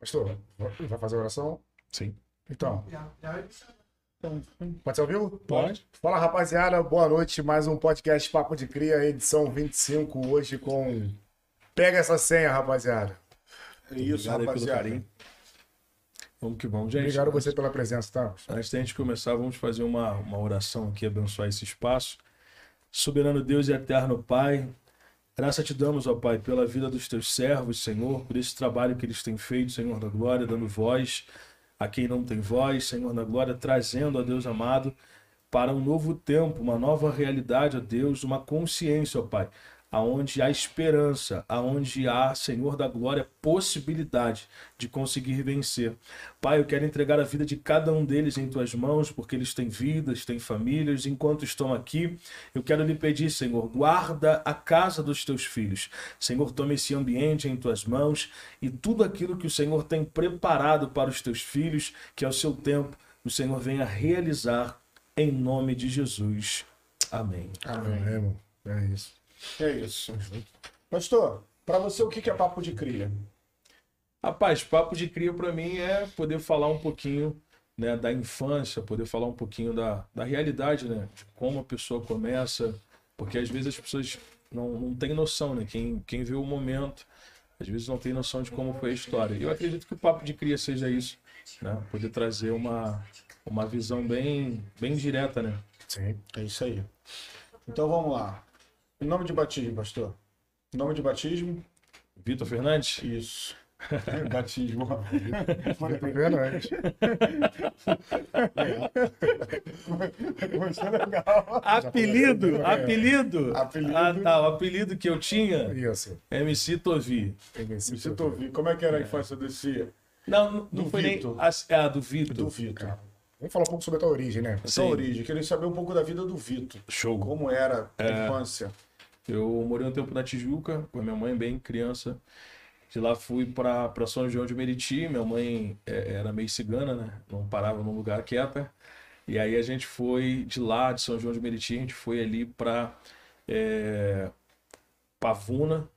Pastor, vai fazer oração? Sim. Então, pode ser ao vivo? Pode. Fala, rapaziada. Boa noite. Mais um podcast Papo de Cria, edição 25, hoje com... Pega essa senha, rapaziada. É isso, Obrigado aí pelo rapaziada. Vamos que vamos, gente. Obrigado a você pela presença, tá? Antes da gente começar, vamos fazer uma, uma oração aqui, abençoar esse espaço. Soberano Deus e eterno Pai, graça te damos, ó Pai, pela vida dos teus servos, Senhor, por esse trabalho que eles têm feito, Senhor da glória, dando voz a quem não tem voz, Senhor da glória, trazendo, ó Deus amado, para um novo tempo, uma nova realidade, ó Deus, uma consciência, ó Pai, aonde há esperança, aonde há, Senhor da glória, possibilidade de conseguir vencer. Pai, eu quero entregar a vida de cada um deles em tuas mãos, porque eles têm vidas, têm famílias. Enquanto estão aqui, eu quero lhe pedir, Senhor, guarda a casa dos teus filhos. Senhor, tome esse ambiente em tuas mãos e tudo aquilo que o Senhor tem preparado para os teus filhos, que ao seu tempo o Senhor venha realizar em nome de Jesus. Amém. Amém, irmão. É isso. É isso. Pastor, pra você o que é papo de cria? Rapaz, papo de cria para mim é poder falar um pouquinho né, da infância, poder falar um pouquinho da, da realidade, né? De como a pessoa começa, porque às vezes as pessoas não, não têm noção, né? Quem, quem vê o momento, às vezes não tem noção de como foi a história. E eu acredito que o papo de cria seja isso, né? Poder trazer uma, uma visão bem, bem direta, né? Sim. É isso aí. Então vamos lá. Nome de batismo, pastor? Nome de batismo? Vitor Fernandes? Isso. batismo. Foi Fernandes. Começou legal. Apelido? Apelido? Apelido. Ah, tá. O apelido que eu tinha, Isso. MC Tovi. MC Me sinto ouvir. Como é que era a infância desse Não, não, foi Vitor. nem. A, é a do Vitor. do Vitor? Vamos falar um pouco sobre a tua origem, né? Sim. origem. Queria saber um pouco da vida do Vitor. Show. Como era a infância. Eu morei um tempo na Tijuca com a minha mãe, bem criança. De lá fui para São João de Meriti. Minha mãe é, era meio cigana, né? Não parava num lugar quieta. E aí a gente foi de lá, de São João de Meriti, a gente foi ali para Pavuna,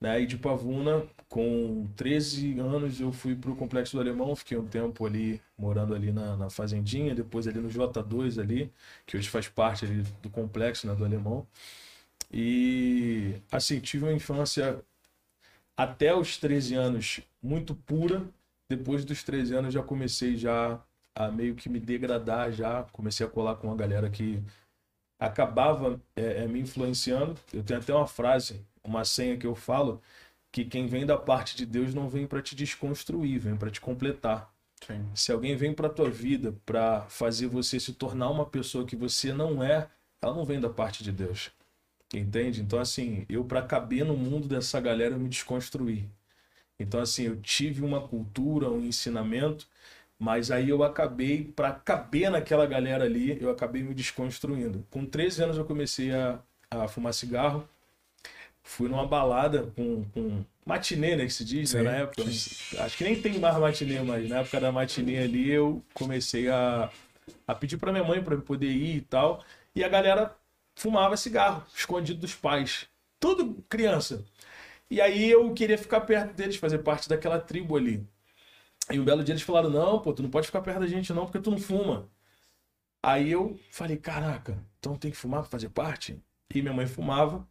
né? E de Pavuna, com 13 anos, eu fui para o Complexo do Alemão, fiquei um tempo ali, morando ali na, na Fazendinha, depois ali no J2 ali, que hoje faz parte ali do complexo, né, do Alemão. E, assim, tive uma infância até os 13 anos muito pura. Depois dos 13 anos já comecei já a meio que me degradar já. Comecei a colar com uma galera que acabava é, é, me influenciando. Eu tenho até uma frase, uma senha que eu falo, que quem vem da parte de Deus não vem para te desconstruir, vem para te completar. Sim. Se alguém vem para tua vida para fazer você se tornar uma pessoa que você não é, ela não vem da parte de Deus. Entende? Então, assim, eu para caber no mundo dessa galera, eu me desconstruí. Então, assim, eu tive uma cultura, um ensinamento, mas aí eu acabei, para caber naquela galera ali, eu acabei me desconstruindo. Com 13 anos eu comecei a, a fumar cigarro. Fui numa balada com, com matinê, né, que se diz, né, na época. Acho que nem tem mais matinê, mas na época da matinê ali eu comecei a, a pedir para minha mãe para poder ir e tal. E a galera fumava cigarro, escondido dos pais. Tudo criança. E aí eu queria ficar perto deles, fazer parte daquela tribo ali. E um belo dia eles falaram: Não, pô, tu não pode ficar perto da gente, não, porque tu não fuma. Aí eu falei: Caraca, então tem que fumar pra fazer parte? E minha mãe fumava.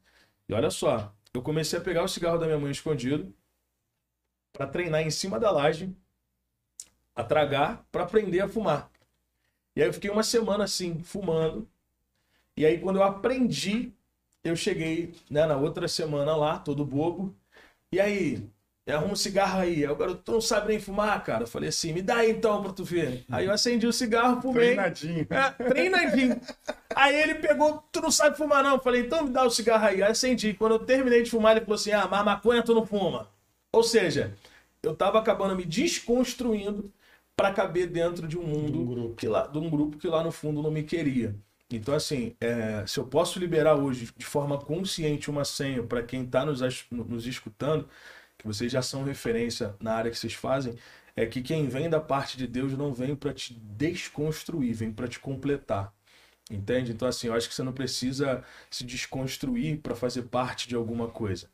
E olha só, eu comecei a pegar o cigarro da minha mãe escondido pra treinar em cima da laje, a tragar, pra aprender a fumar. E aí eu fiquei uma semana assim, fumando. E aí quando eu aprendi, eu cheguei né, na outra semana lá, todo bobo. E aí, arruma um cigarro aí. Aí o garoto, tu não sabe nem fumar, cara. Eu falei assim, me dá aí então pra tu ver. Aí eu acendi o cigarro, fumei. Treinadinho. É, treinadinho. Aí ele pegou, tu não sabe fumar não. Eu falei, então me dá o cigarro aí. Aí acendi. Quando eu terminei de fumar, ele falou assim, ah, mas maconha tu não fuma. Ou seja, eu tava acabando me desconstruindo para caber dentro de um mundo, um que lá, de um grupo que lá no fundo não me queria. Então, assim, é, se eu posso liberar hoje de forma consciente uma senha para quem está nos, nos escutando, que vocês já são referência na área que vocês fazem, é que quem vem da parte de Deus não vem para te desconstruir, vem para te completar. Entende? Então, assim, eu acho que você não precisa se desconstruir para fazer parte de alguma coisa.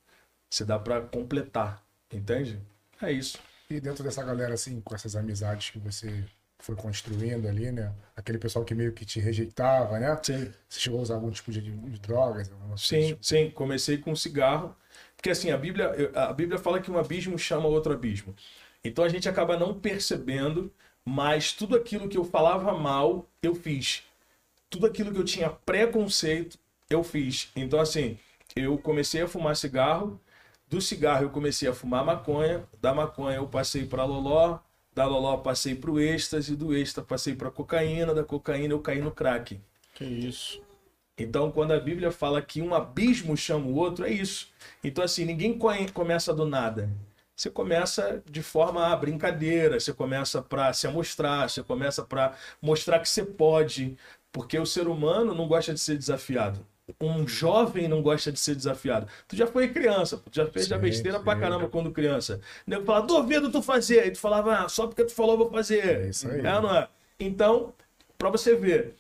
Você dá para completar. Entende? É isso. E dentro dessa galera, assim, com essas amizades que você foi construindo ali, né? Aquele pessoal que meio que te rejeitava, né? Sim. Você chegou a usar algum tipo de, de drogas? Sim, tipo? sim. Comecei com cigarro. Porque assim, a Bíblia, a Bíblia fala que um abismo chama outro abismo. Então a gente acaba não percebendo, mas tudo aquilo que eu falava mal, eu fiz. Tudo aquilo que eu tinha preconceito, eu fiz. Então assim, eu comecei a fumar cigarro, do cigarro eu comecei a fumar maconha, da maconha eu passei para loló, da loló passei para o êxtase, do êxtase passei para cocaína, da cocaína eu caí no crack. Que isso. Então, quando a Bíblia fala que um abismo chama o outro, é isso. Então, assim, ninguém co- começa do nada. Você começa de forma brincadeira, você começa para se amostrar, você começa para mostrar que você pode, porque o ser humano não gosta de ser desafiado. Um jovem não gosta de ser desafiado. Tu já foi criança, tu já fez a Sim, besteira pra sim. caramba quando criança. O nego fala, duvido tu fazer. Aí tu falava, ah, só porque tu falou, vou fazer. É isso aí. É, não é? Então, pra você ver,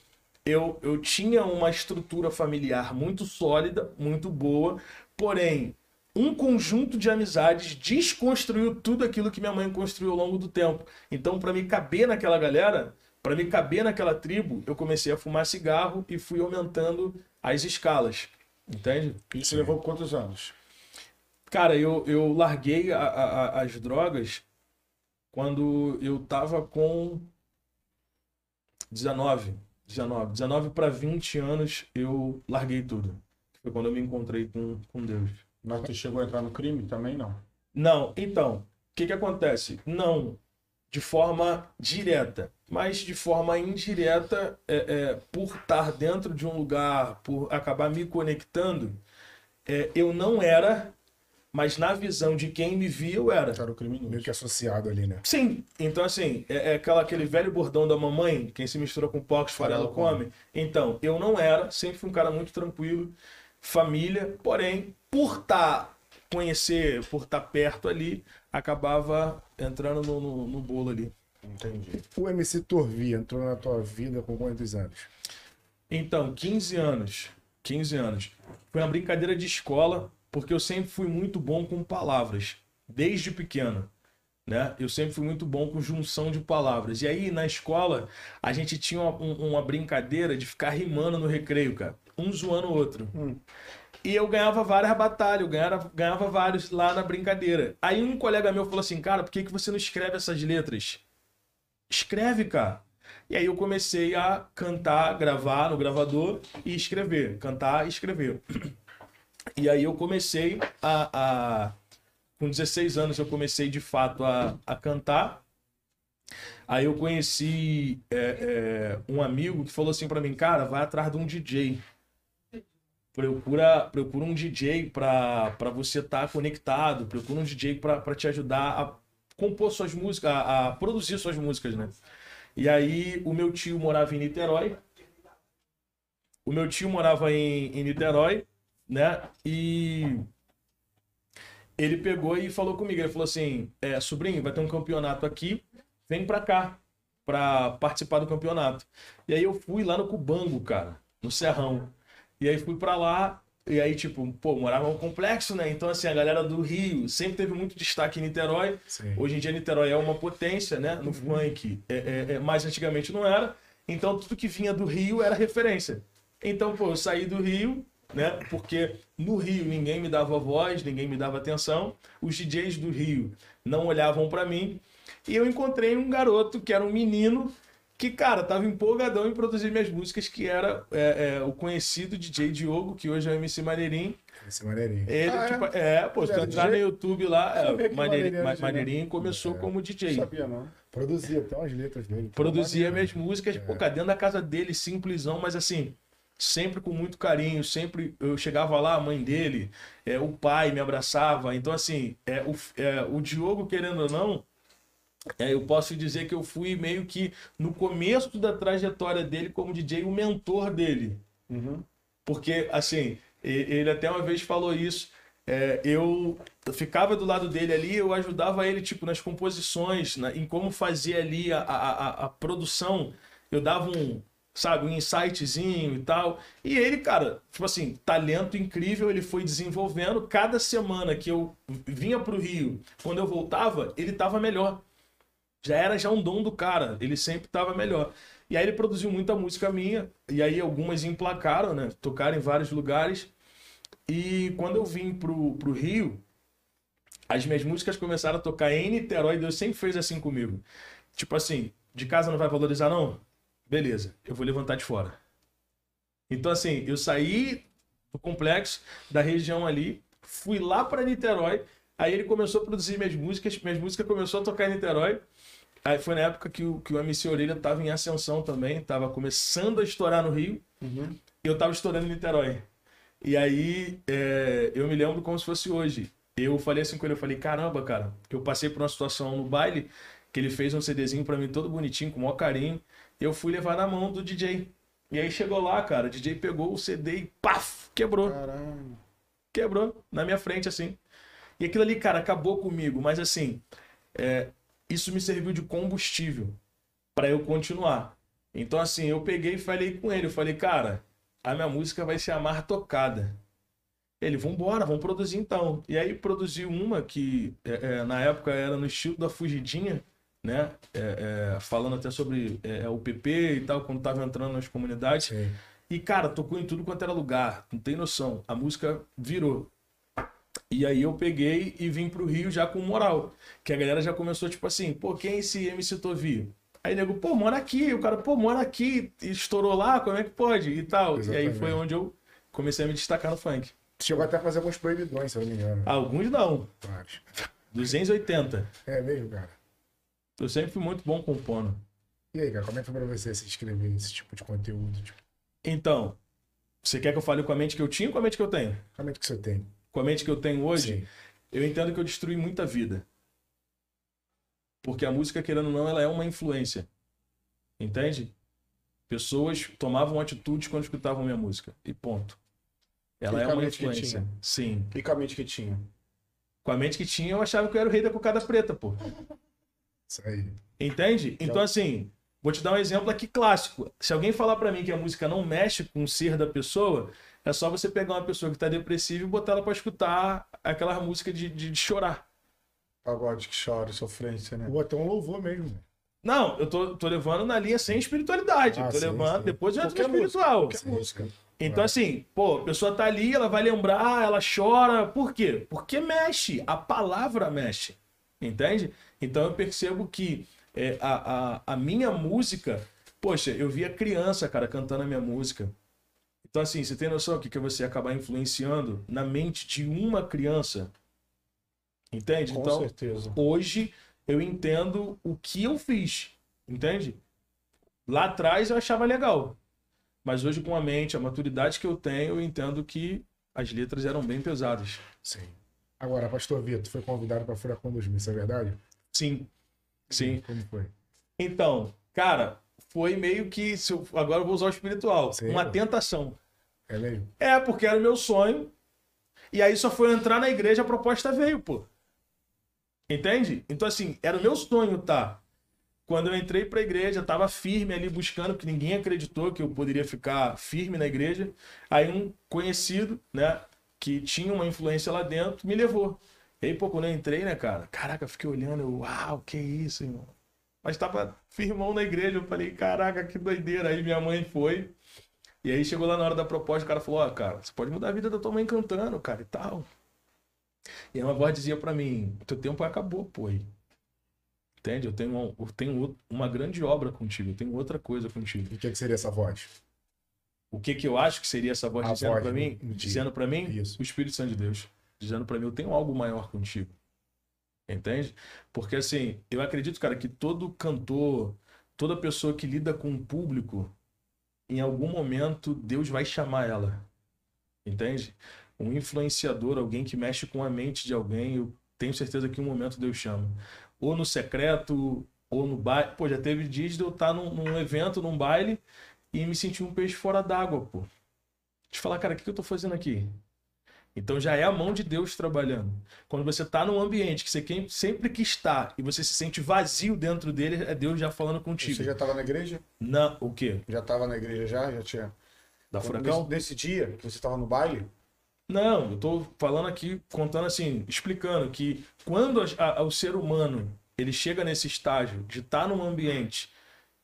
eu, eu tinha uma estrutura familiar muito sólida, muito boa, porém, um conjunto de amizades desconstruiu tudo aquilo que minha mãe construiu ao longo do tempo. Então, para me caber naquela galera, para me caber naquela tribo, eu comecei a fumar cigarro e fui aumentando as escalas. Entende? Isso levou quantos anos? Cara, eu, eu larguei a- a- a- as drogas quando eu tava com 19. 19. 19 para 20 anos eu larguei tudo. Foi quando eu me encontrei com, com Deus. Mas tu chegou a entrar no crime também, não? Não, então, o que que acontece? Não de forma direta, mas de forma indireta, é, é, por estar dentro de um lugar, por acabar me conectando, é, eu não era, mas na visão de quem me via, eu era. Era o criminoso. Meio que associado ali, né? Sim, então assim, é, é aquela, aquele velho bordão da mamãe, quem se mistura com porcos, farelo Farelo come. Então, eu não era, sempre fui um cara muito tranquilo, família, porém, por estar conhecer, por estar perto ali, acabava entrando no, no, no bolo ali. Entendi. O MC Torvi entrou na tua vida com quantos anos? Então, 15 anos. 15 anos. Foi uma brincadeira de escola, porque eu sempre fui muito bom com palavras, desde pequeno. Né? Eu sempre fui muito bom com junção de palavras. E aí, na escola, a gente tinha uma, um- uma brincadeira de ficar rimando no recreio, cara. Um zoando o outro. E eu ganhava várias batalhas, eu ganhava, ganhava vários lá na brincadeira. Aí um colega meu falou assim, cara, por que, que você não escreve essas letras? Escreve, cara. E aí eu comecei a cantar, gravar no gravador e escrever. Cantar e escrever. E aí eu comecei a. a- com 16 anos eu comecei de fato a, a cantar. Aí eu conheci é, é, um amigo que falou assim pra mim, cara, vai atrás de um DJ. Procura, procura um DJ pra você estar conectado. Procura um DJ pra te ajudar a compor suas músicas, a, a produzir suas músicas, né? E aí o meu tio morava em Niterói. O meu tio morava em, em Niterói, né? E ele pegou e falou comigo. Ele falou assim: é, sobrinho, vai ter um campeonato aqui, vem pra cá pra participar do campeonato. E aí eu fui lá no Cubango, cara, no Serrão. E aí fui pra lá. E aí, tipo, pô, morava num complexo, né? Então, assim, a galera do Rio sempre teve muito destaque em Niterói. Sim. Hoje em dia Niterói é uma potência, né? No funk. É, é, é, mas antigamente não era. Então tudo que vinha do Rio era referência. Então, pô, eu saí do Rio, né? Porque no Rio ninguém me dava voz, ninguém me dava atenção. Os DJs do Rio não olhavam pra mim. E eu encontrei um garoto que era um menino que, cara, tava empolgadão em produzir minhas músicas, que era é, é, o conhecido DJ Diogo, que hoje é o MC Maneirinho. Esse maneirinho. Ele, Ah, é? tipo, é, pô, se tu entrar no? YouTube lá, é, Maneirinho, Maneirinho DJ, Maneirinho começou como Não DJ. sabia, não. Produzia até umas letras dele. Produzia Maneiro. minhas músicas, pô, cara, dentro da casa dele, simplesão, mas assim, sempre com muito carinho, sempre eu chegava lá, a mãe dele, é, o pai me abraçava, então assim, é, o, é, o Diogo, querendo ou não, é, eu posso dizer que eu fui meio que no começo da trajetória dele como DJ, o mentor dele. Uhum. Porque, assim, ele até uma vez falou isso. é, eu ficava do lado dele ali, eu ajudava ele, tipo, nas composições, na- em como fazia ali a, a, a, produção. Eu dava um sabe, um insightzinho e tal. E ele, cara, tipo assim, talento incrível, ele foi desenvolvendo. Cada semana que eu vinha pro Rio, quando eu voltava, ele tava melhor. Já era já um dom do cara, ele sempre tava melhor. E aí ele produziu muita música minha, e aí algumas emplacaram, né? Tocaram em vários lugares. E quando eu vim pro, pro Rio, as minhas músicas começaram a tocar em Niterói, Deus sempre fez assim comigo. Tipo assim, de casa não vai valorizar não? Beleza, eu vou levantar de fora. Então assim, eu saí do complexo, da região ali, fui lá para Niterói, aí ele começou a produzir minhas músicas, minhas músicas começou a tocar em Niterói. Aí foi na época que o, que o MC Orelha tava em ascensão também, tava começando a estourar no Rio, Uhum. e eu tava estourando em Niterói. E aí, é, eu me lembro como se fosse hoje. Eu falei assim com ele, eu falei, caramba, cara, eu passei por uma situação no baile, que ele fez um CDzinho pra mim todo bonitinho, com o maior carinho, e eu fui levar na mão do DJ. E aí chegou lá, cara, o DJ pegou o CD e paf, quebrou. Caralho. Quebrou na minha frente, assim. E aquilo ali, cara, acabou comigo, mas assim, é, isso me serviu de combustível pra eu continuar. Então, assim, eu peguei e falei com ele, eu falei, cara, a minha música vai se chamar Tocada. Ele, vambora, vamos produzir então. E aí produziu uma que é, é, na época era no estilo da Fugidinha, né? É, é, falando até sobre é, o PP e tal, quando tava entrando nas comunidades. Sim. E, cara, tocou em tudo quanto era lugar, não tem noção. A música virou. E aí eu peguei e vim pro Rio já com moral. Que a galera já começou, tipo assim, pô, quem é esse MC Tovi? Aí nego, pô, mora aqui. O cara, pô, mora aqui. E estourou lá, como é que pode? E tal. E aí Exatamente. foi onde eu comecei a me destacar no funk. Chegou até a fazer alguns proibidões, se eu não me engano. Alguns não. Vários. 280. É mesmo, cara. Eu sempre fui muito bom compondo. E aí, cara, como é que foi pra você se inscrever nesse tipo de conteúdo? Tipo, Então, você quer que eu fale com a mente que eu tinha ou com a mente que eu tenho? como é que você tem? Com a mente que eu tenho hoje, Sim. eu entendo que eu destruí muita vida. Porque a música, querendo ou não, ela é uma influência. Entende? Pessoas tomavam atitudes quando escutavam minha música. E ponto. Ela é uma influência. Sim. E com a mente que tinha? Com a mente que tinha, eu achava que eu era o rei da cocada preta, pô. Isso aí. Entende? Então, assim, vou te dar um exemplo aqui clássico. Se alguém falar pra mim que a música não mexe com o ser da pessoa, é só você pegar uma pessoa que tá depressiva e botar ela pra escutar aquela música de, de, de chorar. Pagode que chora, sofrência, né? Pô, até um louvor mesmo. Não, eu tô, tô levando na linha sem espiritualidade. Ah, tô sim, levando, sim. depois eu entro espiritual. Qualquer Sim. música. Então, assim, pô, a pessoa tá ali, ela vai lembrar, ela chora. Por quê? Porque mexe, a palavra mexe. Entende? Então eu percebo que é, a, a, a minha música, poxa, eu via criança, cara, cantando a minha música. Então, assim, você tem noção do que que você acabar influenciando na mente de uma criança? Entende? Com então, certeza. hoje eu entendo o que eu fiz, entende? Lá atrás eu achava legal, mas hoje com a mente, a maturidade que eu tenho, eu entendo que as letras eram bem pesadas. Sim. Agora, Pastor Vitor, foi convidado pra Furacão 2000, isso é verdade? Sim, sim. Como foi? Então, cara, foi meio que, se eu- agora eu vou usar o espiritual, Sim, uma pô. tentação. É mesmo? É, porque era o meu sonho. E aí só foi entrar na igreja, a proposta veio, pô. Entende? Então, assim, era o meu sonho, tá? Quando eu entrei pra igreja, tava firme ali buscando, porque ninguém acreditou que eu poderia ficar firme na igreja. Aí um conhecido, né, que tinha uma influência lá dentro, me levou. E aí, pô, quando eu entrei, né, cara, caraca, eu fiquei olhando, eu, uau, que isso, irmão. Mas tava firmão na igreja, eu falei, caraca, que doideira. Aí minha mãe foi, e aí chegou lá na hora da proposta, o cara falou, ó, cara, você pode mudar a vida da tua mãe cantando, cara, e tal. E aí uma voz dizia pra mim, teu tempo acabou, pô. aí. Entende? Eu tenho, uma, eu tenho uma grande obra contigo, eu tenho outra coisa contigo. E o que, que seria essa voz? O que que eu acho que seria essa voz A dizendo pra mim? Dizendo pra mim? Isso. O Espírito Santo de Deus. Dizendo pra mim, eu tenho algo maior contigo. Entende? Porque assim, eu acredito, cara, que todo cantor, toda pessoa que lida com o público, em algum momento Deus vai chamar ela. Entende? Um influenciador, alguém que mexe com a mente de alguém, eu tenho certeza que em um momento Deus chama. Ou no secreto, ou no baile. Pô, já teve dias de eu estar num, num evento, num baile, e me sentir um peixe fora d'água, pô. Te falar, cara, o que que eu tô fazendo aqui? Então já é a mão de Deus trabalhando. Quando você está num ambiente que você sempre que está e você se sente vazio dentro dele, é Deus já falando contigo. Você já estava na igreja? Não, o quê? Já estava na igreja já? Já tinha. Da Nesse, furacão? nesse dia que você estava no baile? Não, eu tô falando aqui, contando assim, explicando que quando a- a- o ser humano ele chega nesse estágio de estar num ambiente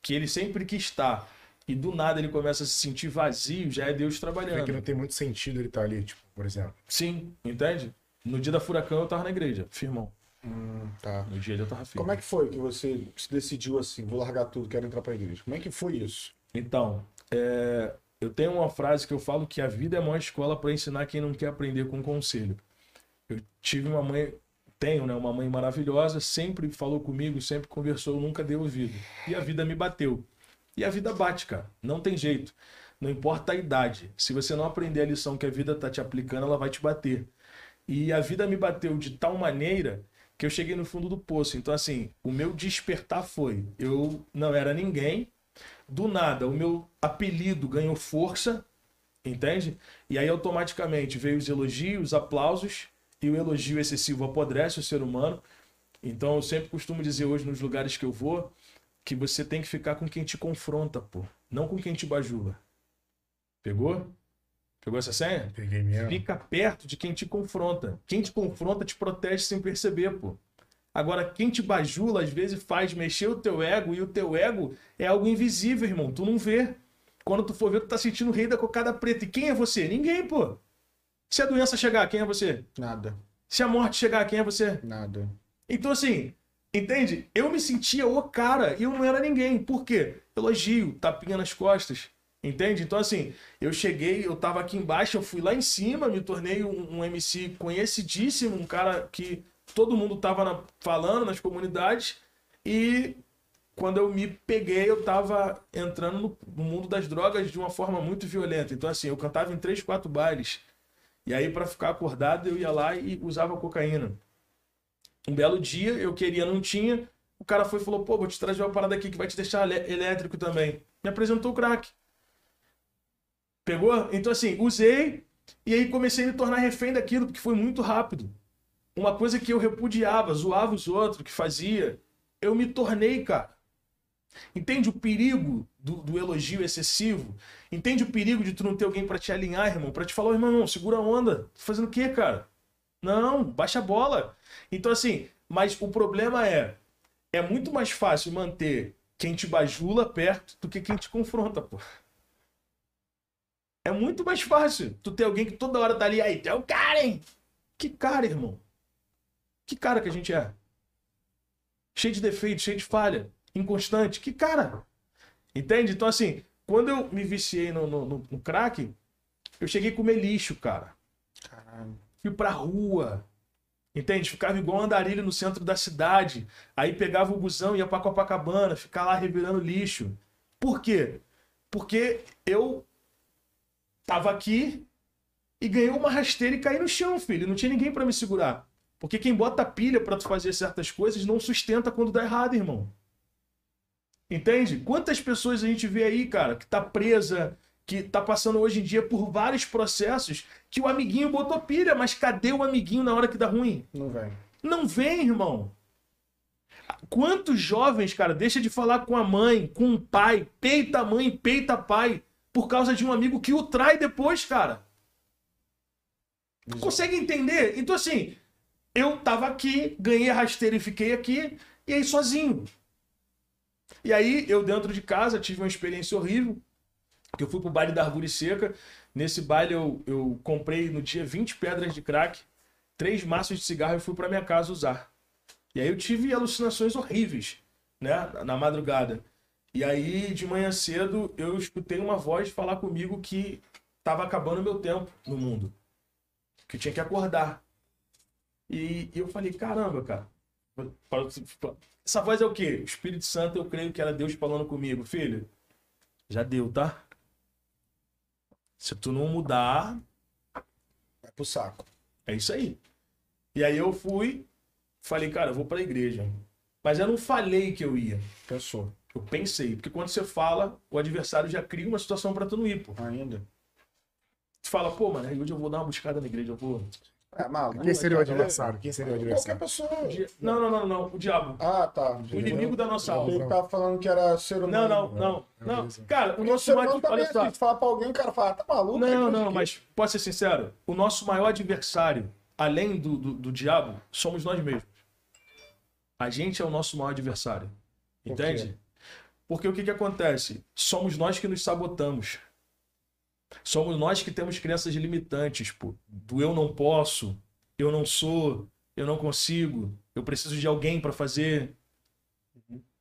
que ele sempre quis estar e do nada ele começa a se sentir vazio, já é Deus É trabalhando. que não tem muito sentido ele estar ali, tipo, por exemplo. Sim, entende? No dia da furacão eu tava na igreja, firmão. Hum, tá. No dia eu tava firme. Como é que foi que você se decidiu assim, vou largar tudo, quero entrar pra igreja? Como é que foi isso? Então, é, eu tenho uma frase que eu falo que a vida é uma escola para ensinar quem não quer aprender com conselho. Eu tive uma mãe, tenho, né, uma mãe maravilhosa, sempre falou comigo, sempre conversou, nunca dei ouvido. E a vida me bateu. E a vida bate, cara. Não tem jeito. Não importa a idade. Se você não aprender a lição que a vida tá te aplicando, ela vai te bater. E a vida me bateu de tal maneira que eu cheguei no fundo do poço. Então, assim, o meu despertar foi: eu não era ninguém, do nada, o meu apelido ganhou força, entende? E aí automaticamente veio os elogios, os aplausos, e o elogio excessivo apodrece o ser humano. Então eu sempre costumo dizer hoje nos lugares que eu vou que você tem que ficar com quem te confronta, pô, não com quem te bajula. Pegou? Pegou essa senha? Peguei mesmo. Fica perto de quem te confronta. Quem te confronta te protege sem perceber, pô. Agora, quem te bajula, às vezes, faz mexer o teu ego, e o teu ego é algo invisível, irmão. Tu não vê. Quando tu for ver, tu tá sentindo o rei da cocada preta. E quem é você? Ninguém, pô. Se a doença chegar, quem é você? Nada, Se a morte chegar, quem é você? nada. Então, assim, entende? Eu me sentia o cara e eu não era ninguém. Por quê? Elogio, tapinha nas costas. Entende? Então, assim, eu cheguei, eu tava aqui embaixo, eu fui lá em cima, me tornei um, um MC conhecidíssimo, um cara que todo mundo tava na- falando nas comunidades. E quando eu me peguei, eu tava entrando no, mundo das drogas de uma forma muito violenta. Então, assim, eu cantava em três, quatro bailes. E aí, para ficar acordado, eu ia lá e usava cocaína. Um belo dia, eu queria, não tinha. O cara foi e falou: pô, vou te trazer uma parada aqui que vai te deixar elé- elétrico também. Me apresentou o crack. Pegou? Então, assim, usei e aí comecei a me tornar refém daquilo, porque foi muito rápido. Uma coisa que eu repudiava, zoava os outros, que fazia, eu me tornei, cara. Entende o perigo do, do elogio excessivo? Entende o perigo de tu não ter alguém pra te alinhar, irmão? Pra te falar, "Ô, irmão, não, segura a onda. Tá fazendo o quê, cara? Não, baixa a bola. Então, assim, mas o problema é, é muito mais fácil manter quem te bajula perto do que quem te confronta, pô. É muito mais fácil tu ter alguém que toda hora tá ali, aí, tu é o cara, hein? Que cara, irmão? Que cara que a gente é? Cheio de defeitos, cheio de falha, inconstante. Que cara? Entende? Então, assim, quando eu me viciei no, no, no- no crack, eu cheguei a comer lixo, cara. Caralho. Fui pra rua. Entende? Ficava igual um andarilho no centro da cidade. Aí pegava o busão, ia pra Copacabana, ficar lá revirando lixo. Por quê? Porque eu tava aqui e ganhei uma rasteira e caí no chão, filho. Não tinha ninguém pra me segurar. Porque quem bota pilha pra tu fazer certas coisas não sustenta quando dá errado, irmão. Entende? Quantas pessoas a gente vê aí, cara, que tá presa, que tá passando hoje em dia por vários processos que o amiguinho botou pilha, mas cadê o amiguinho na hora que dá ruim? Não vem. Não vem, irmão. Quantos jovens, cara, deixa de falar com a mãe, com o pai, peita a mãe, peita pai, por causa de um amigo que o trai depois, cara. Consegue entender? Então, assim, eu tava aqui, ganhei a rasteira e fiquei aqui, e aí sozinho. E aí, eu dentro de casa tive uma experiência horrível, que eu fui pro baile da Árvore Seca. Nesse baile eu, eu comprei no dia 20 pedras de crack, três maços de cigarro e fui para minha casa usar. E aí eu tive alucinações horríveis, né, na madrugada. E aí de manhã cedo eu escutei uma voz falar comigo que tava acabando o meu tempo no mundo, que eu tinha que acordar. E, e eu falei, caramba, cara. Essa voz é o quê? O Espírito Santo, eu creio que era Deus falando comigo, filho. Já deu, tá? Se tu não mudar, Vai pro saco. é isso aí. E aí eu fui, falei, cara, eu vou pra igreja. Mas eu não falei que eu ia. Pensou. Eu pensei. Porque quando você fala, o adversário já cria uma situação pra tu não ir, pô. Ainda. Tu fala, pô, mano, hoje eu vou dar uma buscada na igreja, eu vou. É, maluco. Quem seria o cara, adversário? Quem seria o Qualquer adversário? pessoa. O dia- Não, não, não, não, o diabo. Ah, tá. O inimigo da nossa alma. Ele tava falando que era ser Não, humano. não, não, não. beleza. Cara, o nosso maior. também Olha é só. se falar pra alguém, o cara fala, tá maluco? Não, não, mas posso ser sincero, o nosso maior adversário, além do, do, do diabo, somos nós mesmos. A gente é o nosso maior adversário. Por quê? Entende? Porque o que, que acontece? Somos nós que nos sabotamos. Somos nós que temos crenças limitantes, pô. Do eu não posso, eu não sou, eu não consigo, eu preciso de alguém pra fazer.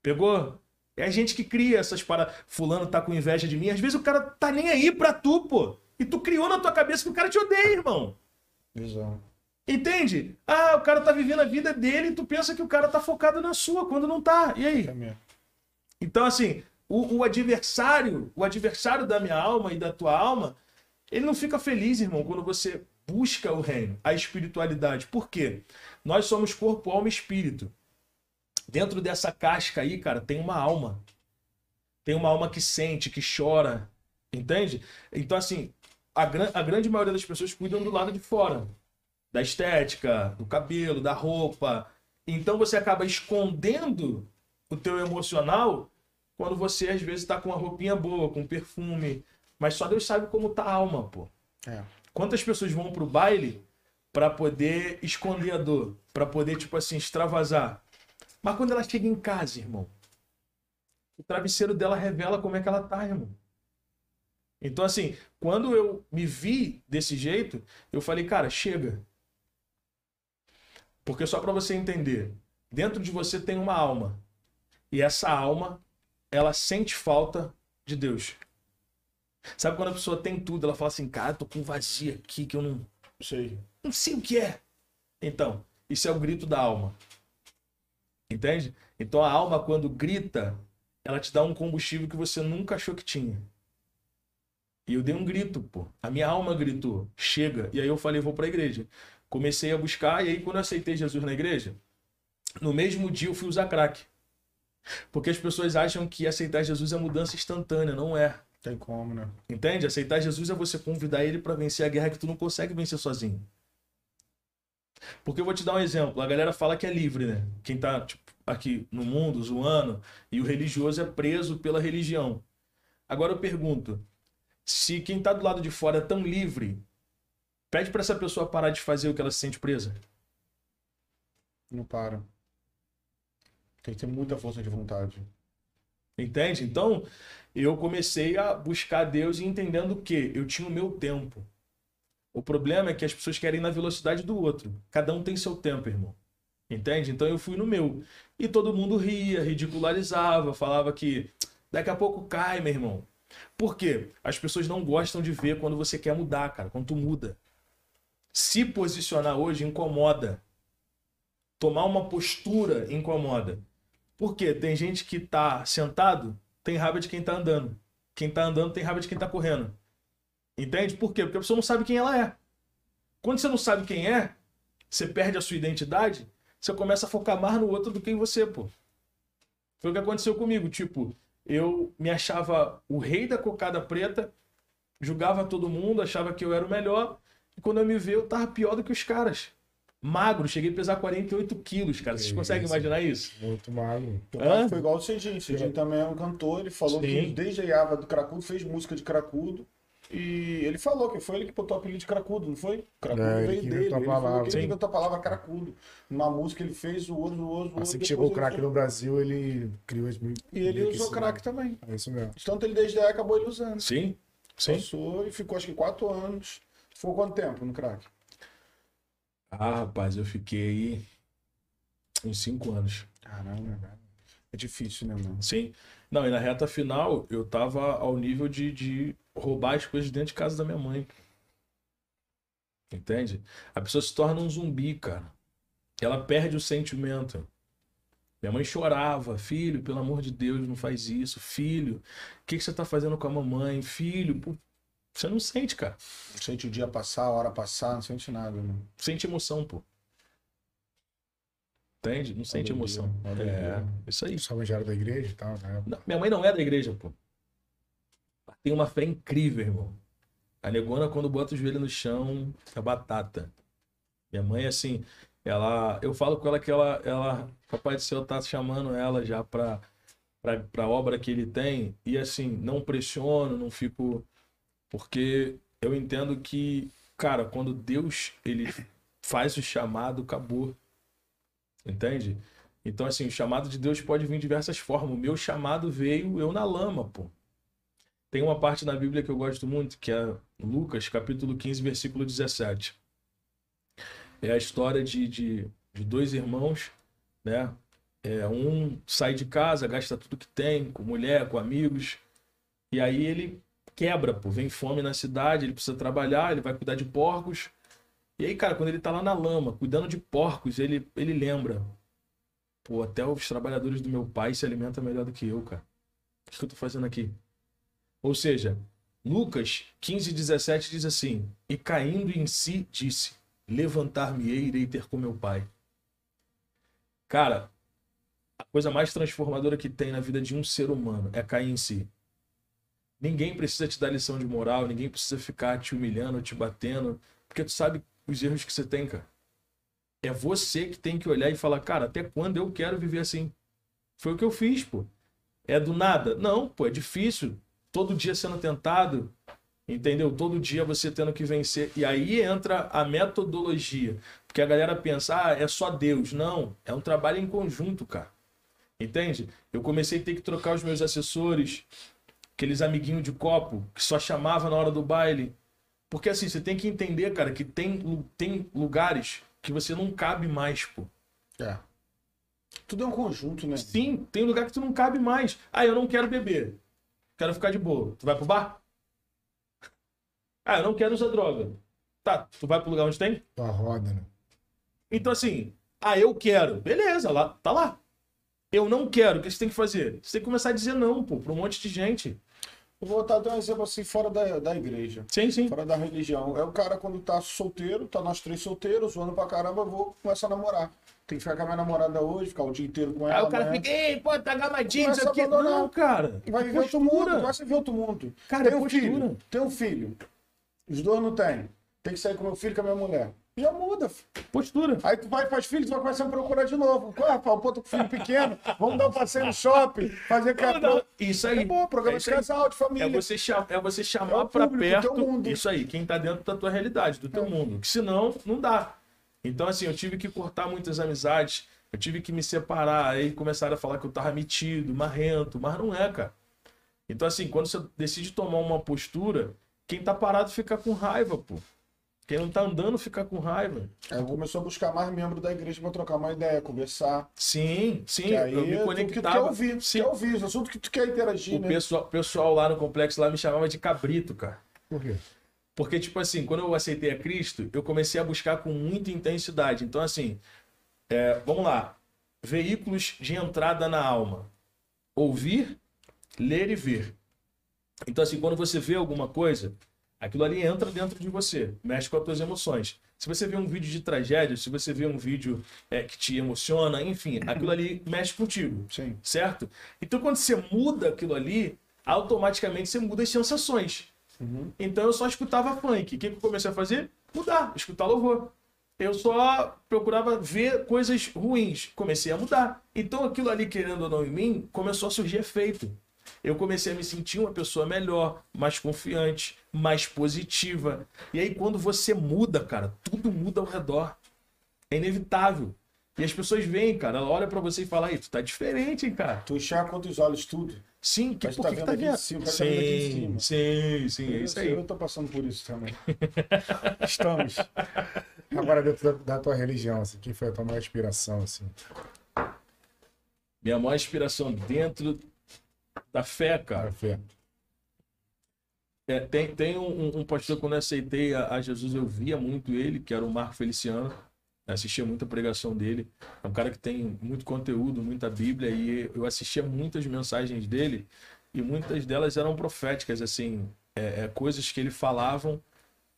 Pegou? É a gente que cria essas paradas. Fulano tá com inveja de mim. Às vezes o cara tá nem aí pra tu, pô. E tu criou na tua cabeça que o cara te odeia, irmão. Visão. Entende? Ah, o cara tá vivendo a vida dele e tu pensa que o cara tá focado na sua, quando não tá. E aí? É mesmo. Então, assim, o, o adversário, o adversário da minha alma e da tua alma, ele não fica feliz, irmão, quando você busca o reino, a espiritualidade. Por quê? Nós somos corpo, alma e espírito. Dentro dessa casca aí, cara, tem uma alma. Tem uma alma que sente, que chora. Entende? Então, assim, a, gran- a grande maioria das pessoas cuidam do lado de fora. Da estética, do cabelo, da roupa. Então você acaba escondendo o teu emocional quando você às vezes tá com uma roupinha boa, com perfume. Mas só Deus sabe como tá a alma, pô. É. Quantas pessoas vão pro baile pra poder esconder a dor, Pra poder tipo assim extravasar. Mas quando ela chega em casa, irmão, o travesseiro dela revela como é que ela tá, irmão. Então assim, quando eu me vi desse jeito, eu falei, cara, chega. Porque só pra você entender, dentro de você tem uma alma. E essa alma, ela sente falta de Deus. Sabe quando a pessoa tem tudo, ela fala assim, cara, tô com vazio aqui que eu não, Sei. não sei o que é. Então, isso é o grito da alma. Entende? Então a alma, quando grita, ela te dá um combustível que você nunca achou que tinha. E eu dei um grito, pô. A minha alma gritou, chega. E aí eu falei, vou pra igreja. Comecei a buscar, e aí quando eu aceitei Jesus na igreja, no mesmo dia eu fui usar crack. Porque as pessoas acham que aceitar Jesus é mudança instantânea, não é. Tem como, né? Entende? Aceitar Jesus é você convidar ele para vencer a guerra que tu não consegue vencer sozinho. Porque eu vou te dar um exemplo. A galera fala que é livre, né? Quem tá tipo, aqui no mundo zoando e o religioso é preso pela religião. Agora eu pergunto: se quem tá do lado de fora é tão livre, pede para essa pessoa parar de fazer o que ela se sente presa. Não para. Tem que ter muita força de vontade. Entende? Então, eu comecei a buscar Deus e entendendo que eu tinha o meu tempo. O problema é que as pessoas querem ir na velocidade do outro. Cada um tem seu tempo, irmão. Entende? Então eu fui no meu. E todo mundo ria, ridicularizava, falava que daqui a pouco cai, meu irmão. Por quê? As pessoas não gostam de ver quando você quer mudar, cara, quando tu muda. Se posicionar hoje incomoda. Tomar uma postura incomoda. Por quê? Tem gente que tá sentado, tem raiva de quem tá andando. Quem tá andando tem raiva de quem tá correndo. Entende? Por quê? Porque a pessoa não sabe quem ela é. Quando você não sabe quem é, você perde a sua identidade, você começa a focar mais no outro do que em você, pô. Foi o que aconteceu comigo. Tipo, eu me achava o rei da cocada preta, julgava todo mundo, achava que eu era o melhor, e quando eu me vi, eu tava pior do que os caras. Magro, cheguei a pesar 48 quilos, cara. Vocês Que conseguem imaginar isso? Muito magro. Hã? foi igual o Cedinho. Cedinho também é um cantor. Ele falou Sim. que desde a Ava do Cracudo fez música de Cracudo. E ele falou que foi ele que botou o apelido de Cracudo, não foi? Cracudo É, ele veio dele. Ele falou que ele inventou a palavra Cracudo. Numa música ele fez, zoou, zoou, zoou. Assim que chegou o crack no Brasil, ele criou as mil. E ele usou isso, crack né? também. É isso mesmo. Tanto ele desde aí acabou ele usando. Sim. Sim. Passou e ficou acho que quatro anos. Ficou quanto tempo no crack? Ah, rapaz, eu fiquei uns 5 anos. Caramba, é difícil, né, mano? Sim. Não, e na reta final, eu tava ao nível de, de roubar as coisas dentro de casa da minha mãe. Entende? A pessoa se torna um zumbi, cara. Ela perde o sentimento. Minha mãe chorava, filho, pelo amor de Deus, não faz isso. Filho, o que, que você tá fazendo com a mamãe? Filho, você não sente, cara. Não sente o dia passar, a hora passar, não sente nada, né? Sente emoção, pô. Entende? Não sente emoção. É, isso aí. Sua mãe já era da igreja e tal, né? Não, minha mãe não é da igreja, pô. Ela tem uma fé incrível, irmão. A negona, quando bota o joelho no chão, é batata. Minha mãe, assim, ela. Eu falo com ela que ela. ela Papai do céu tá chamando ela já pra, pra, pra obra que ele tem. E assim, não pressiono, não fico. Porque eu entendo que, cara, quando Deus ele faz o chamado, acabou. Entende? Então, assim, o chamado de Deus pode vir de diversas formas. O meu chamado veio eu na lama, pô. Tem uma parte na Bíblia que eu gosto muito, que é Lucas, capítulo 15, versículo 17. É a história de, de, de dois irmãos, né? É, um sai de casa, gasta tudo que tem, com mulher, com amigos, e aí ele quebra, pô, vem fome na cidade, ele precisa trabalhar, ele vai cuidar de porcos. E aí, cara, quando ele tá lá na lama, cuidando de porcos, ele, ele lembra, pô, até os trabalhadores do meu pai se alimentam melhor do que eu, cara. O que eu tô fazendo aqui? Ou seja, Lucas 15, 17 diz assim: E caindo em si, disse: Levantar-me-ei irei ter com meu pai. Cara, a coisa mais transformadora que tem na vida de um ser humano é cair em si. Ninguém precisa te dar lição de moral, ninguém precisa ficar te humilhando, te batendo, porque tu sabe os erros que você tem, cara. É você que tem que olhar e falar, cara, até quando eu quero viver assim? Foi o que eu fiz, pô. É do nada? Não, pô, é difícil. Todo dia sendo tentado, entendeu? Todo dia você tendo que vencer. E aí entra a metodologia. Porque a galera pensa, ah, é só Deus. Não, é um trabalho em conjunto, cara. Entende? Eu comecei a ter que trocar os meus assessores, aqueles amiguinhos de copo que só chamava na hora do baile. Porque assim, você tem que entender, cara, que tem, tem lugares que você não cabe mais, pô. É. Tudo é um conjunto, né? Sim, tem lugar que tu não cabe mais. Ah, eu não quero beber. Quero ficar de boa. Tu vai pro bar? Ah, eu não quero usar droga. Tá, tu vai pro lugar onde tem? Tua roda, né? Então assim, ah, eu quero. Beleza, lá, tá lá. Eu não quero. O que você tem que fazer? Você tem que começar a dizer não, pô, pra um monte de gente. Eu vou dar um exemplo assim, fora da, da igreja. Sim, sim. Fora da religião. É o cara quando tá solteiro, tá nós três solteiros, zoando pra caramba, eu vou começar a namorar. Tem que ficar com a minha namorada hoje, ficar o dia inteiro com ela. Aí o cara amanhã. fica, ei, pô, tá gamadinho, isso aqui. abandonar. Não, cara. Vai viver outro mundo, vai viver outro mundo. Cara, tem é um postura. filho, tem um filho. Os dois não têm. Tem que sair com meu filho e com a minha mulher. Já muda. Postura. Aí tu vai, faz filho, tu vai começar a procurar de novo. Ah, pô, pô, tô com filho pequeno, vamos dar um passeio no shopping, fazer capô. Isso aí. É bom, programa É de casal, de família. É você, cham- é você chamar É público, perto. teu mundo. Isso aí, quem tá dentro da tua realidade, do teu É. mundo. Que senão, não dá. Então, assim, eu tive que cortar muitas amizades, eu tive que me separar. Aí começaram a falar que eu tava metido, marrento, mas não é, cara. Então, assim, quando você decide tomar uma postura, quem tá parado fica com raiva, pô. Quem não tá andando fica com raiva. Aí começou a buscar mais membros da igreja pra trocar uma ideia, conversar. Sim, sim, Que aí eu me é tudo que tu quer conectava. ouvir, Sim. quer ouvir, os assuntos que tu quer interagir, O né? pessoal, pessoal lá no complexo lá me chamava de cabrito, cara. Por quê? Porque, tipo assim, quando eu aceitei a Cristo, eu comecei a buscar com muita intensidade. Então, assim, é, vamos lá. Veículos de entrada na alma. Ouvir, ler e ver. Então, assim, quando você vê alguma coisa, aquilo ali entra dentro de você, mexe com as tuas emoções. Se você vê um vídeo de tragédia, se você vê um vídeo é, que te emociona, enfim, aquilo ali mexe contigo Sim. certo? Então, quando você muda aquilo ali, automaticamente você muda as sensações. Então, eu só escutava funk. O que que eu comecei a fazer? Mudar, escutar louvor. Eu só procurava ver coisas ruins. Comecei a mudar. Então, aquilo ali, querendo ou não em mim, começou a surgir efeito. Eu comecei a me sentir uma pessoa melhor, mais confiante, mais positiva. E aí, quando você muda, cara, tudo muda ao redor. É inevitável. E as pessoas veem, cara, ela olha pra você e fala, aí, tu tá diferente, hein, cara. Tu enxerga os olhos tudo. Sim, que, Mas por tá que, vendo tá vendo? cima, tá Sim, cima. sim, sim, é isso aí. eu tô passando por isso também. Estamos. Agora, dentro da, da tua religião, assim, quem foi a tua maior inspiração, assim? Minha maior inspiração dentro da fé, cara. Cara, fé. É, tem tem um, um pastor, quando eu aceitei a, a Jesus, eu via muito ele, que era o Marco Feliciano. Assistia muita pregação dele. É um cara que tem muito conteúdo, muita Bíblia, e eu assistia muitas mensagens dele, e muitas delas eram proféticas, assim, é, é, coisas que ele falavam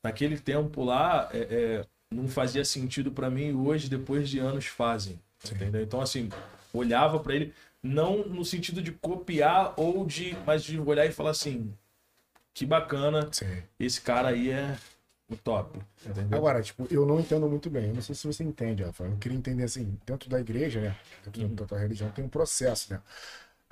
naquele tempo lá, é, é, não fazia sentido para mim, e hoje, depois de anos, fazem. Entendeu? Então, assim, olhava para ele, não no sentido de copiar ou de. mas de olhar e falar assim: que bacana, Sim. esse cara aí é o top. Entendeu? Agora, tipo, eu não entendo muito bem. Eu não sei se você entende, Rafa. Eu queria entender assim, dentro da igreja, né? Dentro Uhum. da tua religião tem um processo, né?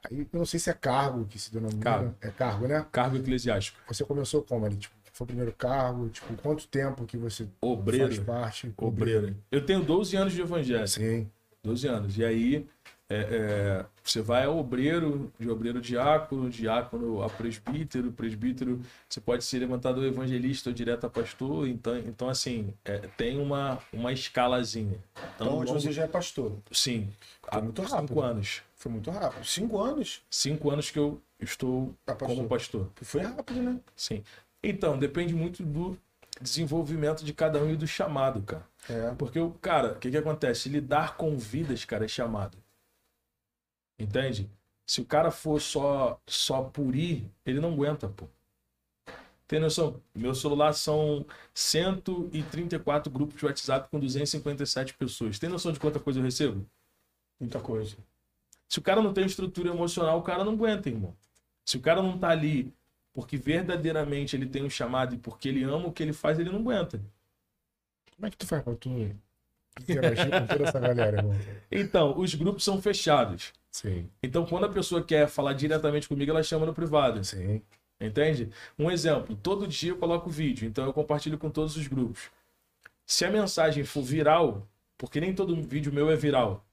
Aí eu não sei se é cargo que se denomina. Cargo. É cargo, né? Cargo eclesiástico. Você começou como ali? Tipo, foi o primeiro cargo? Tipo, quanto tempo que você faz Obreiro. parte? Obreiro. Eu tenho 12 anos de evangelho. Sim. 12 anos. E aí é, é, você vai ao obreiro, de obreiro diácono, diácono a presbítero, presbítero, você pode ser levantador evangelista ou direto a pastor. Então, então assim, é, tem uma, uma escalazinha. Então hoje ao você já é pastor. Sim, há muito cinco rápido. anos. Foi muito rápido. Cinco anos? Cinco anos que eu estou pastor. como pastor. Foi rápido, né? Sim. Então, depende muito do desenvolvimento de cada um e do chamado, cara. É. Porque, o cara, o que, que acontece? Lidar com vidas, cara, é chamado. Entende? Se o cara for só, só por ir, ele não aguenta, pô. Tem noção? Meu celular são 134 grupos de WhatsApp com 257 pessoas. Tem noção de quanta coisa eu recebo? Muita coisa. Se o cara não tem estrutura emocional, o cara não aguenta, irmão. Se o cara não tá ali porque verdadeiramente ele tem um chamado e porque ele ama o que ele faz, ele não aguenta. Como é que tu faz pra tu interagir com toda essa galera, irmão? Então, os grupos são fechados. Sim, Então, quando a pessoa quer falar diretamente comigo, ela chama no privado. sim. Entende? Um exemplo: todo dia eu coloco vídeo, então eu compartilho com todos os grupos. Se a mensagem for viral, porque nem todo vídeo meu é viral.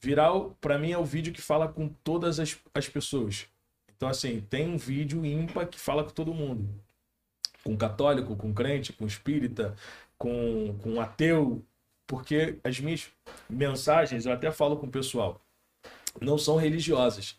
Viral, pra mim, é o vídeo que fala com todas as, as pessoas. Então, assim, tem um vídeo ímpar que fala com todo mundo. Com católico, com crente, com espírita, com, com ateu. Porque as minhas mensagens, eu até falo com o pessoal, não são religiosas,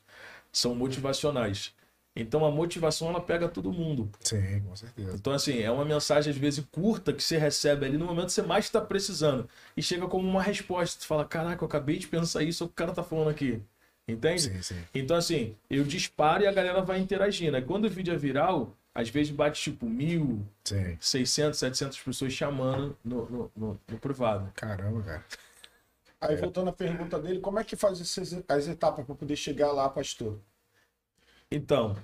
são motivacionais. Então a motivação ela pega todo mundo. Sim, com certeza. Então, assim, é uma mensagem às vezes curta que você recebe ali no momento que você mais está precisando. E chega como uma resposta. Você fala: Caraca, eu acabei de pensar isso, o que o cara tá falando aqui. Entende? Sim, sim. Então, assim, eu disparo e a galera vai interagindo. Aí, quando o vídeo é viral, às vezes bate tipo mil, Sim. 600, 700 pessoas chamando no, no, no, no privado. Caramba, cara. Aí, voltando à pergunta dele, como é que faz essas, as etapas para poder chegar lá, pastor? Então,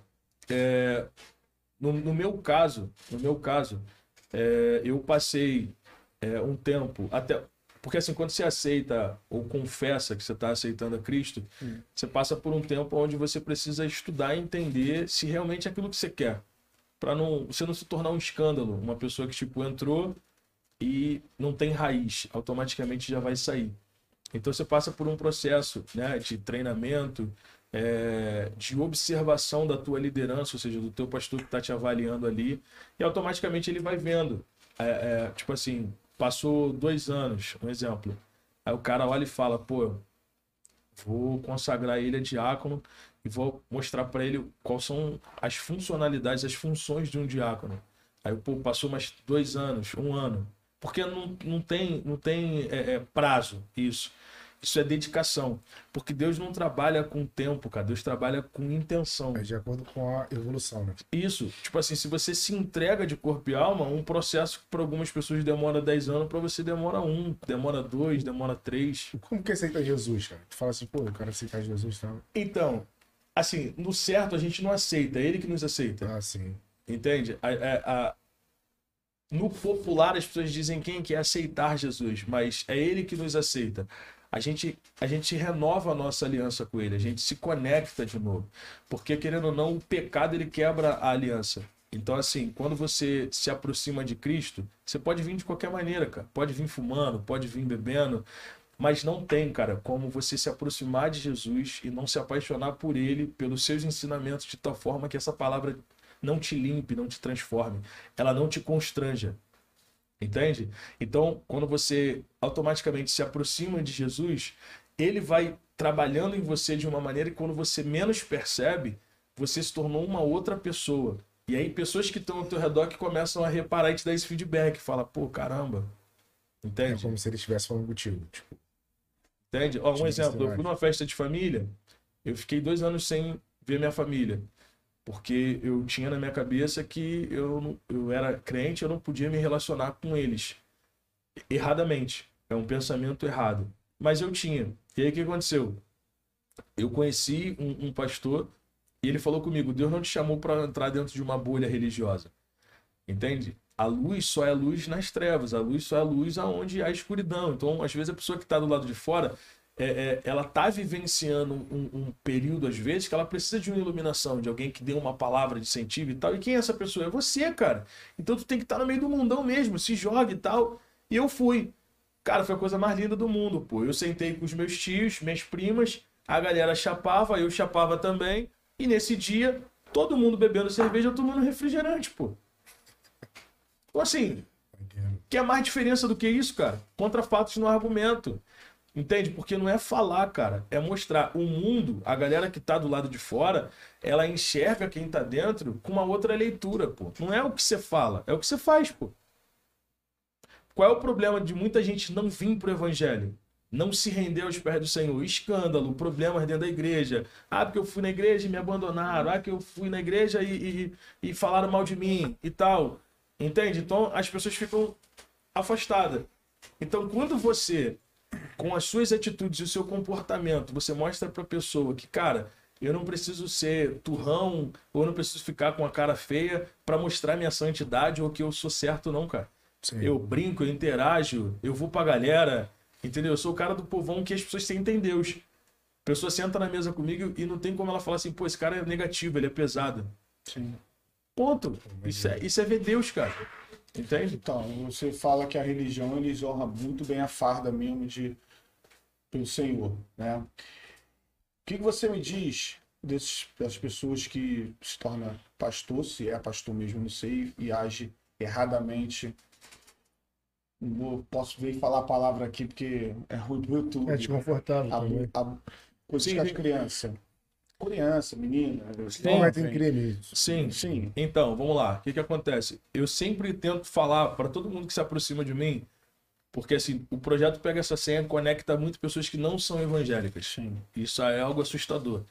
é, no, no meu caso, no meu caso, é, eu passei é, um tempo até porque assim quando você aceita ou confessa que você está aceitando a Cristo, você passa por um tempo onde você precisa estudar e entender se realmente é aquilo que você quer, para não você não se tornar um escândalo, uma pessoa que tipo entrou e não tem raiz, automaticamente já vai sair. Então você passa por um processo né, de treinamento, é, de observação da tua liderança, ou seja, do teu pastor que está te avaliando ali, e automaticamente ele vai vendo. É, é, tipo assim, passou dois anos, um exemplo. Aí o cara olha e fala, pô, vou consagrar ele a diácono e vou mostrar para ele quais são as funcionalidades, as funções de um diácono. Aí, pô, passou mais dois anos, um ano. Porque não, não tem, não tem é, é, prazo isso. Isso é dedicação. Porque Deus não trabalha com tempo, cara. Deus trabalha com intenção. É de acordo com a evolução, né? Isso. Tipo assim, se você se entrega de corpo e alma, um processo que para algumas pessoas demora 10 anos, para você demora um, demora dois, demora três. Como que aceita Jesus, cara? Tu fala assim, pô, eu quero aceitar Jesus, tá? Então, assim, no certo a gente não aceita, é ele que nos aceita. Ah, sim. Entende? A- a- a- No popular as pessoas dizem quem quer aceitar Jesus, mas é ele que nos aceita. A gente, a gente renova a nossa aliança com ele, a gente se conecta de novo. Porque, querendo ou não, o pecado ele quebra a aliança. Então, assim, quando você se aproxima de Cristo, você pode vir de qualquer maneira, cara. Pode vir fumando, pode vir bebendo, mas não tem, cara, como você se aproximar de Jesus e não se apaixonar por ele, pelos seus ensinamentos, de tal forma que essa palavra não te limpe, não te transforme, ela não te constranja. Entende? Então, quando você automaticamente se aproxima de Jesus, ele vai trabalhando em você de uma maneira que quando você menos percebe, você se tornou uma outra pessoa. E aí, pessoas que estão ao teu redor que começam a reparar e te dar esse feedback, fala, pô, caramba. É Entende? como se ele estivesse falando contigo. Tipo, Entende? Ó, um Sim, exemplo, eu fui numa festa de família, eu fiquei dois anos sem ver minha família. Porque eu tinha na minha cabeça que eu, eu era crente, eu não podia me relacionar com eles. Erradamente. É um pensamento errado. Mas eu tinha. E aí o que aconteceu? Eu conheci um, um pastor E ele falou comigo: Deus não te chamou para entrar dentro de uma bolha religiosa. Entende? A luz só é luz nas trevas, a luz só é luz aonde há escuridão. Então, às vezes, a pessoa que está do lado de fora, é, é, ela está vivenciando um, um, período, às vezes, que ela precisa de uma iluminação, de alguém que dê uma palavra de incentivo e tal. E quem é essa pessoa? É você, cara. Então, tu tem que estar tá no meio do mundão mesmo, se joga e tal. E eu fui. Cara, foi a coisa mais linda do mundo, pô. Eu sentei com os meus tios, minhas primas, a galera chapava, eu chapava também. E nesse dia, todo mundo bebendo cerveja, tomando refrigerante, pô. Então, assim, que é mais diferença do que isso, cara? Contra fatos no argumento. Entende? Porque não é falar, cara, é mostrar. O mundo, a galera que tá do lado de fora, ela enxerga quem tá dentro com uma outra leitura, pô. Não é o que você fala, é o que você faz, pô. Qual é o problema de muita gente não vir pro evangelho? Não se render aos pés do Senhor. Escândalo, problemas dentro da igreja. Ah, porque eu fui na igreja e me abandonaram. Ah, que eu fui na igreja e, e, e falaram mal de mim e tal. Entende? Então as pessoas ficam afastadas. Então quando você, com as suas atitudes e o seu comportamento, você mostra para a pessoa que, cara, eu não preciso ser turrão ou eu não preciso ficar com a cara feia para mostrar minha santidade ou que eu sou certo, não, cara. Sim. Eu brinco, eu interajo, eu vou pra galera, entendeu? Eu sou o cara do povão que as pessoas sentem Deus. A pessoa senta na mesa comigo e não tem como ela falar assim, pô, esse cara é negativo, ele é pesado. Sim. Ponto. Isso é, isso é ver Deus, cara. Entende? Então, você fala que a religião eles honra muito bem a farda mesmo de pelo Senhor, né? O que, que você me diz desses, das pessoas que se torna pastor, se é pastor mesmo, não sei, e age erradamente? Não posso ver falar a palavra aqui porque é ruim pro YouTube. É desconfortável. A, a, coisas sim, que as crianças criança, menina. Sim, vai ter crime. Sim, sim. Então, vamos lá. O que, que acontece? Eu sempre tento falar para todo mundo que se aproxima de mim, porque assim, o projeto Pega Essa Senha conecta muito pessoas que não são evangélicas. Sim. Isso é algo assustador.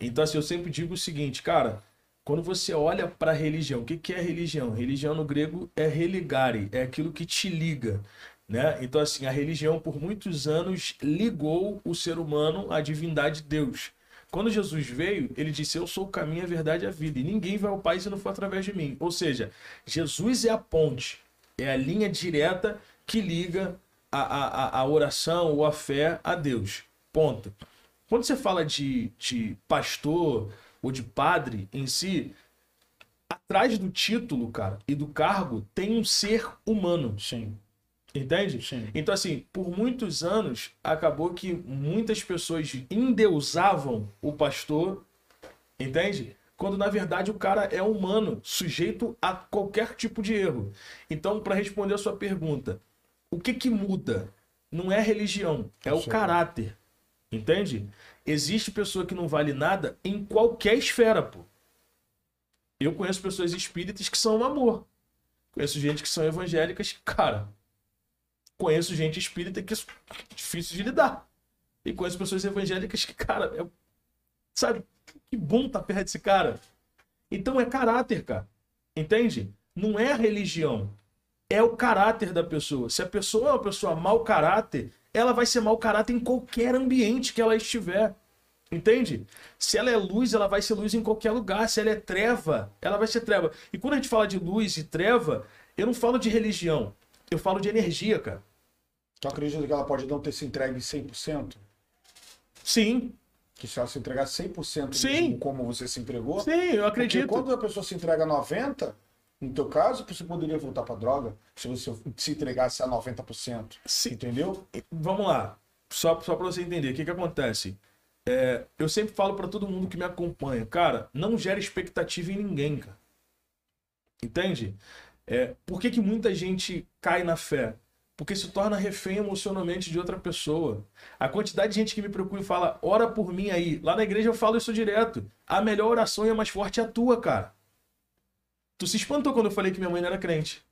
Então, assim, eu sempre digo o seguinte, cara, quando você olha para a religião, o que, que é religião? Religião no grego é religare, é aquilo que te liga. Né? Então, assim, a religião por muitos anos ligou o ser humano à divindade de Deus. Quando Jesus veio, ele disse: Eu sou o caminho, a verdade e a vida, e ninguém vai ao Pai se não for através de mim. Ou seja, Jesus é a ponte, é a linha direta que liga a, a, a oração ou a fé a Deus. Ponto. Quando você fala de, de pastor ou de padre em si, atrás do título, cara, e do cargo, tem um ser humano. Sim. Entende? Sim. Então, assim, por muitos anos, acabou que muitas pessoas endeusavam o pastor, entende? Quando na verdade o cara é humano, sujeito a qualquer tipo de erro. Então, para responder a sua pergunta, o que que muda? Não é religião, é o caráter. Entende? Existe pessoa que não vale nada em qualquer esfera, pô. Eu conheço pessoas espíritas que são um amor. Conheço gente que são evangélicas, cara, conheço gente espírita que é difícil de lidar. E conheço pessoas evangélicas que, cara, é, sabe, que bom tá perto desse cara. Então é caráter, cara. Entende? Não é a religião. É o caráter da pessoa. Se a pessoa é uma pessoa mau caráter, ela vai ser mau caráter em qualquer ambiente que ela estiver. Entende? Se ela é luz, ela vai ser luz em qualquer lugar. Se ela é treva, ela vai ser treva. E quando a gente fala de luz e treva, eu não falo de religião. Eu falo de energia, cara. Tu acredita que ela pode não ter se entregue 100%? Sim. Que se ela se entregar 100% Sim. como você se entregou? Sim, eu acredito. Porque quando a pessoa se entrega 90%, no teu caso, você poderia voltar para droga se você se entregasse a 90%. Sim. Entendeu? Vamos lá. Só, só para você entender, o que, que acontece? É, eu sempre falo para todo mundo que me acompanha, cara, não gera expectativa em ninguém, cara. Entende? É, por que, que muita gente cai na fé? Porque se torna refém emocionalmente de outra pessoa. A quantidade de gente que me procura e fala, ora por mim aí. Lá na igreja eu falo isso direto. A melhor oração e a mais forte é a tua, cara. Tu se espantou quando eu falei que minha mãe não era crente.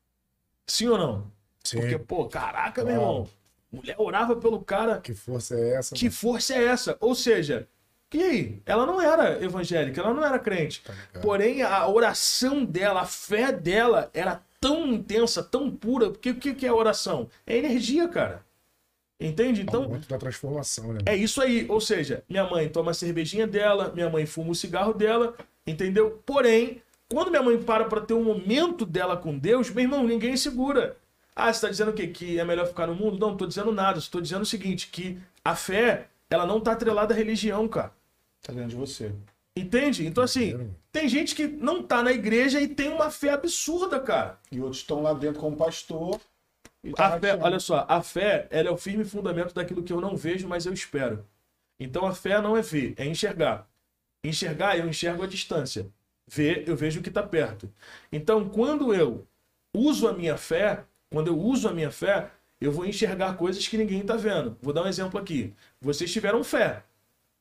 Sim ou não? Sim. Porque, pô, caraca, meu irmão. Mulher orava pelo cara. Que força é essa? Que mano? força é essa? Ou seja, e aí? Ela não era evangélica, ela não era crente. Tá Porém, a oração dela, a fé dela era tão intensa, tão pura. Porque o que, que é oração? É energia, cara. Entende? Então, Muito da transformação, né? é isso aí. Ou seja, minha mãe toma a cervejinha dela, minha mãe fuma o cigarro dela, entendeu? Porém, quando minha mãe para pra ter um momento dela com Deus, meu irmão, ninguém segura. Ah, você tá dizendo o quê? Que é melhor ficar no mundo? Não, não tô dizendo nada. Estou dizendo o seguinte, que a fé, ela não tá atrelada à religião, cara. Tá dentro de você. Entende? Então, assim, tem gente que não tá na igreja e tem uma fé absurda, cara. E outros estão lá dentro como pastor. Tá A fé, olha só, a fé, ela é o firme fundamento daquilo que eu não vejo, mas eu espero. Então a fé não é ver, é enxergar. Enxergar, eu enxergo a distância. Ver, eu vejo o que está perto. Então, quando eu uso a minha fé, quando eu uso a minha fé, eu vou enxergar coisas que ninguém está vendo. Vou dar um exemplo aqui. Vocês tiveram fé.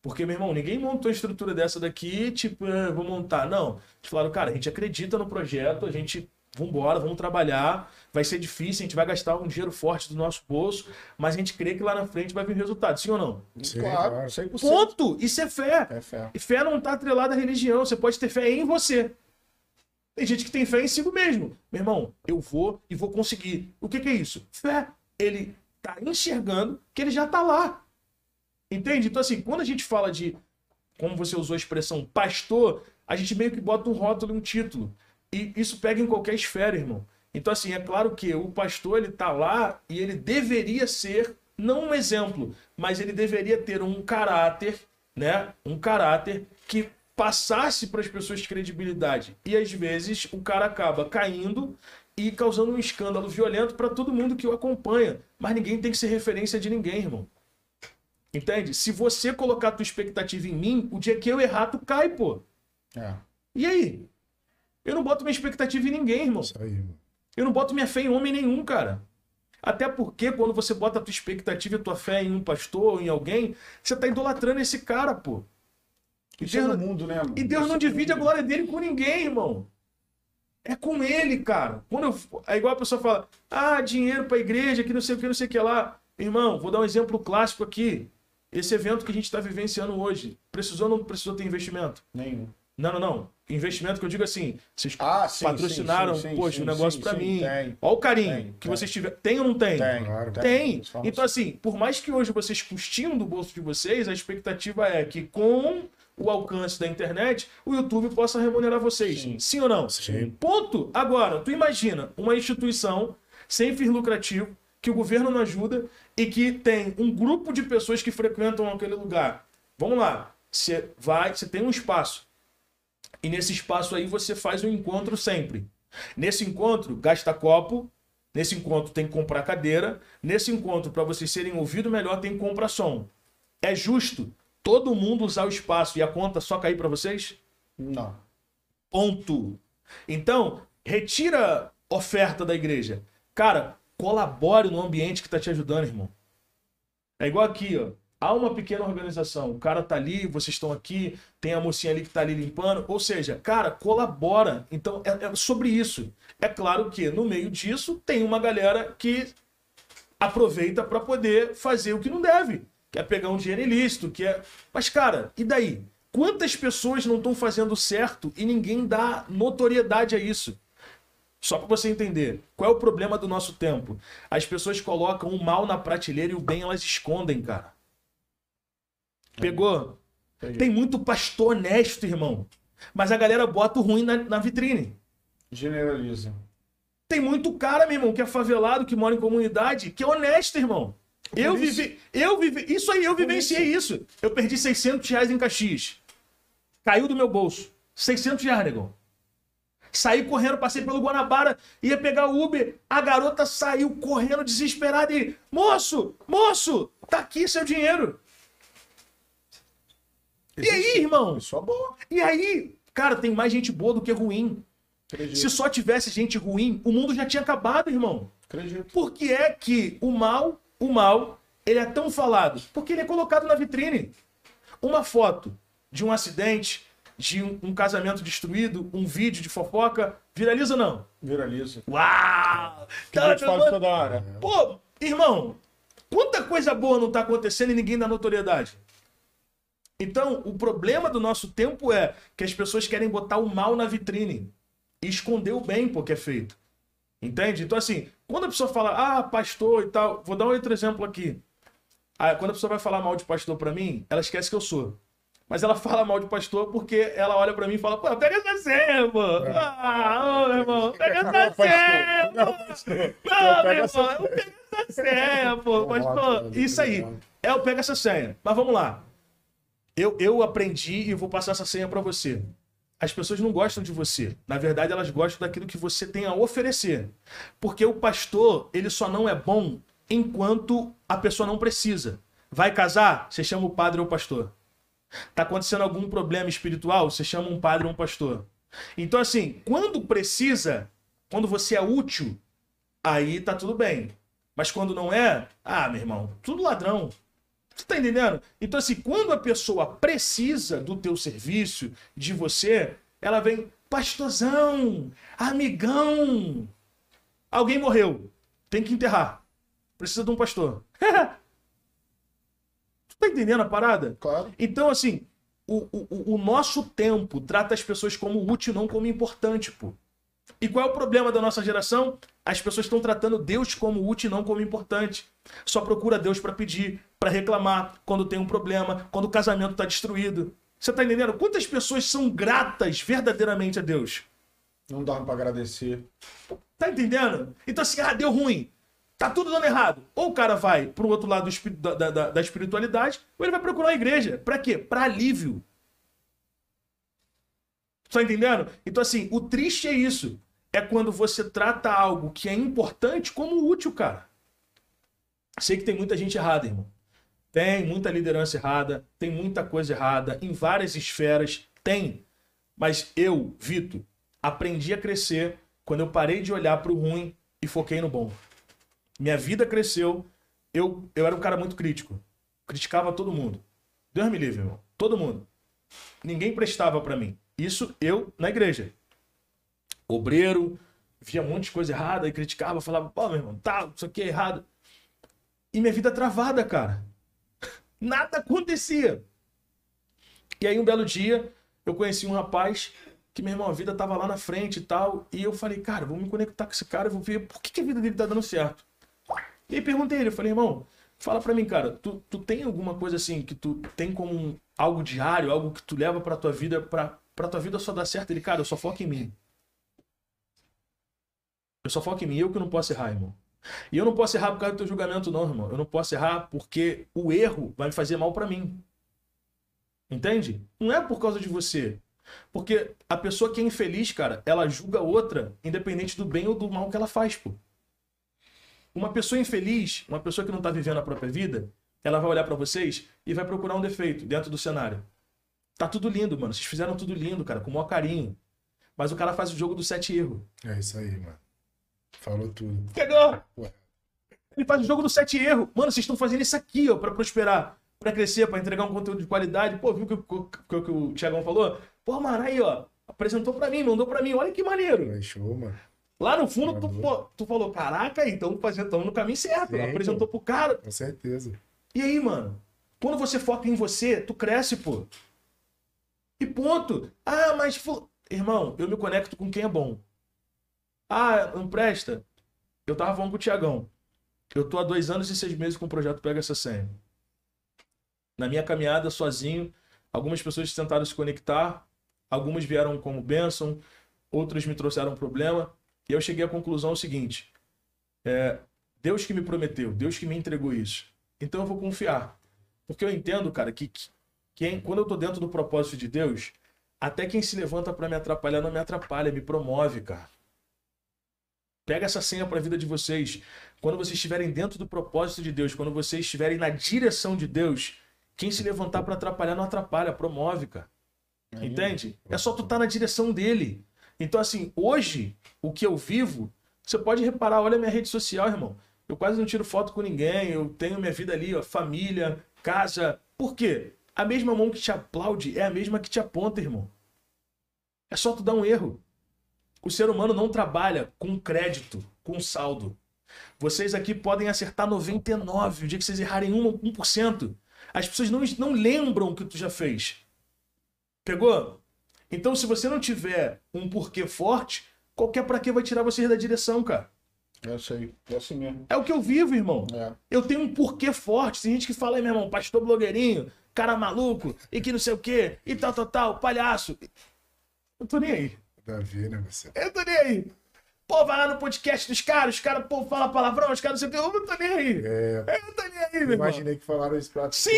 Porque, meu irmão, ninguém montou a estrutura dessa daqui, tipo, ah, vou montar. Não. Eles falaram, cara, a gente acredita no projeto, a gente, vambora, vamos trabalhar, vai ser difícil, a gente vai gastar um dinheiro forte do nosso bolso, mas a gente crê que lá na frente vai vir resultado, sim ou não? Sim, Claro, claro. 100%. Ponto! Isso é fé. É fé. E fé não está atrelada à religião, você pode ter fé em você. Tem gente que tem fé em si mesmo. Meu irmão, eu vou e vou conseguir. O que, que é isso? Fé. Ele tá enxergando que ele já tá lá. Entende? Então, assim, quando a gente fala de, como você usou a expressão, pastor, a gente meio que bota um rótulo e um título. E isso pega em qualquer esfera, irmão. Então, assim, é claro que o pastor, ele tá lá e ele deveria ser, não um exemplo, mas ele deveria ter um caráter, né? Um caráter que passasse para as pessoas credibilidade. E às vezes o cara acaba caindo e causando um escândalo violento para todo mundo que o acompanha. Mas ninguém tem que ser referência de ninguém, irmão. Entende? Se você colocar a tua expectativa em mim, o dia que eu errar, tu cai, pô. É. E aí? Eu não boto minha expectativa em ninguém, irmão. Isso aí, irmão. Eu não boto minha fé em homem nenhum, cara. Até porque quando você bota a tua expectativa e a tua fé em um pastor ou em alguém, você tá idolatrando esse cara, pô. E é Deus, no mundo, né? e Deus não é divide a glória dele com ninguém, irmão. É com ele, cara. Quando eu, é igual a pessoa fala, ah, dinheiro pra igreja, que não sei o que, não sei o que lá. Irmão, vou dar um exemplo clássico aqui. Esse evento que a gente está vivenciando hoje, precisou ou não precisou ter investimento? Nenhum. Não, não, não. Investimento que eu digo assim, vocês Ah, sim, patrocinaram, sim, sim, poxa, um negócio sim, mim. tem. Olha o carinho Tem, que tem. vocês tiveram. Tem ou não tem? Tem, Claro. Tem. Então, assim, por mais que hoje vocês custinham do bolso de vocês, a expectativa é que com o alcance da internet, o YouTube possa remunerar vocês. Sim, Sim. ou não? Sim. Ponto. Agora, tu imagina uma instituição sem fins lucrativo, que o governo não ajuda e que tem um grupo de pessoas que frequentam aquele lugar. Vamos lá. Você vai, você tem um espaço. E nesse espaço aí você faz um encontro sempre. Nesse encontro, gasta copo. Nesse encontro tem que comprar cadeira. Nesse encontro, para vocês serem ouvidos melhor, tem que comprar som. É justo todo mundo usar o espaço e a conta só cair para vocês? Não. Ponto. Então, retira oferta da igreja. Cara, colabore no ambiente que tá te ajudando, irmão. É igual aqui, ó. Há uma pequena organização. O cara tá ali, vocês estão aqui, tem a mocinha ali que tá ali limpando. Ou seja, cara, colabora. Então, é, é sobre isso. É claro que no meio disso tem uma galera que aproveita para poder fazer o que não deve. Que é pegar um dinheiro ilícito, que é. Mas, cara, e daí? Quantas pessoas não estão fazendo certo e ninguém dá notoriedade a isso? Só para você entender, qual é o problema do nosso tempo? As pessoas colocam o mal na prateleira e o bem elas escondem, cara. Pegou? Entendi. Tem muito pastor honesto, irmão. Mas a galera bota o ruim na, na vitrine. Generaliza. Tem muito cara, meu irmão, que é favelado, que mora em comunidade, que é honesto, irmão. Eu isso. vivi, eu vivi, isso aí, eu vivenciei isso. Eu perdi 600 reais em Caxias. Caiu do meu bolso. 600 reais, negão. Saí correndo, passei pelo Guanabara, ia pegar o Uber. A garota saiu correndo desesperada e... Moço, moço, tá aqui seu dinheiro. E aí, irmão? Pessoa boa. E aí, cara, tem mais gente boa do que ruim. Acredito. Se só tivesse gente ruim, o mundo já tinha acabado, irmão. Acredito. Por que é que o mal, o mal, ele é tão falado? Porque ele é colocado na vitrine. Uma foto de um acidente, de um, um casamento destruído, um vídeo de fofoca, viraliza ou não? Viraliza. Uau! Que Tá, eu te falo toda hora. Pô, irmão, quanta coisa boa não tá acontecendo e ninguém dá notoriedade? Então, o problema do nosso tempo é que as pessoas querem botar o mal na vitrine e esconder o bem porque é feito. Entende? Então, assim, quando a pessoa fala, ah, pastor e tal, vou dar um outro exemplo aqui. Ah, quando a pessoa vai falar mal de pastor pra mim, ela esquece que eu sou. Mas ela fala mal de pastor porque ela olha pra mim e fala, pô, pega essa senha, pô. Ah, ô, meu irmão, pega essa senha. Não, meu irmão, eu pego essa senha, pô. Pastor, isso aí. É, eu pego essa senha. Mas vamos lá. Eu, eu aprendi e vou passar essa senha pra você. As pessoas não gostam de você. Na verdade, elas gostam daquilo que você tem a oferecer. Porque o pastor, ele só não é bom enquanto a pessoa não precisa. Vai casar? Você chama o padre ou o pastor. Tá acontecendo algum problema espiritual? Você chama um padre ou um pastor. Então, assim, quando precisa, quando você é útil, aí tá tudo bem. Mas quando não é, ah, meu irmão, tudo ladrão. Você tá entendendo? Então, assim, quando a pessoa precisa do teu serviço, de você, ela vem, pastorzão, amigão. Alguém morreu, tem que enterrar. Precisa de um pastor. tu tá entendendo a parada? Claro. Então, assim, o, o, o nosso tempo trata as pessoas como útil, não como importante, pô. E qual é o problema da nossa geração? As pessoas estão tratando Deus como útil e não como importante. Só procura Deus para pedir, para reclamar, quando tem um problema, quando o casamento está destruído. Você tá entendendo? Quantas pessoas são gratas verdadeiramente a Deus? Não dá pra agradecer. Tá entendendo? Então, assim, ah, deu ruim. Tá tudo dando errado. Ou o cara vai pro outro lado da, da- da- da espiritualidade, ou ele vai procurar a igreja. Pra quê? Pra alívio. Tá entendendo? Então, assim, o triste é isso. É quando você trata algo que é importante como útil, cara. Sei que tem muita gente errada, irmão. Tem muita liderança errada, tem muita coisa errada, em várias esferas, tem. Mas eu, Vitor, aprendi a crescer quando eu parei de olhar pro ruim e foquei no bom. Minha vida cresceu, eu, eu era um cara muito crítico. Criticava todo mundo. Deus me livre, irmão. Todo mundo. Ninguém prestava pra mim. Isso eu na igreja. Obreiro, via um monte de coisa errada e criticava, falava, pô, meu irmão, tá, isso aqui é errado. E minha vida travada, cara. Nada acontecia. E aí, um belo dia, eu conheci um rapaz que, meu irmão, a vida tava lá na frente e tal. E eu falei, cara, vou me conectar com esse cara, vou ver por que, que a vida dele tá dando certo. E aí perguntei ele, eu falei, irmão, fala pra mim, cara, tu, tu tem alguma coisa assim que tu tem como algo diário, algo que tu leva pra tua vida, pra, pra tua vida só dar certo? Ele, cara, eu só foco em mim. Eu só foco em mim, eu que não posso errar, irmão. E eu não posso errar por causa do teu julgamento, não, irmão. Eu não posso errar porque o erro vai me fazer mal pra mim. Entende? Não é por causa de você. Porque a pessoa que é infeliz, cara, ela julga outra, independente do bem ou do mal que ela faz, pô. Uma pessoa infeliz, uma pessoa que não tá vivendo a própria vida, ela vai olhar pra vocês e vai procurar um defeito dentro do cenário. Tá tudo lindo, mano. Vocês fizeram tudo lindo, cara, com o maior carinho. Mas o cara faz o jogo do sete erros. É isso aí, mano. Falou tudo. Pegou! Ué. Ele faz o jogo do sete erros. Mano, vocês estão fazendo isso aqui, ó, pra prosperar, pra crescer, pra entregar um conteúdo de qualidade. Pô, viu o que, que, que o Thiagão falou? Pô, mano, aí, ó, apresentou pra mim, mandou pra mim. Olha que maneiro. É show, mano. Lá no fundo, tu, pô, tu falou, caraca, então estamos no caminho certo. Sim, apresentou pro cara. Com certeza. E aí, mano? Quando você foca em você, tu cresce, pô. E ponto. Ah, mas. fu- Irmão, eu me conecto com quem é bom. Ah, não presta? Eu tava falando com o Tiagão. Eu tô há dois anos e seis meses com o projeto Pega essa senha. Na minha caminhada sozinho, algumas pessoas tentaram se conectar, algumas vieram como bênção, outras me trouxeram problema. E eu cheguei à conclusão seguinte: é, Deus que me prometeu, Deus que me entregou isso. Então eu vou confiar. Porque eu entendo, cara, que que- quem, quando eu tô dentro do propósito de Deus, até quem se levanta pra me atrapalhar não me atrapalha, me promove, cara. Pega essa senha pra vida de vocês. Quando vocês estiverem dentro do propósito de Deus, quando vocês estiverem na direção de Deus, quem se levantar pra atrapalhar não atrapalha, promove, cara. Entende? É só tu estar na direção dele. Então, assim, hoje, o que eu vivo, você pode reparar, olha minha rede social, irmão. Eu quase não tiro foto com ninguém, eu tenho minha vida ali, ó, família, casa. Por quê? A mesma mão que te aplaude é a mesma que te aponta, irmão. É só tu dar um erro. O ser humano não trabalha com crédito, com saldo. Vocês aqui podem acertar 99, o dia que vocês errarem 1, 1%. As pessoas não, não lembram o que tu já fez. Pegou? Então, se você não tiver um porquê forte, qualquer pra quê vai tirar vocês da direção, cara. É isso aí. É assim mesmo. É o que eu vivo, irmão. É. Eu tenho um porquê forte. Tem gente que fala aí, meu irmão, pastor blogueirinho, cara maluco, e que não sei o quê, e tal, tal, tal, palhaço. Eu tô nem aí. Davi, né, você? Eu tô nem aí. Pô, vai lá no podcast dos caras, os caras, pô, fala palavrão, os caras não sei o quê. Eu não tô nem aí. É, Eu não tô nem aí, meu irmão. imaginei que falaram isso pra Sim!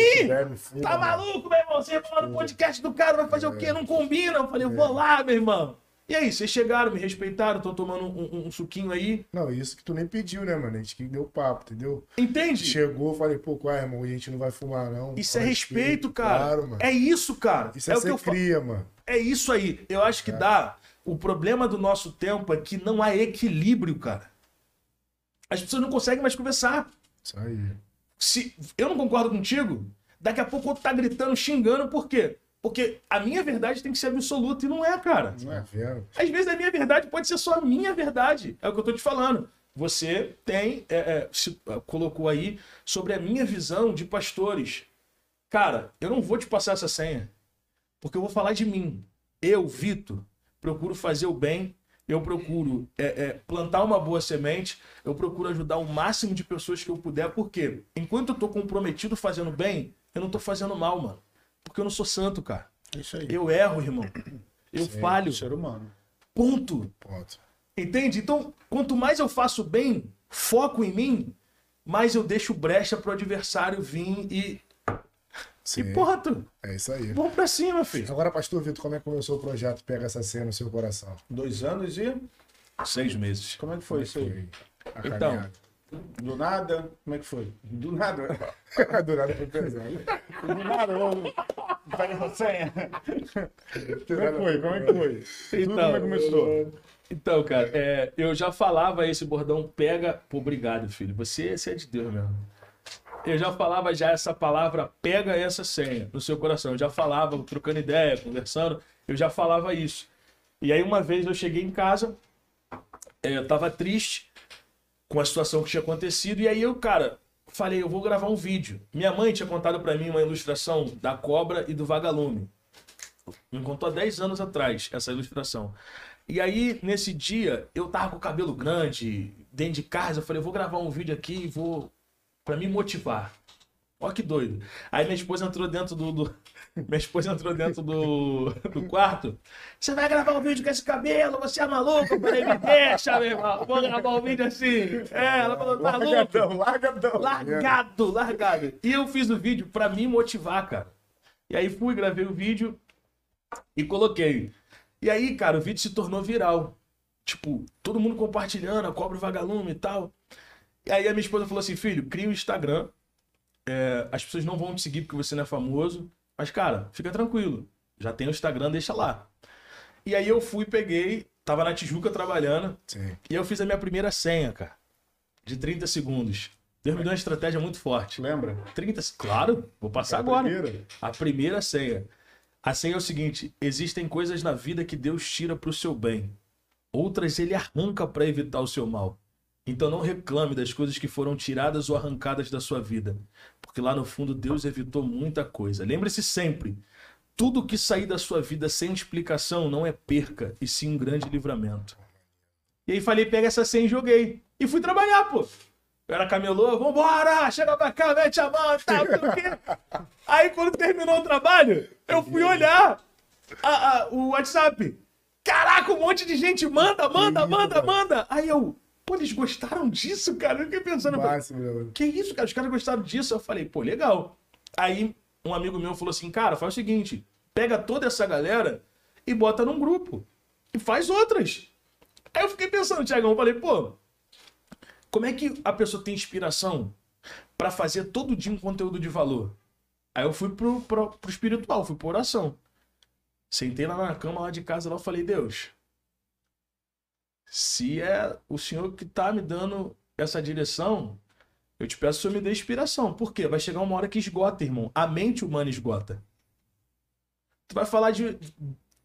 Fuma, Tá né? maluco, meu irmão? Você vai lá no podcast do cara, vai fazer o quê? Não combina. Eu falei, eu vou lá, meu irmão. E aí, vocês chegaram, me respeitaram, tô tomando um, um- um suquinho aí. Não, isso que tu nem pediu, né, mano? A gente que deu papo, entendeu? Entende? Chegou, falei, pô, qual é, irmão? A gente não vai fumar, não. Isso é Com respeito, cara. Claro, mano. É isso, cara. Isso é, é, o que eu falo. cria, mano. É isso aí. Eu acho que dá. O problema do nosso tempo é que não há equilíbrio, cara. As pessoas não conseguem mais conversar. Isso aí. Se eu não concordo contigo, daqui a pouco o outro tá gritando, xingando, por quê? Porque a minha verdade tem que ser absoluta e não é, cara. Não é? vendo? Às vezes a minha verdade pode ser só a minha verdade. É o que eu tô te falando. Você tem, é, é, se- é, colocou aí sobre a minha visão de pastores. Cara, eu não vou te passar essa senha. Porque eu vou falar de mim. Eu, Vitor, procuro fazer o bem. Eu procuro é, é, plantar uma boa semente. Eu procuro ajudar o máximo de pessoas que eu puder. Porque enquanto eu tô comprometido fazendo bem, eu não tô fazendo mal, mano. Porque eu não sou santo, cara. É isso aí. Eu erro, irmão. Eu Sim. falho. Ser humano. Ponto. Ponto. Entende? Então, quanto mais eu faço bem, foco em mim, mais eu deixo brecha pro adversário vir e. Sim. E porra, tu, É isso aí. vamos pra cima, filho. Agora, pastor Vitor, como é que começou o projeto Pega essa cena no seu coração? Dois anos e. Seis meses. Como é que foi isso aí? Então. caminhada? Do nada? Como é que foi? Do nada. Do nada foi pesado. Do nada. eu- Pega essa senha. Como é que foi? Como é que foi? Tudo Então, como é que começou? Então, cara, é, eu já falava esse bordão, pega. Pô, obrigado, filho. Você, você é de Deus mesmo. Eu já falava já essa palavra, pega essa senha no seu coração. Eu já falava, trocando ideia, conversando, eu já falava isso. E aí uma vez eu cheguei em casa, é, eu tava triste com a situação que tinha acontecido, e aí eu, cara, falei, eu vou gravar um vídeo. Minha mãe tinha contado pra mim uma ilustração da cobra e do vagalume. Me contou há 10 anos atrás essa ilustração. E aí, nesse dia, eu tava com o cabelo grande, dentro de casa, eu falei, eu vou gravar um vídeo aqui e vou. Pra me motivar. Ó que doido. Aí minha esposa entrou dentro do. do- Minha esposa entrou dentro do, do quarto. Você vai gravar um vídeo com esse cabelo? Você é maluco? Eu falei, me deixa, meu irmão. Vou gravar um vídeo assim. É, ela falou, tá louco? Largadão, largadão. Largado, largado. E eu fiz o vídeo pra me motivar, cara. E aí fui, gravei o vídeo e coloquei. E aí, cara, o vídeo se tornou viral. Tipo, todo mundo compartilhando, a cobra vagalume e tal. E aí a minha esposa falou assim, filho, cria um Instagram. É, as pessoas não vão te seguir porque você não é famoso. Mas, cara, fica tranquilo. Já tem o Instagram, deixa lá. E aí eu fui, peguei, tava na Tijuca trabalhando. Sim. E eu fiz a minha primeira senha, cara. De 30 segundos. Deus me deu uma estratégia muito forte. Lembra? 30 se- Claro, vou passar A agora. primeira? A primeira senha. A senha é o seguinte: existem coisas na vida que Deus tira para o seu bem. Outras ele arranca para evitar o seu mal. Então não reclame das coisas que foram tiradas ou arrancadas da sua vida. Porque lá no fundo Deus evitou muita coisa. Lembre-se sempre: tudo que sair da sua vida sem explicação não é perca, e sim um grande livramento. E aí falei, pega essa senha e joguei. E fui trabalhar, pô. Eu era camelô, vambora, chega pra cá, mete a mão tal, não quê. Aí quando terminou o trabalho, eu fui olhar a- a- o WhatsApp. Caraca, um monte de gente manda, manda, manda, manda. Aí eu, pô, eles gostaram disso, cara? Eu fiquei pensando, falei, Máximo, meu. que isso, cara? Os caras gostaram disso. Eu falei, pô, legal. Aí um amigo meu falou assim, cara, faz o seguinte, pega toda essa galera e bota num grupo. E faz outras. Aí eu fiquei pensando, Tiagão, eu falei, pô, como é que a pessoa tem inspiração pra fazer todo dia um conteúdo de valor? Aí eu fui pro, pro, pro espiritual, fui pro oração. Sentei lá na cama lá de casa, lá eu falei, Deus, se é o Senhor que tá me dando essa direção, eu te peço que o Senhor me dê inspiração. Por quê? Vai chegar uma hora que esgota, irmão. A mente humana esgota. Tu vai falar de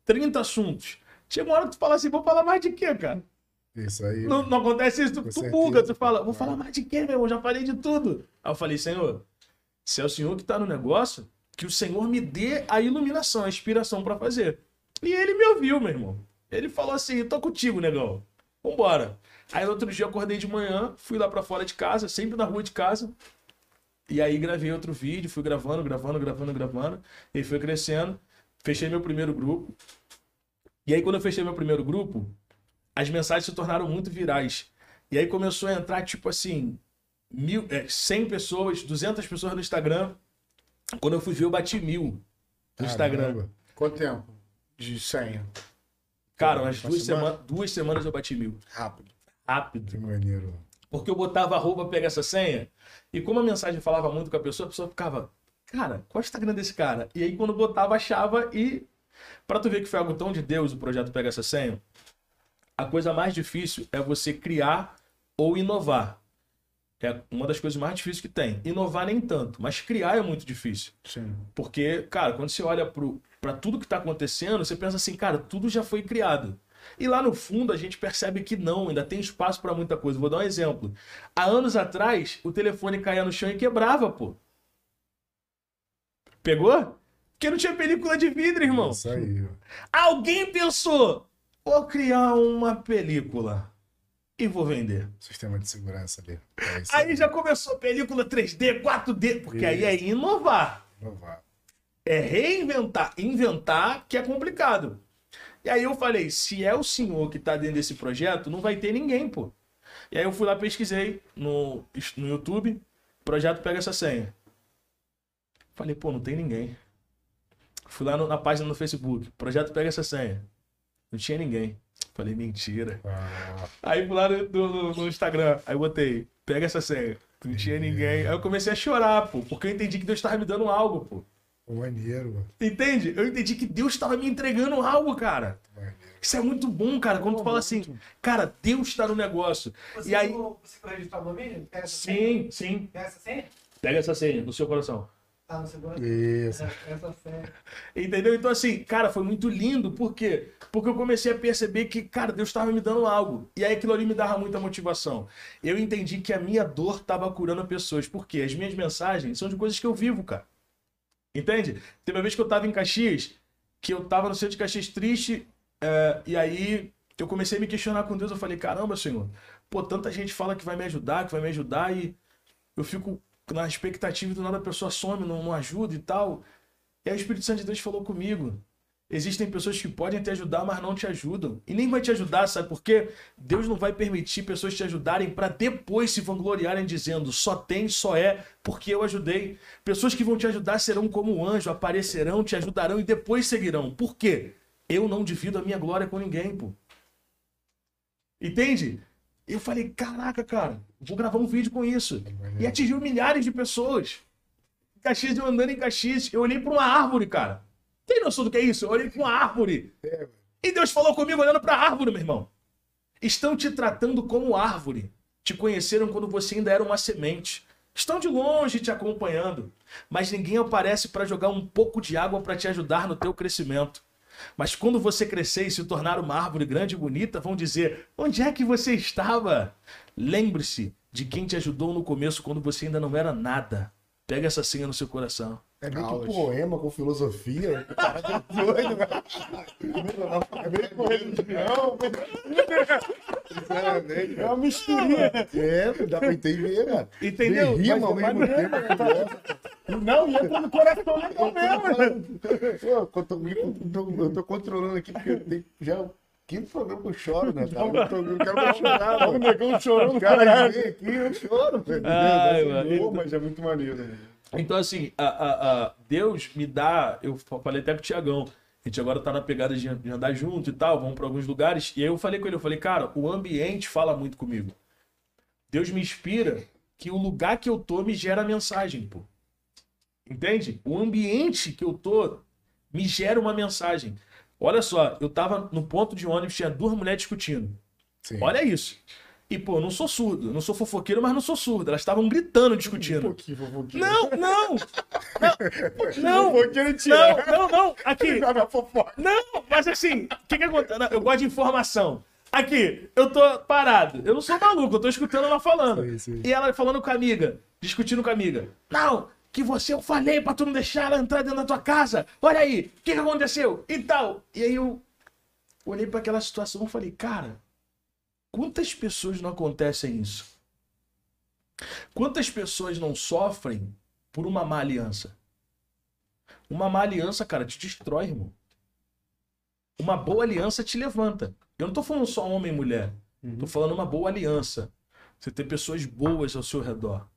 30 assuntos. Chega uma hora que tu fala assim, vou falar mais de quê, cara? Isso aí. Não, não acontece isso, tu, tu buga, tu fala, vou falar mais de quê, meu irmão? Já falei de tudo. Aí eu falei, Senhor, se é o Senhor que tá no negócio, que o Senhor me dê a iluminação, a inspiração pra fazer. E ele me ouviu, meu irmão. Ele falou assim, tô contigo, negão. Vambora. Aí no outro dia eu acordei de manhã, fui lá pra fora de casa, sempre na rua de casa. E aí gravei outro vídeo, fui gravando, gravando, gravando, gravando. E foi crescendo. Fechei meu primeiro grupo. E aí quando eu fechei meu primeiro grupo, as mensagens se tornaram muito virais. E aí começou a entrar, tipo assim, mil, é, 100 pessoas, 200 pessoas no Instagram. Quando eu fui ver, eu bati mil no Instagram. Quanto tempo de senha? Cara, umas Uma duas, semana? sema- duas semanas eu bati mil. Rápido. Rápido. Que maneiro. Porque eu botava arroba, pega essa senha. E como a mensagem falava muito com a pessoa, a pessoa ficava, cara, qual é o Instagram desse cara? E aí quando botava, achava e. Pra tu ver que foi algo tão de Deus o projeto Pega essa senha, a coisa mais difícil é você criar ou inovar. É uma das coisas mais difíceis que tem. Inovar nem tanto, mas criar é muito difícil. Sim. Porque, cara, quando você olha pro, pra tudo que tá acontecendo, você pensa assim, cara, tudo já foi criado. E lá no fundo a gente percebe que não, ainda tem espaço pra muita coisa. Vou dar um exemplo. Há anos atrás, o telefone caía no chão e quebrava, pô. Pegou? Porque não tinha película de vidro, irmão. Isso aí. Alguém pensou, vou criar uma película e vou vender. Sistema de segurança ali. É isso Aí já começou película 3D, 4D, porque aí é inovar. Inovar. É reinventar, inventar que é complicado. E aí eu falei, se é o senhor que tá dentro desse projeto, não vai ter ninguém, pô. E aí eu fui lá, pesquisei no, no YouTube, projeto pega essa senha. Falei, pô, não tem ninguém. Fui lá no- na página no Facebook, projeto pega essa senha. Não tinha ninguém. Falei, mentira. Ah, Aí fui lá no, no- no Instagram, aí botei, pega essa senha. Não tinha ninguém. Aí eu comecei a chorar, pô, porque eu entendi que Deus tava me dando algo, pô. Maneiro, mano. Entende? Eu entendi que Deus estava me entregando algo, cara. Maneiro. Isso é muito bom, cara. Quando tu fala assim, cara, Deus está no negócio. Você, E aí. Registrar o domínio? Pega essa senha? Sim, sim. Pega essa senha? Pega essa senha no seu coração. Tá no segundo? Isso. Essa, essa senha. Entendeu? Então, assim, cara, foi muito lindo. Por quê? Porque eu comecei a perceber que, cara, Deus estava me dando algo. E aí aquilo ali me dava muita motivação. Eu entendi que a minha dor estava curando pessoas. Por quê? As minhas mensagens são de coisas que eu vivo, cara. Entende? Teve uma vez que eu tava em Caxias, que eu tava no centro de Caxias triste, é, e aí eu comecei a me questionar com Deus. Eu falei, caramba, Senhor, pô, tanta gente fala que vai me ajudar, que vai me ajudar, e eu fico na expectativa e do nada a pessoa some, não, não ajuda e tal. E aí o Espírito Santo de Deus falou comigo. Existem pessoas que podem te ajudar, mas não te ajudam. E nem vai te ajudar, sabe por quê? Deus não vai permitir pessoas te ajudarem para depois se vangloriarem dizendo só tem, só é, porque eu ajudei. Pessoas que vão te ajudar serão como um anjo, aparecerão, te ajudarão e depois seguirão. Por quê? Eu não divido a minha glória com ninguém, pô. Entende? Eu falei, caraca, cara, vou gravar um vídeo com isso. E atingiu milhares de pessoas. Caxias, eu andando em Caxias, eu olhei para uma árvore, cara. Tem noção do que é isso? Eu olhei para uma árvore. E Deus falou comigo olhando para a árvore, meu irmão. Estão te tratando como árvore. Te conheceram quando você ainda era uma semente. Estão de longe te acompanhando. Mas ninguém aparece para jogar um pouco de água para te ajudar no teu crescimento. Mas quando você crescer e se tornar uma árvore grande e bonita, vão dizer: onde é que você estava? Lembre-se de quem te ajudou no começo quando você ainda não era nada. Pega essa senha no seu coração. É meio que Aulas. poema com filosofia. Cara, doido. É meio religião. Sinceramente, É uma misturinha. É, dá pra entender, cara. Entendeu? Rima Mas- ao mesmo mas- tempo. né? Não, e entra no coração legal mesmo. Pô, eu tô, eu tô- eu tô controlando aqui porque tem já quinto programa que eu choro, né? Cara? Eu, tô, eu quero mais chorar, Tá o mano. negão chorando cara vem aqui eu choro, velho. Ai, Assim, mano. Mas é muito maneiro. né? Então, assim, a, a- a- Deus me dá. Eu falei até com o Tiagão. A gente agora tá na pegada de, andar junto e tal, vamos para alguns lugares. E aí eu falei com ele, eu falei, cara, o ambiente fala muito comigo. Deus me inspira que o lugar que eu tô me gera mensagem, pô. Entende? O ambiente que eu tô me gera uma mensagem. Olha só, eu tava no ponto de ônibus, tinha duas mulheres discutindo. Sim. Olha isso. E, pô, eu não sou surdo, eu não sou fofoqueiro, mas não sou surdo. Elas estavam gritando, Um discutindo. pouquinho, fofoquinho. Não, não! Não! Não, Fofoqueiro tira. não, não, não! Aqui! Não, mas assim, o que que acontece? Eu gosto de informação. Aqui, eu tô parado. Eu não sou maluco, eu tô escutando ela falando. Sim, sim. E ela falando com a amiga, discutindo com a amiga. Não, que você, eu falei pra tu não deixar ela entrar dentro da tua casa. Olha aí, o que que aconteceu? E tal. E aí eu olhei pra aquela situação e falei, cara, Quantas pessoas não acontecem isso? Quantas pessoas não sofrem por uma má aliança? Uma má aliança, cara, te destrói, irmão. Uma boa aliança te levanta. Eu não tô falando só homem e mulher. Tô falando uma boa aliança. Você ter pessoas boas ao seu redor.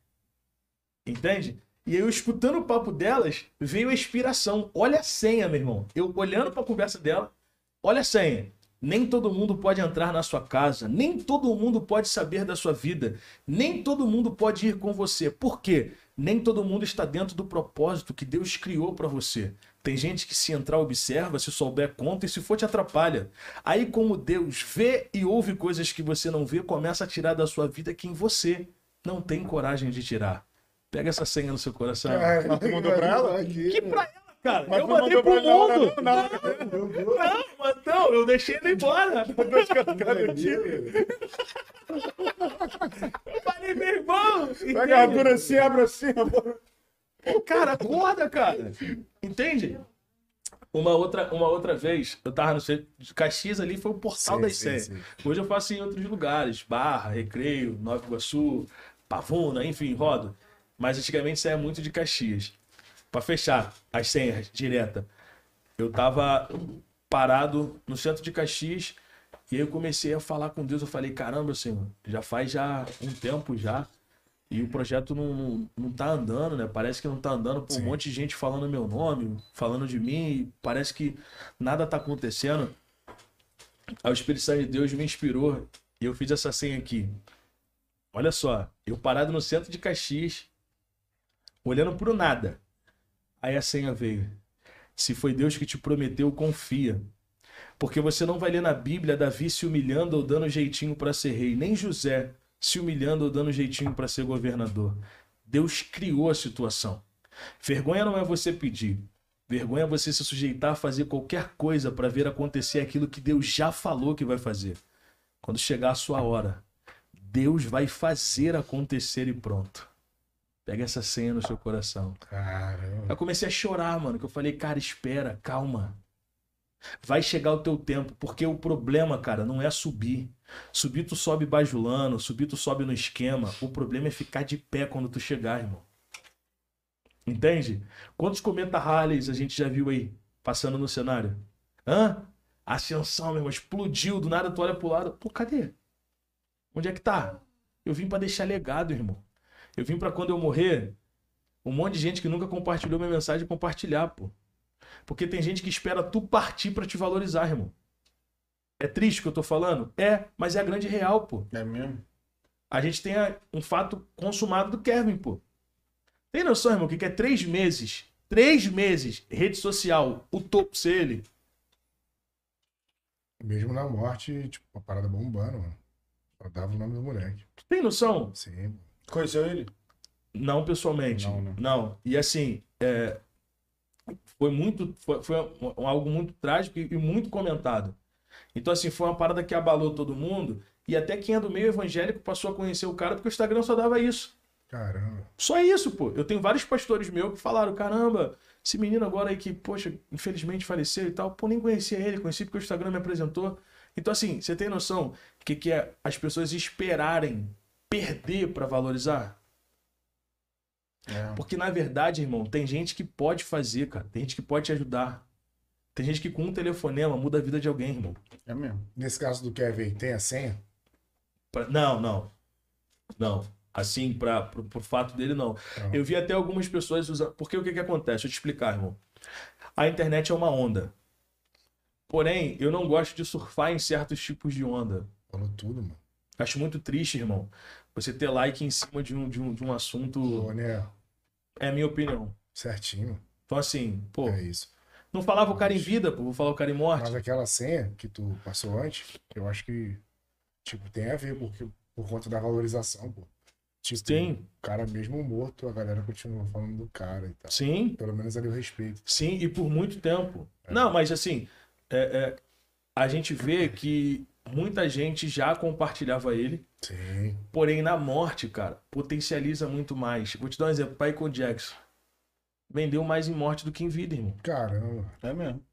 Entende? E eu escutando o papo delas, veio a inspiração. Olha a senha, meu irmão. Eu olhando pra conversa dela, olha a senha. Nem todo mundo pode entrar na sua casa, nem todo mundo pode saber da sua vida, nem todo mundo pode ir com você. Por quê? Nem todo mundo está dentro do propósito que Deus criou para você. Tem gente que se entrar observa, se souber conta e se for te atrapalha. Aí como Deus vê e ouve coisas que você não vê, começa a tirar da sua vida quem você não tem coragem de tirar. Pega essa senha no seu coração. Mas tu mandou pra ela? Que pra ela, cara? Mas eu mandei pro pra ela, mundo. não, não. Não, mas não, eu deixei ele embora. Eu falei, meu irmão. Pega a dura assim, abre assim. Cara, acorda, cara. Entende? Uma outra, uma outra vez, eu tava no centro de Caxias ali, foi o portal Sim, das. Hoje eu faço em outros lugares, Barra, Recreio, Nova Iguaçu, Pavuna, enfim, rodo. Mas antigamente saía muito de Caxias. Pra fechar as senhas direta, eu tava parado no centro de Caxias e aí eu comecei a falar com Deus. Eu falei, caramba, Senhor, já faz já um tempo já. E o projeto não, não, não tá andando, né? Parece que não tá andando por um monte de gente falando meu nome, falando de mim, e parece que nada tá acontecendo. Aí o Espírito Santo de Deus me inspirou e eu fiz essa senha aqui. Olha só, eu parado no centro de Caxias, olhando pro nada. Aí a senha veio. Se foi Deus que te prometeu, confia. Porque você não vai ler na Bíblia Davi se humilhando ou dando jeitinho para ser rei, nem José se humilhando ou dando jeitinho para ser governador. Deus criou a situação. Vergonha não é você pedir. Vergonha é você se sujeitar a fazer qualquer coisa para ver acontecer aquilo que Deus já falou que vai fazer. Quando chegar a sua hora, Deus vai fazer acontecer e pronto. Pega essa senha no seu coração. Caramba. Eu comecei a chorar, mano, que eu falei, cara, espera, calma. Vai chegar o teu tempo, porque o problema, cara, não é subir. Subir tu sobe bajulando, subir tu sobe no esquema. O problema é ficar de pé quando tu chegar, irmão. Entende? Quantos cometa Harleys a gente já viu aí, passando no cenário? Hã? Ascensão, meu irmão, explodiu, do nada tu olha pro lado. Pô, cadê? Onde é que tá? Eu vim pra deixar legado, irmão. Eu vim pra quando eu morrer, um monte de gente que nunca compartilhou minha mensagem compartilhar, pô. Porque tem gente que espera tu partir pra te valorizar, irmão. É triste o que eu tô falando? É, mas é a grande real, pô. É mesmo? A gente tem a- um fato consumado do Kevin, pô. Tem noção, irmão, que que é três meses? Três meses, rede social, o topo ser ele. Mesmo na morte, tipo, uma parada bombando, mano. Só dava o nome do moleque. Tem noção? Sim. Conheceu ele? Não pessoalmente. Não, né? Não. E assim, é, foi muito. Foi, foi algo muito trágico e, e muito comentado. Então, assim, foi uma parada que abalou todo mundo. E até quem é do meio evangélico passou a conhecer o cara porque o Instagram só dava isso. Caramba. Só isso, pô. Eu tenho vários pastores meus que falaram: caramba, esse menino agora aí que, poxa, infelizmente faleceu e tal, pô, nem conhecia ele, conheci porque o Instagram me apresentou. Então, assim, você tem noção que, que é as pessoas esperarem perder pra valorizar? É. Porque na verdade, irmão, tem gente que pode fazer, cara. Tem gente que pode te ajudar. Tem gente que com um telefonema muda a vida de alguém, irmão. É mesmo. Nesse caso do Kevin, tem a senha? Pra- Não, não. Não. Assim, pra, pro, pro fato dele, não. Não. Eu vi até algumas pessoas usando. Porque o que, que acontece? Deixa eu te explicar, irmão. A internet é uma onda. Porém, eu não gosto de surfar em certos tipos de onda. Falou tudo, mano. Acho muito triste, irmão. Você ter like em cima de um, de um, de um assunto. Pô, né? É a minha opinião. Certinho. Então, assim, pô. É isso. Não falava o cara em vida, pô. Vou falar o cara em morte. Mas aquela senha que tu passou antes, eu acho que, tipo, tem a ver porque, por conta da valorização, pô. Tipo, Sim. o cara mesmo morto, a galera continua falando do cara e tal. Sim, Pelo menos ali o respeito. sim, e por muito tempo. Não, mas assim, é, é, a gente vê que muita gente já compartilhava ele, Sim. porém na morte, cara, potencializa muito mais. Vou te dar um exemplo, Michael Jackson. Vendeu mais em morte do que em vida, irmão. Caramba. É mesmo.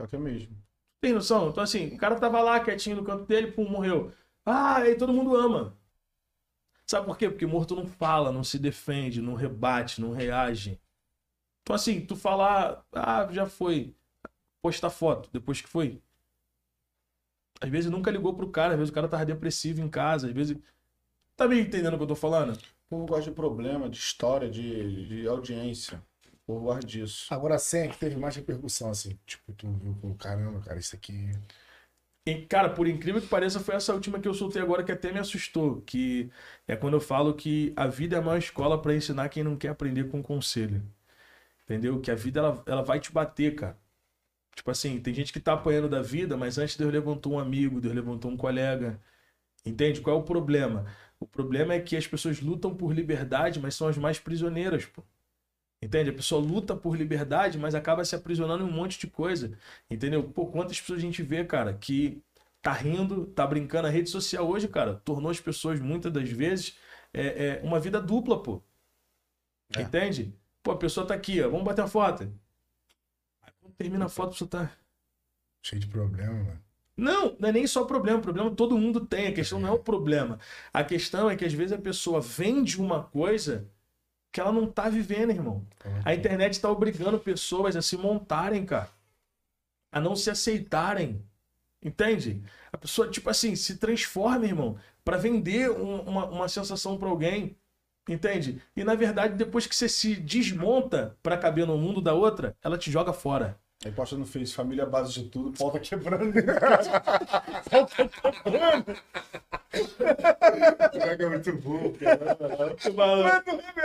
Só que é mesmo. Tem noção? Então assim, o cara tava lá quietinho no canto dele, pum, morreu. Ah, aí todo mundo ama. Sabe por quê? Porque morto não fala, não se defende, não rebate, não reage. Então, assim, tu falar, ah, já foi. Postar foto, depois que foi. Às vezes nunca ligou pro cara, às vezes o cara tava depressivo em casa, às vezes. Tá me entendendo o que eu tô falando? O povo gosta de problema, de história, de, de audiência. O povo gosta disso. Agora a senha que teve mais repercussão, assim. Tipo, tu viu com caramba, cara, isso aqui. E, cara, por incrível que pareça, foi essa última que eu soltei agora que até me assustou. Que é quando eu falo que a vida é a maior escola para ensinar quem não quer aprender com conselho. Entendeu? Que a vida ela, ela vai te bater, cara. Tipo assim, tem gente que tá apanhando da vida, mas antes Deus levantou um amigo, Deus levantou um colega. Entende? Qual é o problema? O problema é que as pessoas lutam por liberdade, mas são as mais prisioneiras, pô. Entende? A pessoa luta por liberdade, mas acaba se aprisionando em um monte de coisa. Entendeu? Pô, quantas pessoas a gente vê, cara, que tá rindo, tá brincando. A rede social hoje, cara, tornou as pessoas, muitas das vezes, é, é uma vida dupla, pô. É. Entende? Pô, a pessoa tá aqui, ó. Vamos bater uma foto. Termina a foto, a pessoa tá. Cheio de problema, mano. Não, não é nem só problema. O problema todo mundo tem. A questão não é o problema. A questão é que às vezes a pessoa vende uma coisa que ela não tá vivendo, irmão. A internet tá obrigando pessoas a se montarem, cara. A não se aceitarem. Entende? A pessoa, tipo assim, se transforma, irmão, para vender um- uma, uma sensação para alguém. Entende? E na verdade, depois que você se desmonta para caber no mundo da outra, ela te joga fora. Aí posta no Face, família base de tudo, pau tá quebrando. Caraca, é muito bom, cara.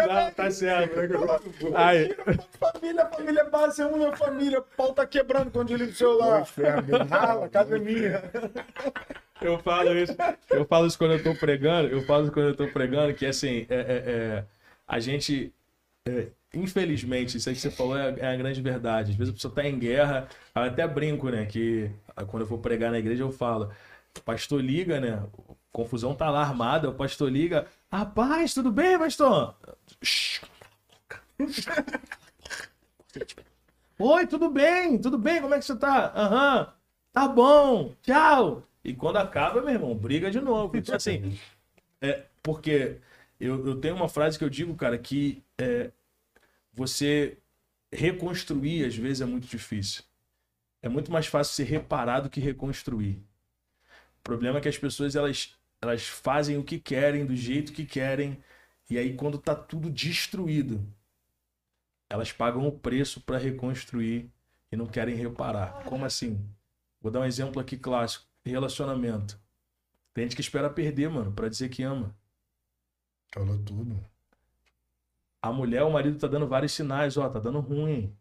Não, tá certo. Aí, família, família base é uma família, pau tá quebrando quando eu ligo o Ô, celular. Rala, casa é minha. Eu falo isso, eu falo isso quando eu tô pregando, eu falo isso quando eu tô pregando, que assim, é, é, é, a gente, é, infelizmente, isso aí que você falou é, é a grande verdade. Às vezes a pessoa tá em guerra, eu até brinco, né, que ah, quando eu for pregar na igreja eu falo, pastor liga, né, confusão tá lá armada, o pastor liga, rapaz, tudo bem, pastor? Oi, tudo bem? Tudo bem? Como é que você tá? Aham. Tá bom. Tchau. E quando acaba, meu irmão, briga de novo. Então, assim, é, porque eu, eu tenho uma frase que eu digo, cara, que é, você reconstruir, às vezes, é muito difícil. É muito mais fácil ser reparar do que reconstruir. O problema é que as pessoas, elas, elas fazem o que querem, do jeito que querem, e aí quando tá tudo destruído, elas pagam o preço para reconstruir e não querem reparar. Como assim? Vou dar um exemplo aqui clássico. Relacionamento. Tem gente que espera perder, mano, pra dizer que ama. Falou tudo. A mulher, o marido tá dando vários sinais, ó, tá dando ruim.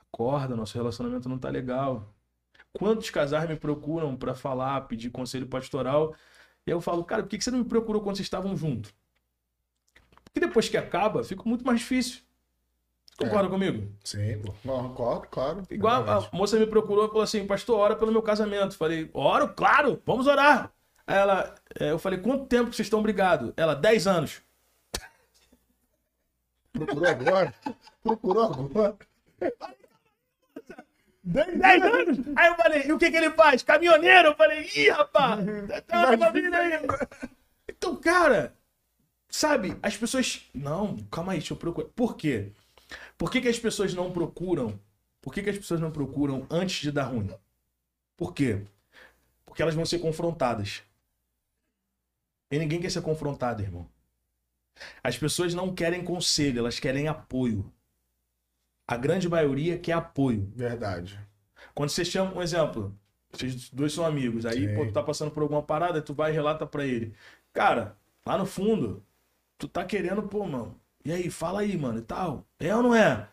Acorda, nosso relacionamento não tá legal. Quantos casais me procuram pra falar, pedir conselho pastoral? E eu falo, cara, por que você não me procurou quando vocês estavam juntos? Porque depois que acaba, fica muito mais difícil. Concorda comigo? Sim. Não, claro. Igual a moça me procurou e falou assim, pastor, ora pelo meu casamento. Falei, oro, claro, vamos orar. Aí ela, é, eu falei, quanto tempo que vocês estão brigados? Ela, 10 anos. Procurou agora? Procurou agora? 10 anos? Aí eu falei, e o que que ele faz? Caminhoneiro? Eu falei, ih, rapaz, tá uma família aí. Então, cara, sabe, as pessoas... Não, calma aí, deixa eu procurar. Por quê? Por que, que as pessoas não procuram? Por que, que as pessoas não procuram antes de dar ruim? Por quê? Porque elas vão ser confrontadas. E ninguém quer ser confrontado, irmão. As pessoas não querem conselho, elas querem apoio. A grande maioria quer apoio. Verdade. Quando você chama, um exemplo, vocês dois são amigos, aí Sim. pô, tu tá passando por alguma parada, tu vai e relata pra ele. Cara, lá no fundo, tu tá querendo, pô, mano, e aí, fala aí, mano, e tal. É ou não é?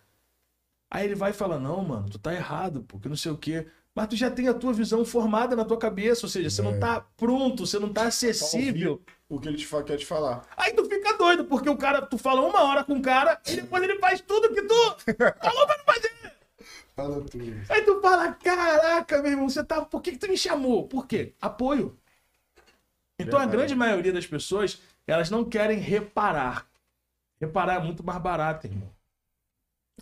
Aí ele vai e fala, não, mano, tu tá errado, porque não sei o quê. Mas tu já tem a tua visão formada na tua cabeça, ou seja, você não É. tá pronto, você não tá acessível. O que ele te quer te falar. Aí tu fica doido, porque o cara, tu fala uma hora com o cara e depois ele faz tudo que tu falou pra não fazer. Fala tudo. Aí tu fala, caraca, meu irmão, você tá. Por que, que tu me chamou? Por quê? Apoio. Então a Verdade. grande maioria das pessoas, elas não querem reparar. Reparar é muito mais barato, irmão.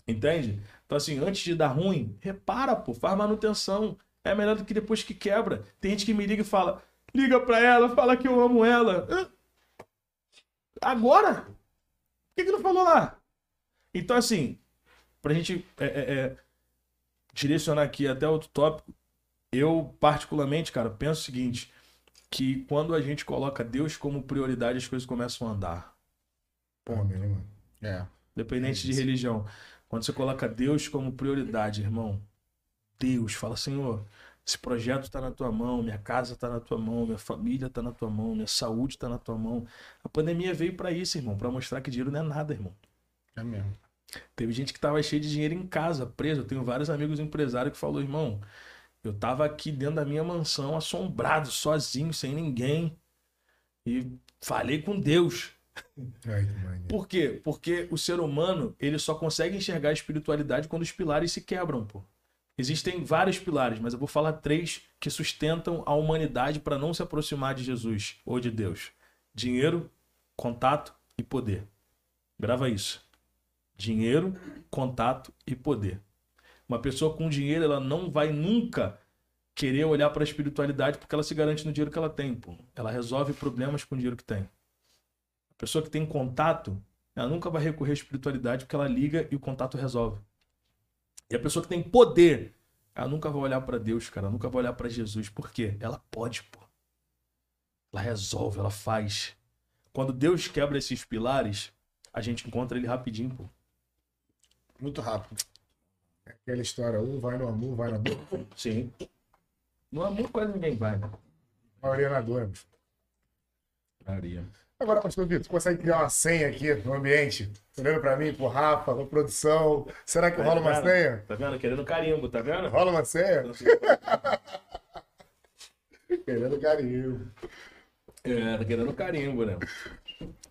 Entende? Então, assim, antes de dar ruim, repara, pô, faz manutenção. É melhor do que depois que quebra. Tem gente que me liga e fala: liga pra ela, fala que eu amo ela. Hã? Agora? Por que, que não falou lá? Então, assim, pra gente é, é, é, direcionar aqui até outro tópico, eu, particularmente, cara, penso o seguinte: que quando a gente coloca Deus como prioridade, as coisas começam a andar. Amém, mano. É. Independente É de religião. Quando você coloca Deus como prioridade, irmão, Deus, fala, Senhor, esse projeto está na tua mão, minha casa está na tua mão, minha família está na tua mão, minha saúde está na tua mão. A pandemia veio para isso, irmão, para mostrar que dinheiro não é nada, irmão. É mesmo. Teve gente que tava cheio de dinheiro em casa, preso. Eu tenho vários amigos empresários que falou, irmão, eu tava aqui dentro da minha mansão, assombrado, sozinho, sem ninguém. E falei com Deus. Por quê? Porque o ser humano, ele só consegue enxergar a espiritualidade quando os pilares se quebram, pô. Existem vários pilares, mas eu vou falar três que sustentam a humanidade para não se aproximar de Jesus ou de Deus: dinheiro, contato e poder. Grava isso. Dinheiro, contato e poder. Uma pessoa com dinheiro, ela não vai nunca querer olhar para a espiritualidade porque ela se garante no dinheiro que ela tem, pô. Ela resolve problemas com o dinheiro que tem. A pessoa que tem contato, ela nunca vai recorrer à espiritualidade porque ela liga e o contato resolve. E a pessoa que tem poder, ela nunca vai olhar para Deus, cara, ela nunca vai olhar para Jesus. Por quê? Ela pode, pô. Ela resolve, ela faz. Quando Deus quebra esses pilares, a gente encontra ele rapidinho, pô. Muito rápido. Aquela história, um vai no amor, vai na dor. Sim. No amor quase ninguém vai, né? A maioria na dor. Maria. Agora, pastor Vitor, você consegue criar uma senha aqui no ambiente? Olhando pra mim, pro Rafa, pra produção. Será que rola uma Tá vendo? senha? Tá vendo? Querendo carimbo, tá vendo? Rola uma senha? Querendo carinho. É, tá querendo carimbo, né?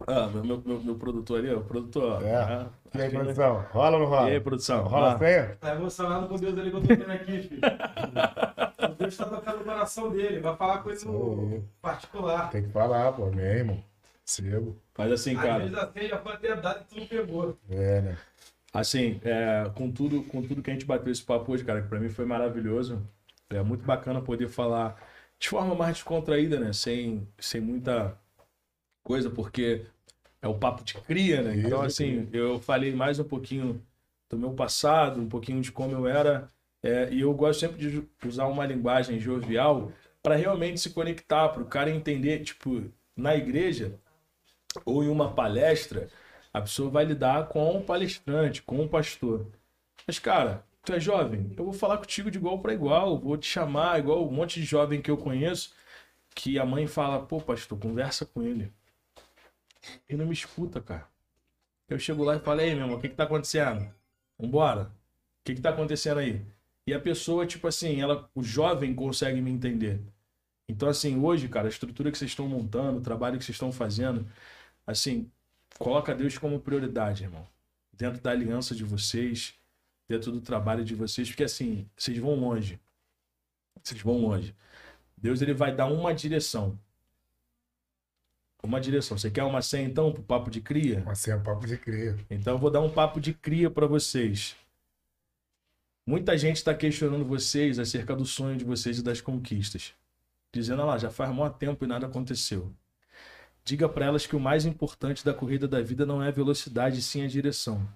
Ah, meu, meu, meu, meu produtor ali, ó, o produtor. ó. É. Ah, E aí, produção? Rola ou não rola? E aí, produção? Rola Ah, a senha? Tá emocionado com Deus ali que eu tô vendo aqui, filho. O Deus tá tocando no coração dele. Vai falar com ele no particular. Tem que falar, pô, meu irmão. Sebo. Faz assim, Às cara. vezes assim já pode ter dado e tu não pegou. É, né? Assim, é, com, tudo, com tudo que a gente bateu esse papo hoje, cara, que pra mim foi maravilhoso. É muito bacana poder falar de forma mais descontraída, né? Sem, sem muita coisa, porque é o papo de cria, né? Então, assim, eu falei mais um pouquinho do meu passado, um pouquinho de como eu era. é, e eu gosto sempre de usar uma linguagem jovial para realmente se conectar, para o cara entender, tipo, na igreja ou em uma palestra, a pessoa vai lidar com o palestrante, com o pastor. Mas, cara, tu é jovem, eu vou falar contigo de igual para igual, vou te chamar igual um monte de jovem que eu conheço, que a mãe fala, pô, pastor, conversa com ele. E não me escuta, cara. Eu chego lá e falo, ei, meu irmão, o que que tá acontecendo? Vambora. O que que tá acontecendo aí? E a pessoa, tipo assim, ela, o jovem consegue me entender. Então, assim, hoje, cara, a estrutura que vocês estão montando, o trabalho que vocês estão fazendo, assim, coloca Deus como prioridade, irmão. Dentro da aliança de vocês, dentro do trabalho de vocês, porque assim, vocês vão longe. Vocês vão longe. Deus ele vai dar uma direção. Uma direção. Você quer uma senha então pro papo de cria? Uma senha papo de crer. Então eu vou dar um papo de cria para vocês. Muita gente está questionando vocês acerca do sonho de vocês e das conquistas. Dizendo, "Ah lá, já faz muito tempo e nada aconteceu. Diga para elas que o mais importante da corrida da vida não é a velocidade, sim a direção.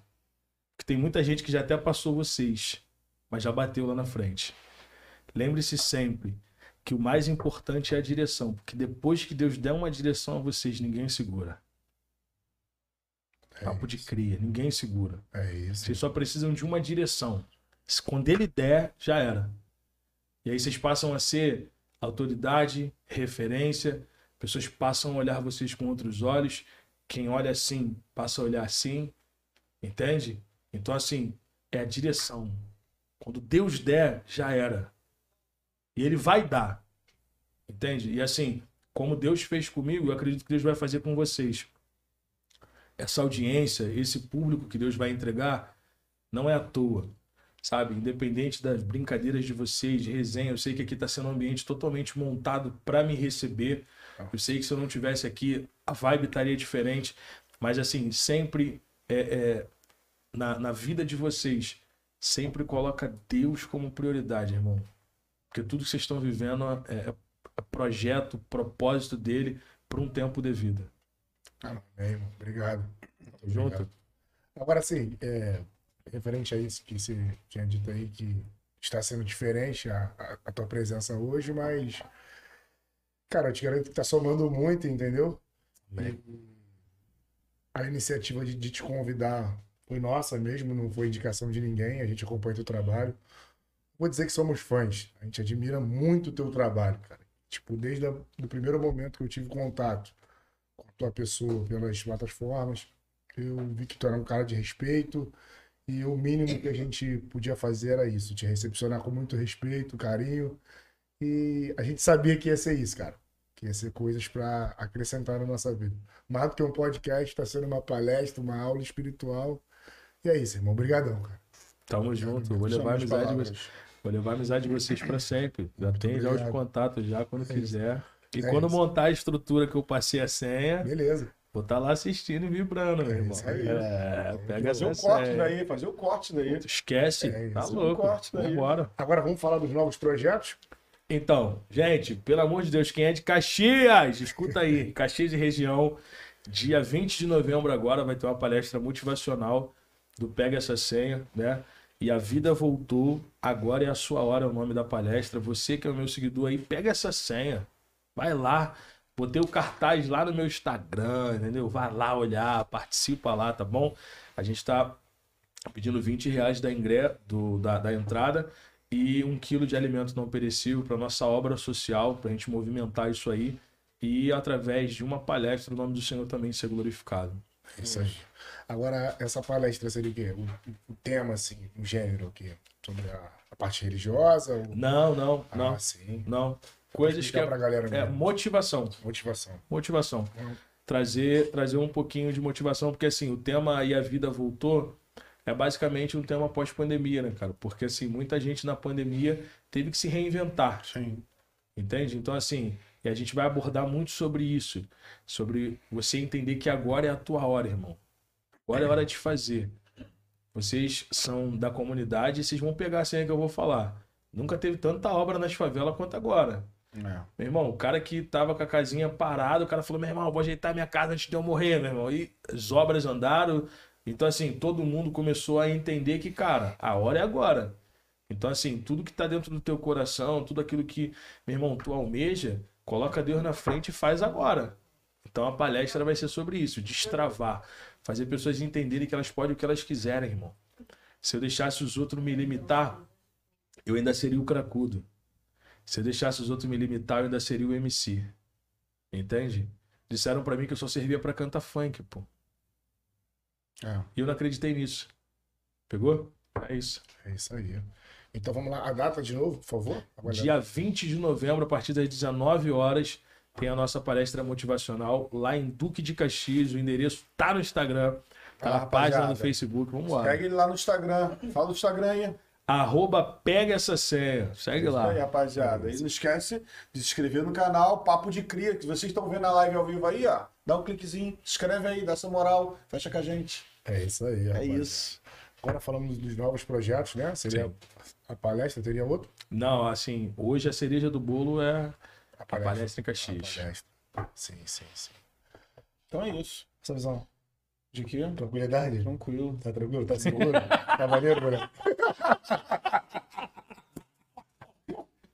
Porque tem muita gente que já até passou vocês, mas já bateu lá na frente. Lembre-se sempre que o mais importante é a direção, porque depois que Deus der uma direção a vocês, ninguém segura. É Papo de isso. cria, ninguém segura. É isso. Vocês só precisam de uma direção. Quando ele der, já era. E aí vocês passam a ser autoridade, referência, pessoas passam a olhar vocês com outros olhos. Quem olha assim, passa a olhar assim. Entende? Então, assim, é a direção. Quando Deus der, já era. E ele vai dar. Entende? E assim, como Deus fez comigo, eu acredito que Deus vai fazer com vocês. Essa audiência, esse público que Deus vai entregar, não é à toa. Sabe? Independente das brincadeiras de vocês, de resenha, eu sei que aqui está sendo um ambiente totalmente montado para me receber. Eu sei que se eu não tivesse aqui, a vibe estaria diferente. Mas assim, sempre é, é, na, na vida de vocês, sempre coloca Deus como prioridade, irmão. Porque tudo que vocês estão vivendo é, é projeto, propósito dele para um tempo de vida. Amém, irmão. Obrigado. Tamo junto? Obrigado. Agora, assim, é, referente a isso que você tinha dito aí, que está sendo diferente a, a, a tua presença hoje, mas, cara, eu te garanto que tá somando muito, entendeu? E a iniciativa de, de te convidar foi nossa mesmo, não foi indicação de ninguém, a gente acompanha teu trabalho. Vou dizer que somos fãs, a gente admira muito o teu trabalho, cara. Tipo, desde o primeiro momento que eu tive contato com a tua pessoa pelas plataformas, eu vi que tu era um cara de respeito e o mínimo que a gente podia fazer era isso, te recepcionar com muito respeito, carinho. E a gente sabia que ia ser isso, cara. Que ia ser coisas para acrescentar na nossa vida. Mais do que um podcast, está sendo uma palestra, uma aula espiritual. E é isso, irmão. Obrigadão, cara. Tamo junto. Vou levar amizade de palavras. vocês. Vou levar a amizade de vocês para sempre. Já Muito tem já os obrigado. contatos já quando É quiser. E É quando isso. montar a estrutura que eu passei a senha, Beleza. vou estar lá assistindo e vibrando, meu É irmão. isso aí. É, pega Fazer o essa corte senha. daí, fazer o corte daí. Esquece, É isso. tá Um louco. corte daí. Vambora. Agora vamos falar dos novos projetos? Então, gente, pelo amor de Deus, quem é de Caxias, escuta aí. Caxias e região, dia 20 de novembro agora vai ter uma palestra motivacional do Pega Essa Senha, né? E a vida voltou, agora é a sua hora, é o nome da palestra. Você que é o meu seguidor aí, pega essa senha. Vai lá, botei o cartaz lá no meu Instagram, entendeu? Vai lá olhar, participa lá, tá bom? A gente tá pedindo 20 reais da, ingre... do, da, da entrada e um quilo de alimento não perecível para nossa obra social, para a gente movimentar isso aí e através de uma palestra o nome do Senhor também ser glorificado. É isso aí. Agora, essa palestra seria o quê? O, o tema, assim, o gênero aqui? Sobre a, a parte religiosa? O... Não, não, não, Ah, sim. não. Coisas que é, galera é motivação, Motivação. motivação. Hum. Trazer, trazer um pouquinho de motivação, porque assim, o tema e a vida voltou é basicamente um tema pós-pandemia, né, cara? Porque assim, muita gente na pandemia teve que se reinventar. Sim. Entende? Então, assim, e a gente vai abordar muito sobre isso. Sobre você entender que agora é a tua hora, irmão. Agora é hora de fazer. Vocês são da comunidade e vocês vão pegar a senha que eu vou falar. Nunca teve tanta obra nas favelas quanto agora. É. Meu irmão, o cara que tava com a casinha parada, o cara falou: meu irmão, vou ajeitar minha casa antes de eu morrer, meu irmão. E as obras andaram. Então, assim, todo mundo começou a entender que, cara, a hora é agora. Então, assim, tudo que tá dentro do teu coração, tudo aquilo que, meu irmão, tu almeja, coloca Deus na frente e faz agora. Então, a palestra vai ser sobre isso: destravar, fazer pessoas entenderem que elas podem o que elas quiserem, irmão. Se eu deixasse os outros me limitar, eu ainda seria o cracudo. Se eu deixasse os outros me limitar, eu ainda seria o MC. Entende? Disseram pra mim que eu só servia pra cantar funk, pô. É. E eu não acreditei nisso. Pegou? É isso. É isso aí. Então vamos lá. A data de novo, por favor? Dia 20 de novembro, a partir das 19 horas, tem a nossa palestra motivacional lá em Duque de Caxias. O endereço tá no Instagram, tá Ah, na página no. Facebook. Vamos lá. Segue ele lá no Instagram. Fala o Instagram aí. Arroba pega essa senha. Segue Isso aí, lá. rapaziada. E não esquece de se inscrever no canal Papo de Cria. Que vocês estão vendo a live ao vivo aí, ó. Dá um cliquezinho, se inscreve aí, dá essa moral, fecha com a gente. É isso aí. É rapaziada. isso. Agora falamos dos novos projetos, né? Seria Sim. a palestra, teria outro? Não, assim, hoje a cereja do bolo é A a palestra em A Caxias. palestra. Sim, sim, sim. Então é isso. Essa visão. De quê? Tranquilidade? Tranquilo. Tá tranquilo? Tá seguro? tá maneiro, moleque? Ele vai me ajuda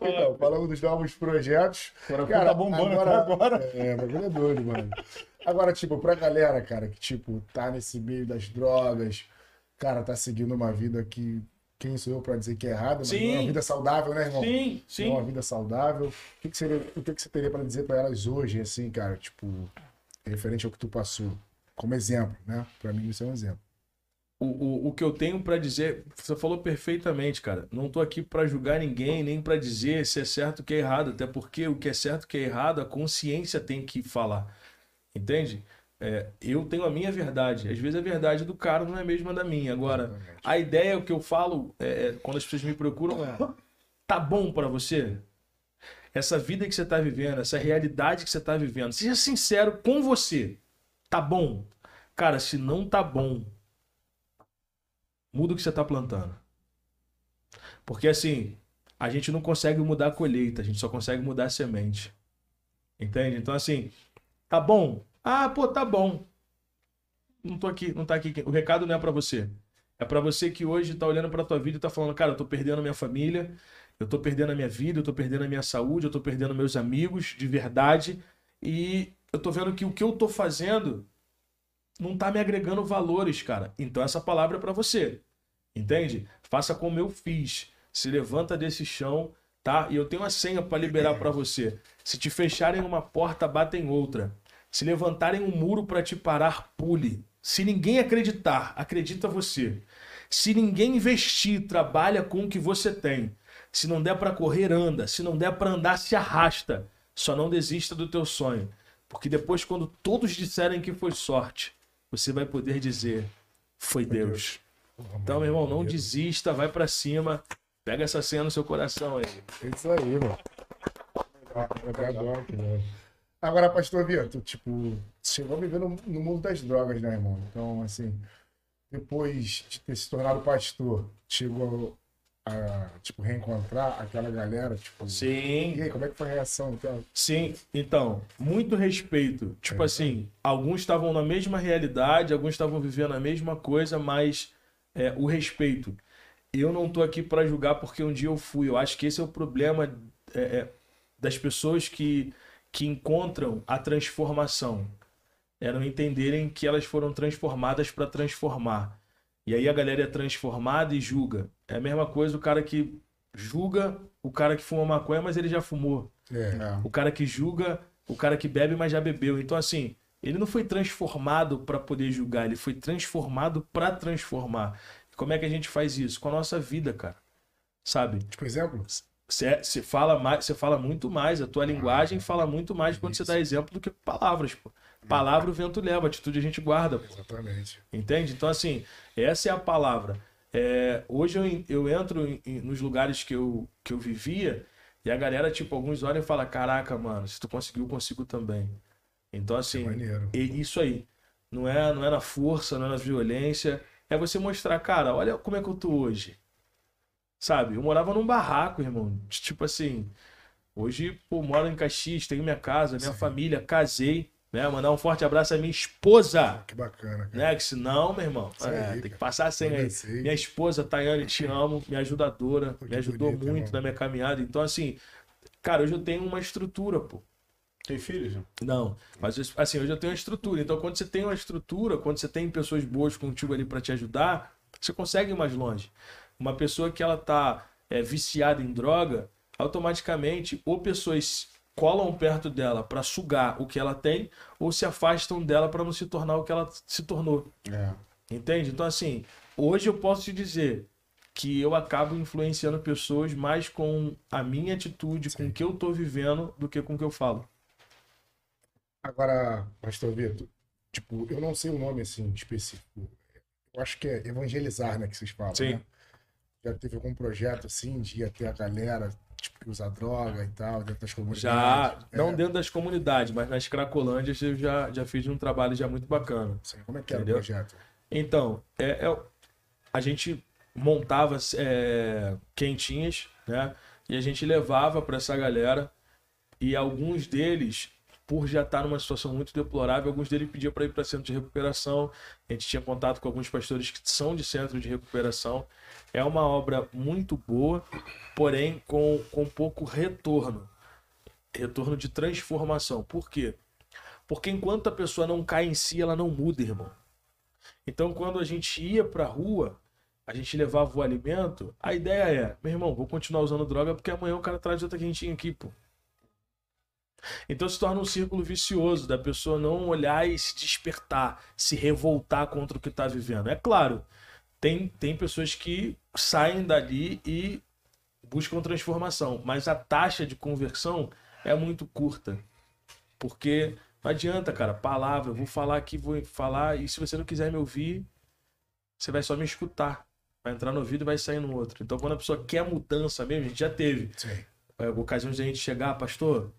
Então, falamos dos novos projetos. Agora Cara, tá bombando até agora. É, o bagulho é doido, mano. Agora, tipo, pra galera, cara, que, tipo, tá nesse meio das drogas, cara, tá seguindo uma vida que. Quem sou eu pra dizer que é errada, mas Sim. não é uma vida saudável, né, irmão? Sim, Não é uma sim. vida saudável. O que, que, seria, o que, que você teria pra dizer pra elas hoje, assim, cara, tipo, referente ao que tu passou? Como exemplo, né? Pra mim, isso é um exemplo. O, o, o que eu tenho pra dizer, você falou perfeitamente, cara. Não tô aqui pra julgar ninguém, nem pra dizer se é certo ou que é errado, até porque o que é certo o que é errado, a consciência tem que falar. Entende? É, eu tenho a minha verdade. Às vezes a verdade do cara não é a mesma da minha. Agora, a ideia, o que eu falo, é, é, quando as pessoas me procuram é: tá bom pra você? Essa vida que você tá vivendo, essa realidade que você tá vivendo, seja sincero com você. Tá bom? Cara, se não tá bom, muda o que você tá plantando. Porque assim, a gente não consegue mudar a colheita, a gente só consegue mudar a semente. Entende? Então, assim, tá bom? Ah, pô, tá bom. Não tô aqui, não tá aqui. O recado não é pra você. É pra você que hoje tá olhando pra tua vida e tá falando, cara, eu tô perdendo a minha família, eu tô perdendo a minha vida, eu tô perdendo a minha saúde, eu tô perdendo meus amigos de verdade e eu tô vendo que o que eu tô fazendo não tá me agregando valores, cara. Então essa palavra é pra você. Entende? Faça como eu fiz. Se levanta desse chão, tá? E eu tenho uma senha pra liberar pra você. Se te fecharem uma porta, batem outra. Se levantarem um muro pra te parar, pule. Se ninguém acreditar, acredita você. Se ninguém investir, trabalha com o que você tem. Se não der pra correr, anda. Se não der pra andar, se arrasta. Só não desista do teu sonho. Porque depois, quando todos disserem que foi sorte, você vai poder dizer: foi Deus. Então, meu irmão, não desista, vai pra cima. Pega essa senha no seu coração aí. É isso aí, mano. Agora, pastor Vitor, tipo, chegou a viver no, no mundo das drogas, né, irmão? Então, assim, depois de ter se tornado pastor, chegou a, tipo, reencontrar aquela galera, tipo... Sim. E aí, como é que foi a reação? Então, Sim, então, muito respeito. Tipo assim, alguns estavam na mesma realidade, alguns estavam vivendo a mesma coisa, mas é, o respeito. Eu não tô aqui para julgar porque um dia eu fui. Eu acho que esse é o problema é, é, das pessoas que, que encontram a transformação. É não entenderem que elas foram transformadas para transformar. E aí a galera é transformada e julga. É a mesma coisa o cara que julga o cara que fuma maconha, mas ele já fumou. é, O cara que julga, o cara que bebe, mas já bebeu. Então, assim, ele não foi transformado para poder julgar, ele foi transformado para transformar. Como é que a gente faz isso? Com a nossa vida, cara. Sabe? tipo, exemplo? Você você fala mais, você fala muito mais, a tua linguagem fala muito mais quando você dá exemplo do que palavras, pô. Palavra o vento leva, atitude a gente guarda. Exatamente. Entende? Então, assim, essa é a palavra. É, hoje eu, eu entro em- em- nos lugares que eu, que eu vivia e a galera, tipo, alguns olham e falam: Caraca, mano, se tu conseguiu, eu consigo também. Então, assim, Maneiro. e- isso aí. Não é, não é na força, não é na violência. É você mostrar, cara, olha como é que eu tô hoje. Sabe? Eu morava num barraco, irmão. Tipo assim, hoje, pô, moro em Caxias, tenho minha casa, minha Sim. família, casei. Né? Mandar um forte abraço à minha esposa. Que bacana, cara. Né? Que senão, meu irmão, é, aí, tem que passar a senha aí. Agradecer. Minha esposa, Tayane, te amo, minha ajudadora, Pô, me ajudou bonito, muito irmão. na minha caminhada. Então, assim, cara, hoje eu tenho uma estrutura, pô. Tem filhos? Não, mas assim, hoje eu tenho uma estrutura. Então, quando você tem uma estrutura, quando você tem pessoas boas contigo ali para te ajudar, você consegue ir mais longe. Uma pessoa que ela tá é, viciada em droga, automaticamente, ou pessoas colam perto dela para sugar o que ela tem, ou se afastam dela para não se tornar o que ela se tornou. É. Entende? Então, assim, hoje eu posso te dizer que eu acabo influenciando pessoas mais com a minha atitude, com o que eu tô vivendo, do que com o que eu falo. Agora, pastor Vitor, tipo, eu não sei o nome assim específico. Eu acho que é evangelizar, né, que vocês falam, Sim. né? Já teve algum projeto assim de ir até a galera, tipo, que usa droga e tal, dentro das comunidades? Já, É, não dentro das comunidades, mas nas Cracolândias eu já, já fiz um trabalho já muito bacana. Sim, como é que era Entendeu? o projeto? Então, é, é- a gente montava é, quentinhas, né? E a gente levava para essa galera. E alguns deles, por já estar numa situação muito deplorável, alguns deles pediam para ir para centro de recuperação. A gente tinha contato com alguns pastores que são de centro de recuperação. É uma obra muito boa, porém com, com pouco retorno. Retorno de transformação. Por quê? Porque enquanto a pessoa não cai em si, ela não muda, irmão. Então, quando a gente ia pra rua, a gente levava o alimento, a ideia é, meu irmão, vou continuar usando droga porque amanhã o cara traz outra quentinha aqui, pô. Então se torna um círculo vicioso da pessoa não olhar e se despertar, se revoltar contra o que está vivendo. É claro, tem, tem pessoas que saem dali e buscam transformação, mas a taxa de conversão é muito curta. Porque não adianta, cara, palavra, eu vou falar aqui, vou falar, e se você não quiser me ouvir, você vai só me escutar. Vai entrar no ouvido e vai sair no outro. Então, quando a pessoa quer mudança mesmo, a gente já teve Sim. é, ocasiões de a gente chegar, pastor,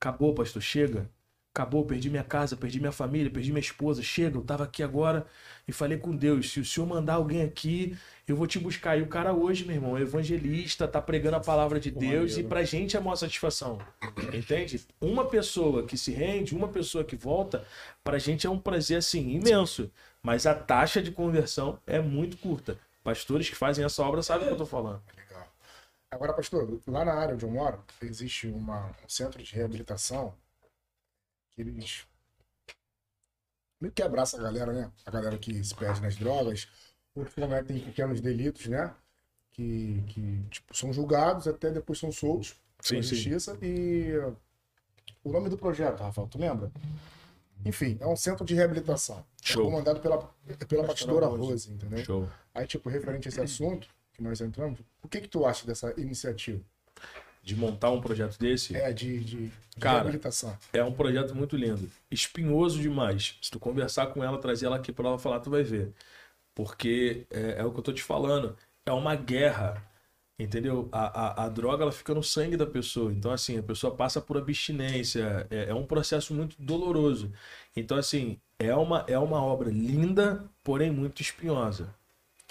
acabou, pastor, chega. acabou, perdi minha casa, perdi minha família, perdi minha esposa. Chega, eu tava aqui agora e falei com Deus: se o senhor mandar alguém aqui, eu vou te buscar. E o cara hoje, meu irmão, é evangelista, tá pregando a palavra de Deus maneiro. e pra gente é a maior satisfação. Entende? Uma pessoa que se rende, uma pessoa que volta, pra gente é um prazer assim imenso. Mas a taxa de conversão é muito curta. Pastores que fazem essa obra sabem o que eu tô falando. Agora, pastor, lá na área onde eu moro, existe uma, um centro de reabilitação que eles meio que abraça a galera, né? A galera que se perde nas drogas, outros que cometem pequenos delitos, né? Que, que tipo, são julgados, até depois são soltos Sim, pela sim. justiça. E o nome do projeto, Rafael, tu lembra? Enfim, é um centro de reabilitação. Show. É comandado pela, pela pastora. Rose, entendeu? Show. Aí, tipo, referente a esse assunto que nós entramos, o que que tu acha dessa iniciativa? De montar um projeto desse. É, de, de, de Cara, reabilitação. É um projeto muito lindo. Espinhoso demais. Se tu conversar com ela, trazer ela aqui pra ela falar, tu vai ver. Porque é, é o que eu tô te falando. É uma guerra. Entendeu? A, a, a droga ela fica no sangue da pessoa. Então, assim, a pessoa passa por abstinência. É, é um processo muito doloroso. Então, assim, é uma, é uma obra linda, porém muito espinhosa.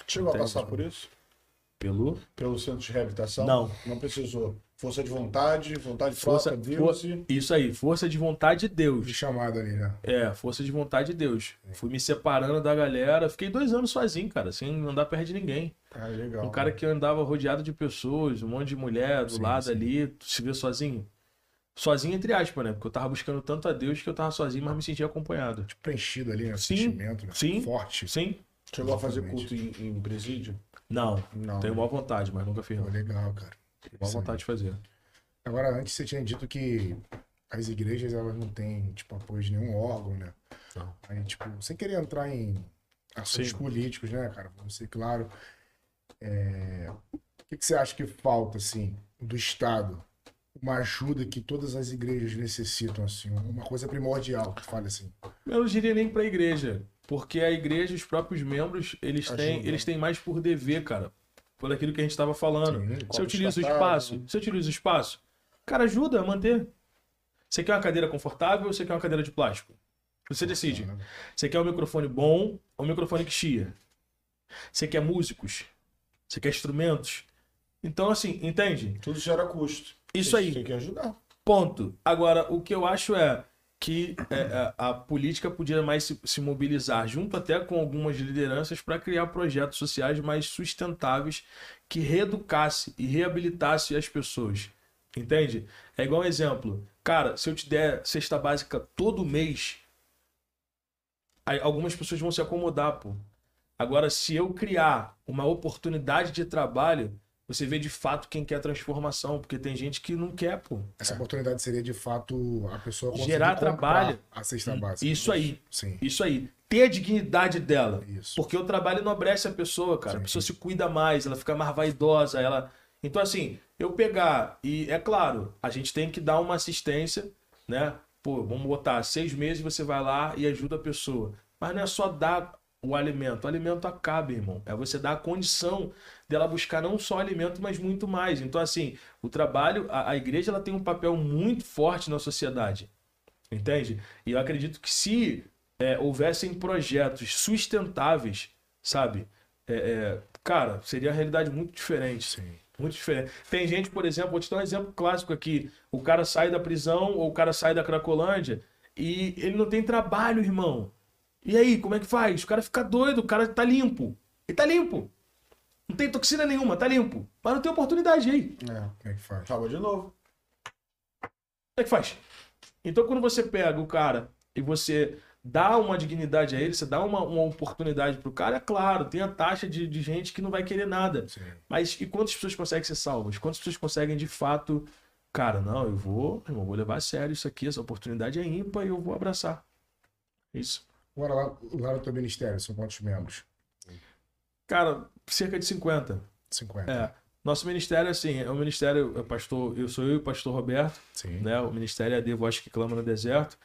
Chegou a passar por isso? Pelo. Pelo centro de reabilitação? Não. Não precisou. Força de vontade, vontade Força, própria, Deus for- e... Isso aí, força de vontade de Deus. De chamada ali, né? É, força de vontade de Deus. Fui me separando da galera. Fiquei dois anos sozinho, cara, sem andar perto de ninguém. Ah, legal. Um cara que andava rodeado de pessoas, um monte de mulher do Sim, lado sim. ali, se vê sozinho. Sozinho, entre aspas, né? Porque eu tava buscando tanto a Deus que eu tava sozinho, mas me sentia acompanhado. Tipo, preenchido ali, né? Sim, Sentimento, né? sim. Forte. Sim? Chegou a fazer Exatamente. culto em, em presídio? Não. Não. Tenho maior vontade, mas nunca fiz. Não. legal, cara. Maior vontade de fazer. Agora, antes você tinha dito que as igrejas, elas não têm, tipo, apoio de nenhum órgão, né? Não. Aí, tipo, sem querer entrar em assuntos Sim. políticos, né, cara? Vamos ser claro. É, O que, que você acha que falta, assim, do Estado? Uma ajuda que todas as igrejas necessitam, assim, uma coisa primordial, que fale assim. Eu não diria nem pra igreja. Porque a igreja, os próprios membros, eles têm, eles têm mais por dever, cara. Por aquilo que a gente tava falando. Sim, Se eu utilizo o espaço, né? se eu utilizo o espaço, cara, ajuda a manter. Você quer uma cadeira confortável ou você quer uma cadeira de plástico? Você decide. Você quer um microfone bom ou um microfone que chia? Você quer músicos? Você quer instrumentos? Então, assim, entende? Tudo gera custo. Isso aí. Tem que ajudar. Ponto. Agora, o que eu acho é que é, é, a política podia mais se, se mobilizar, junto até com algumas lideranças, para criar projetos sociais mais sustentáveis que reeducasse e reabilitasse as pessoas. Entende? É igual um exemplo. Cara, se eu te der cesta básica todo mês, algumas pessoas vão se acomodar, pô. Agora, se eu criar uma oportunidade de trabalho, você vê de fato quem quer transformação, porque tem gente que não quer, pô. Essa oportunidade seria, de fato, a pessoa Gerar trabalho. a cesta básica. Isso aí. Sim, Isso aí. Ter a dignidade dela. isso. Porque o trabalho enobrece a pessoa, cara. A Sim. pessoa se cuida mais, ela fica mais vaidosa, ela. Então, assim, eu pegar, e é claro, a gente tem que dar uma assistência, né? Pô, vamos botar seis meses, você vai lá e ajuda a pessoa. Mas não é só dar o alimento. O alimento acaba, irmão. É você dar a condição dela buscar não só alimento, mas muito mais. Então, assim, o trabalho, a, a igreja, ela tem um papel muito forte na sociedade. Entende? E eu acredito que se é, houvessem projetos sustentáveis, sabe? É, é, cara, seria uma realidade muito diferente. Sim. Muito diferente. Tem gente, por exemplo, vou te dar um exemplo clássico aqui. O cara sai da prisão ou o cara sai da Cracolândia e ele não tem trabalho, irmão. E aí, como é que faz? O cara fica doido, o cara tá limpo. Ele tá limpo. Não tem toxina nenhuma, tá limpo. Mas não tem oportunidade aí. É. Como é que faz? Acaba de novo. Como é que faz? Então, quando você pega o cara e você dá uma dignidade a ele, você dá uma, uma oportunidade pro cara, é claro, tem a taxa de, de gente que não vai querer nada. Sim. Mas e quantas pessoas conseguem ser salvas? Quantas pessoas conseguem de fato, cara, não, eu vou, irmão, vou levar a sério isso aqui, essa oportunidade é ímpar e eu vou abraçar. Isso. Agora, lá, lá no teu ministério, são quantos membros? Cara, cerca de 50. 50. É. Nosso ministério, assim, é um ministério, é pastor, eu sou eu e o pastor Roberto, Sim. né? O ministério é de voz que clama no deserto.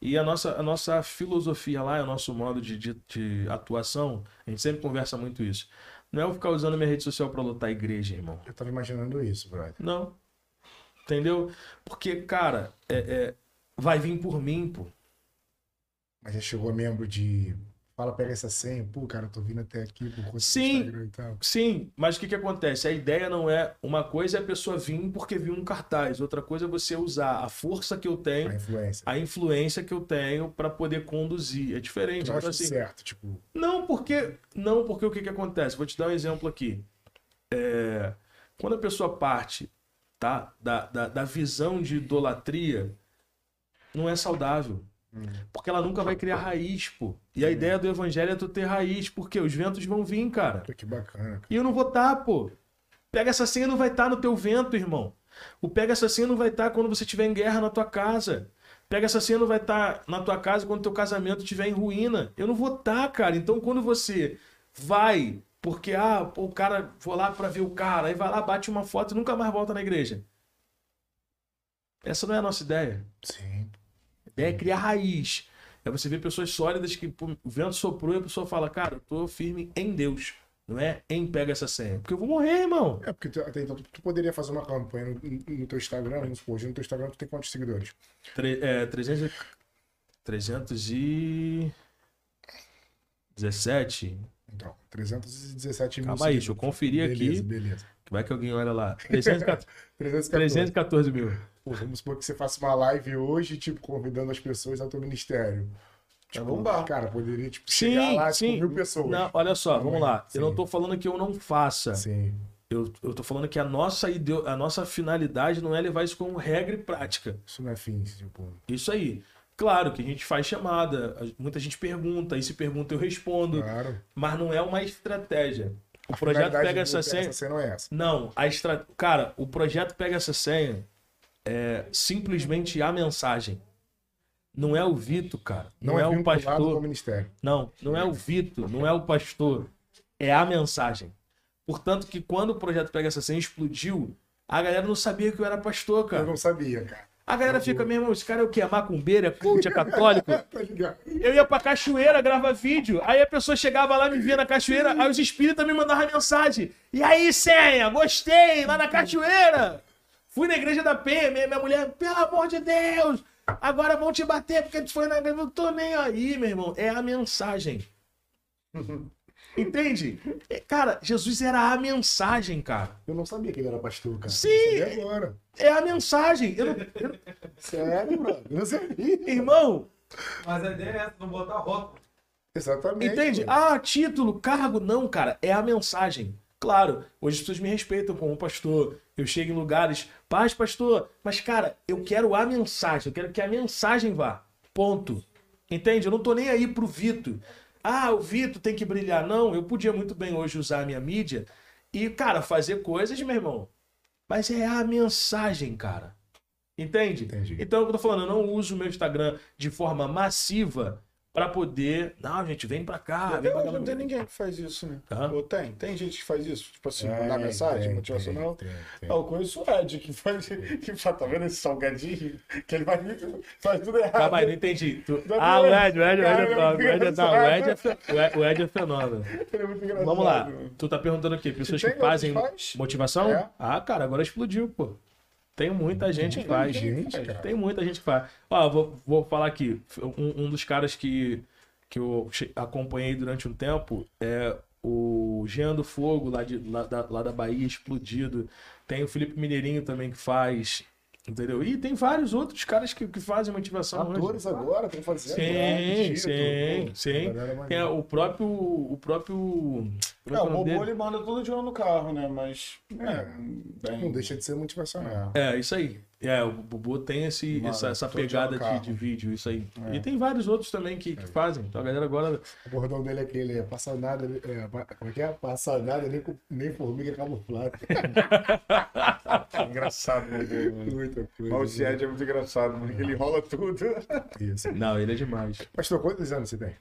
E a nossa, a nossa filosofia lá, o nosso modo de, de, de atuação, a gente sempre conversa muito isso. Não é eu ficar usando minha rede social para lotar a igreja, irmão. Eu tava imaginando isso, brother. Não. Entendeu? Porque, cara, é, é, vai vir por mim, pô. Mas já chegou membro de. Fala, pega essa senha. Pô, cara, eu tô vindo até aqui por conta do Sim. Instagram e tal. Sim, mas o que, que acontece? A ideia não é. Uma coisa é a pessoa vir porque viu um cartaz, outra coisa é você usar a força que eu tenho, A influência. a influência que eu tenho para poder conduzir. É diferente. Eu Então, assim, certo, tipo, Não, porque não, porque o que, que acontece? Vou te dar um exemplo aqui. É, quando a pessoa parte tá, da, da, da visão de idolatria, não é saudável. Porque ela nunca vai criar raiz, pô. E a ideia do evangelho é tu ter raiz, porque os ventos vão vir, cara. que bacana. cara. E eu não vou estar, pô. Pega essa senha não vai estar no teu vento, irmão. O pega essa senha não vai estar quando você estiver em guerra na tua casa. Pega essa senha não vai estar na tua casa quando teu casamento estiver em ruína. Eu não vou estar, cara. Então quando você vai, porque ah, pô, o cara, vou lá pra ver o cara, aí vai lá, bate uma foto e nunca mais volta na igreja. Essa não é a nossa ideia. Sim. É criar raiz. É você ver pessoas sólidas que pô, o vento soprou e a pessoa fala, cara, eu tô firme em Deus. Não é em pega essa senha. Porque eu vou morrer, irmão. É, porque tu, até então tu, tu poderia fazer uma campanha no, no teu Instagram, vamos supor, hoje no teu Instagram tu tem quantos seguidores? Tre é, 300, e- 317. Então, 317 mil Calma aí, deixa eu conferir beleza, aqui. Beleza, Vai que alguém olha lá. 314, 314. 314 mil. Pô, vamos supor que você faça uma live hoje, tipo, convidando as pessoas ao teu ministério. Tipo, bombar. Cara, poderia, tipo, chegar Sim, lá, tipo, sim. mil pessoas. Não, olha só, vamos lá. Eu não Sim. tô falando que eu não faça. Sim. Eu, eu tô falando que a nossa, ideo... a nossa finalidade não é levar isso como regra e prática. Isso não é fim, tipo. Isso aí. Claro que a gente faz chamada, muita gente pergunta, aí se pergunta eu respondo, Claro. mas não é uma estratégia. O A projeto pega essa senha. Essa senha não é essa. Não, a estra... cara, o projeto pega essa senha é simplesmente a mensagem. Não é o Vito, cara. Não, Não, é, é, o pastor. ministério. Não, não é o Vito, não é o pastor. É a mensagem. Portanto, que quando o projeto pega essa senha explodiu, a galera não sabia que eu era pastor, Eu cara. não sabia, cara. A galera fica, meu irmão, esse cara é o quê? É macumbeiro, é coach, é católico? Tá ligado? Eu ia pra cachoeira gravar vídeo. Aí a pessoa chegava lá, me via na cachoeira, aí os espíritas me mandavam mensagem. E aí, senha, gostei, lá na cachoeira. Fui na igreja da Penha, minha, minha mulher, pelo amor de Deus, agora vão te bater porque tu foi na igreja. Eu não tô nem aí, meu irmão. É a mensagem. Entende? É, Cara, Jesus era a mensagem, cara. Eu não sabia que ele era pastor, cara. Sim. Agora. É a mensagem. Eu não- eu- Sério, mano. Eu não sabia. irmão, Mas a ideia é essa, não botar rótulo. Exatamente. Entende? mano. Ah, título, cargo, não, cara. É a mensagem. Claro, hoje as pessoas me respeitam como pastor. Eu chego em lugares, paz, pastor. Mas, cara, eu quero a mensagem. Eu quero que a mensagem vá. Ponto. Entende? Eu não tô nem aí pro Vito. Ah, o Vito tem que brilhar. Não, eu podia muito bem hoje usar a minha mídia e, cara, fazer coisas, meu irmão. Mas é a mensagem, cara. Entende? Entendi. Então, é eu tô falando, eu não uso o meu Instagram de forma massiva pra poder. Não, gente, vem pra cá, vem pra cá. não tem ninguém que faz isso, né? Hã? Ou tem? Tem gente que faz isso? Tipo assim, É, mandar mensagem tem, motivacional? tem, tem, tem. Ah, eu conheço o Ed, que faz, que faz, tá vendo esse salgadinho? Que ele vai, faz tudo errado. Calma aí, não entendi. Tu- Não, Ah, o Ed, o Ed, o Ed é cara, top. O Ed é, engraçado. não, o Ed é, fe- o Ed- é fenômeno. Ele é muito engraçado. Vamos lá. Tu tá perguntando o quê? Pessoas que fazem motivação? É. Ah, cara, agora explodiu, pô. Tem muita gente que faz. gente, cara. Tem muita gente que faz. Ó, vou, vou falar aqui. Um, um dos caras que, que eu acompanhei durante um tempo é o Jean do Fogo, lá, de, lá, da, lá da Bahia, explodido. Tem o Felipe Mineirinho também que faz. Entendeu? E tem vários outros caras que, que fazem motivação hoje. Atores agora estão fazendo. Sim, né? sim, Título, pô, sim. é Tem o próprio. O próprio. É É, é o o nome robô dele? ele manda todo dia no carro, né? Mas. É, É, bem- Não deixa de ser motivacional. É, isso aí. É, o Bubu tem esse, Mano, essa, essa pegada de, de vídeo, isso aí. É. E tem vários outros também que, que fazem. Então a galera agora. O bordão dele é aquele, é passa nada, é, como é que é? Passa nada, nem, nem formiga camuflada. engraçado, né? Muita Mas coisa. o Ed é muito engraçado, mano. que Ele rola tudo. Isso. Não, ele é demais. Pastor, quantos anos você tem?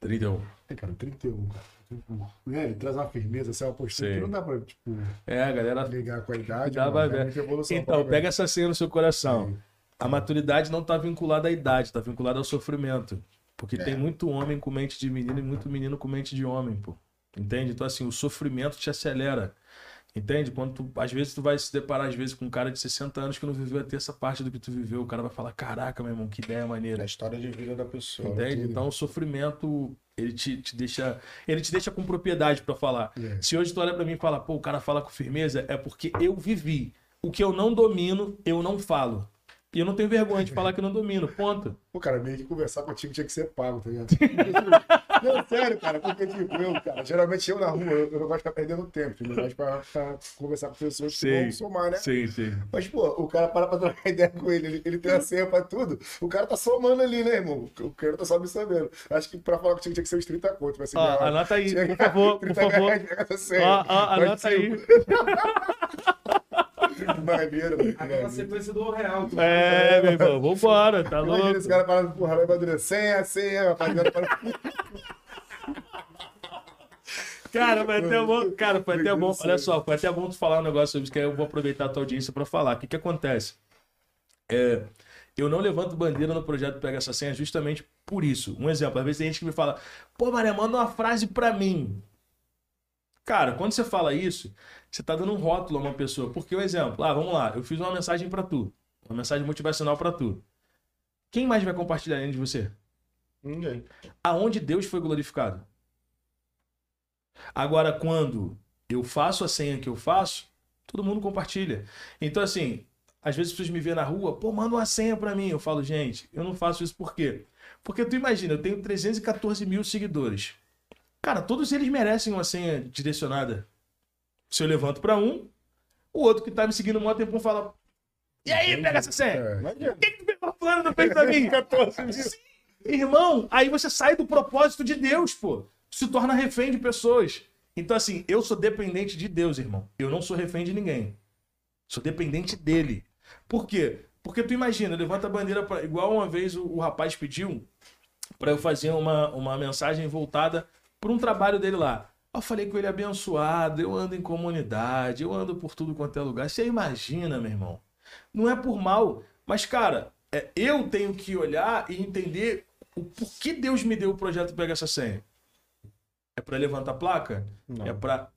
31. É, cara, 31, cara. Tipo, né, ele traz uma firmeza, assim, uma postura Sim. que não dá pra, tipo, É, a galera. ligar com a idade. Dá mano, pra é ver. muita evolução Então, pega essa cena no seu coração. Sim. A maturidade não tá vinculada à idade, tá vinculada ao sofrimento. Porque É. tem muito homem com mente de menino e muito menino com mente de homem, pô. Entende? Então, assim, o sofrimento te acelera. Entende? Quando tu, às vezes tu vai se deparar às vezes com um cara de 60 anos que não viveu até essa parte do que tu viveu, o cara vai falar: "Caraca, meu irmão, que ideia É maneira". a história de vida da pessoa. Entende? tudo. Então o sofrimento ele te, te deixa ele te deixa com propriedade pra falar. É. Se hoje tu olha pra mim e fala, pô, o cara fala com firmeza, é porque eu vivi. O que eu não domino, eu não falo. E eu não tenho vergonha de falar que eu não domino, ponto. Pô, cara, meio que conversar contigo tinha que ser pago, tá ligado? não, sério, cara, porque tipo, eu, cara, geralmente eu na rua, eu, eu não gosto de ficar perdendo tempo, eu gosto pra, pra conversar com pessoas que vão somar, né? Sim, sim. Mas, pô, o cara para pra trocar ideia com ele, ele, ele tem a senha pra tudo. O cara tá somando ali, né, irmão? O cara tá só absorvendo. Acho que pra falar contigo tinha que ser uns 30 conto. Vai ser Ó, hora. anota aí, por favor, por 30 favor. Ó, ó, anota aí. Que maneiro, mano. Aquela sequência do real. tu- É, meu irmão, vambora, tá Imagina louco? esse cara falando, porra, vai Madura, senha, senha, rapaziada. para- Cara, foi até bom. Cara, foi até bom. Olha só, foi até bom tu falar um negócio sobre isso, que aí eu vou aproveitar a tua audiência pra falar. O que que acontece? É, eu não levanto bandeira no projeto Pega Essa Senha justamente por isso. Um exemplo, às vezes tem gente que me fala, pô, Maria, manda uma frase pra mim. Cara, quando você fala isso, você tá dando um rótulo a uma pessoa. Porque o exemplo, ah, vamos lá, eu fiz uma mensagem pra tu. Uma mensagem motivacional pra tu. Quem mais vai compartilhar além de você? Ninguém. aonde Deus foi glorificado. Agora, quando eu faço a senha que eu faço, todo mundo compartilha. Então, assim, às vezes pessoas me vêem na rua, pô, manda uma senha pra mim. Eu falo, gente, eu não faço isso por quê? Porque tu imagina, eu tenho 314 mil seguidores. Cara, todos eles merecem uma senha direcionada. Se eu levanto pra um, o outro que tá me seguindo há um tempo fala, e aí, pega essa senha. Por que, que tu pegou fulano no peito pra mim? Sim, Irmão, aí você sai do propósito de Deus, pô. Se torna refém de pessoas. Então, assim, eu sou dependente de Deus, irmão. Eu não sou refém de ninguém. Sou dependente dele. Por quê? Porque tu imagina, levanta a bandeira pra. Igual uma vez o, o rapaz pediu pra eu fazer uma, uma mensagem voltada para um trabalho dele lá. Eu falei com ele abençoado, eu ando em comunidade, eu ando por tudo quanto é lugar. Você imagina, meu irmão. Não é por mal, mas, cara, é, eu tenho que olhar e entender o porquê Deus me deu o projeto Pega Essa Senha. É para levantar a placa? Não. É para.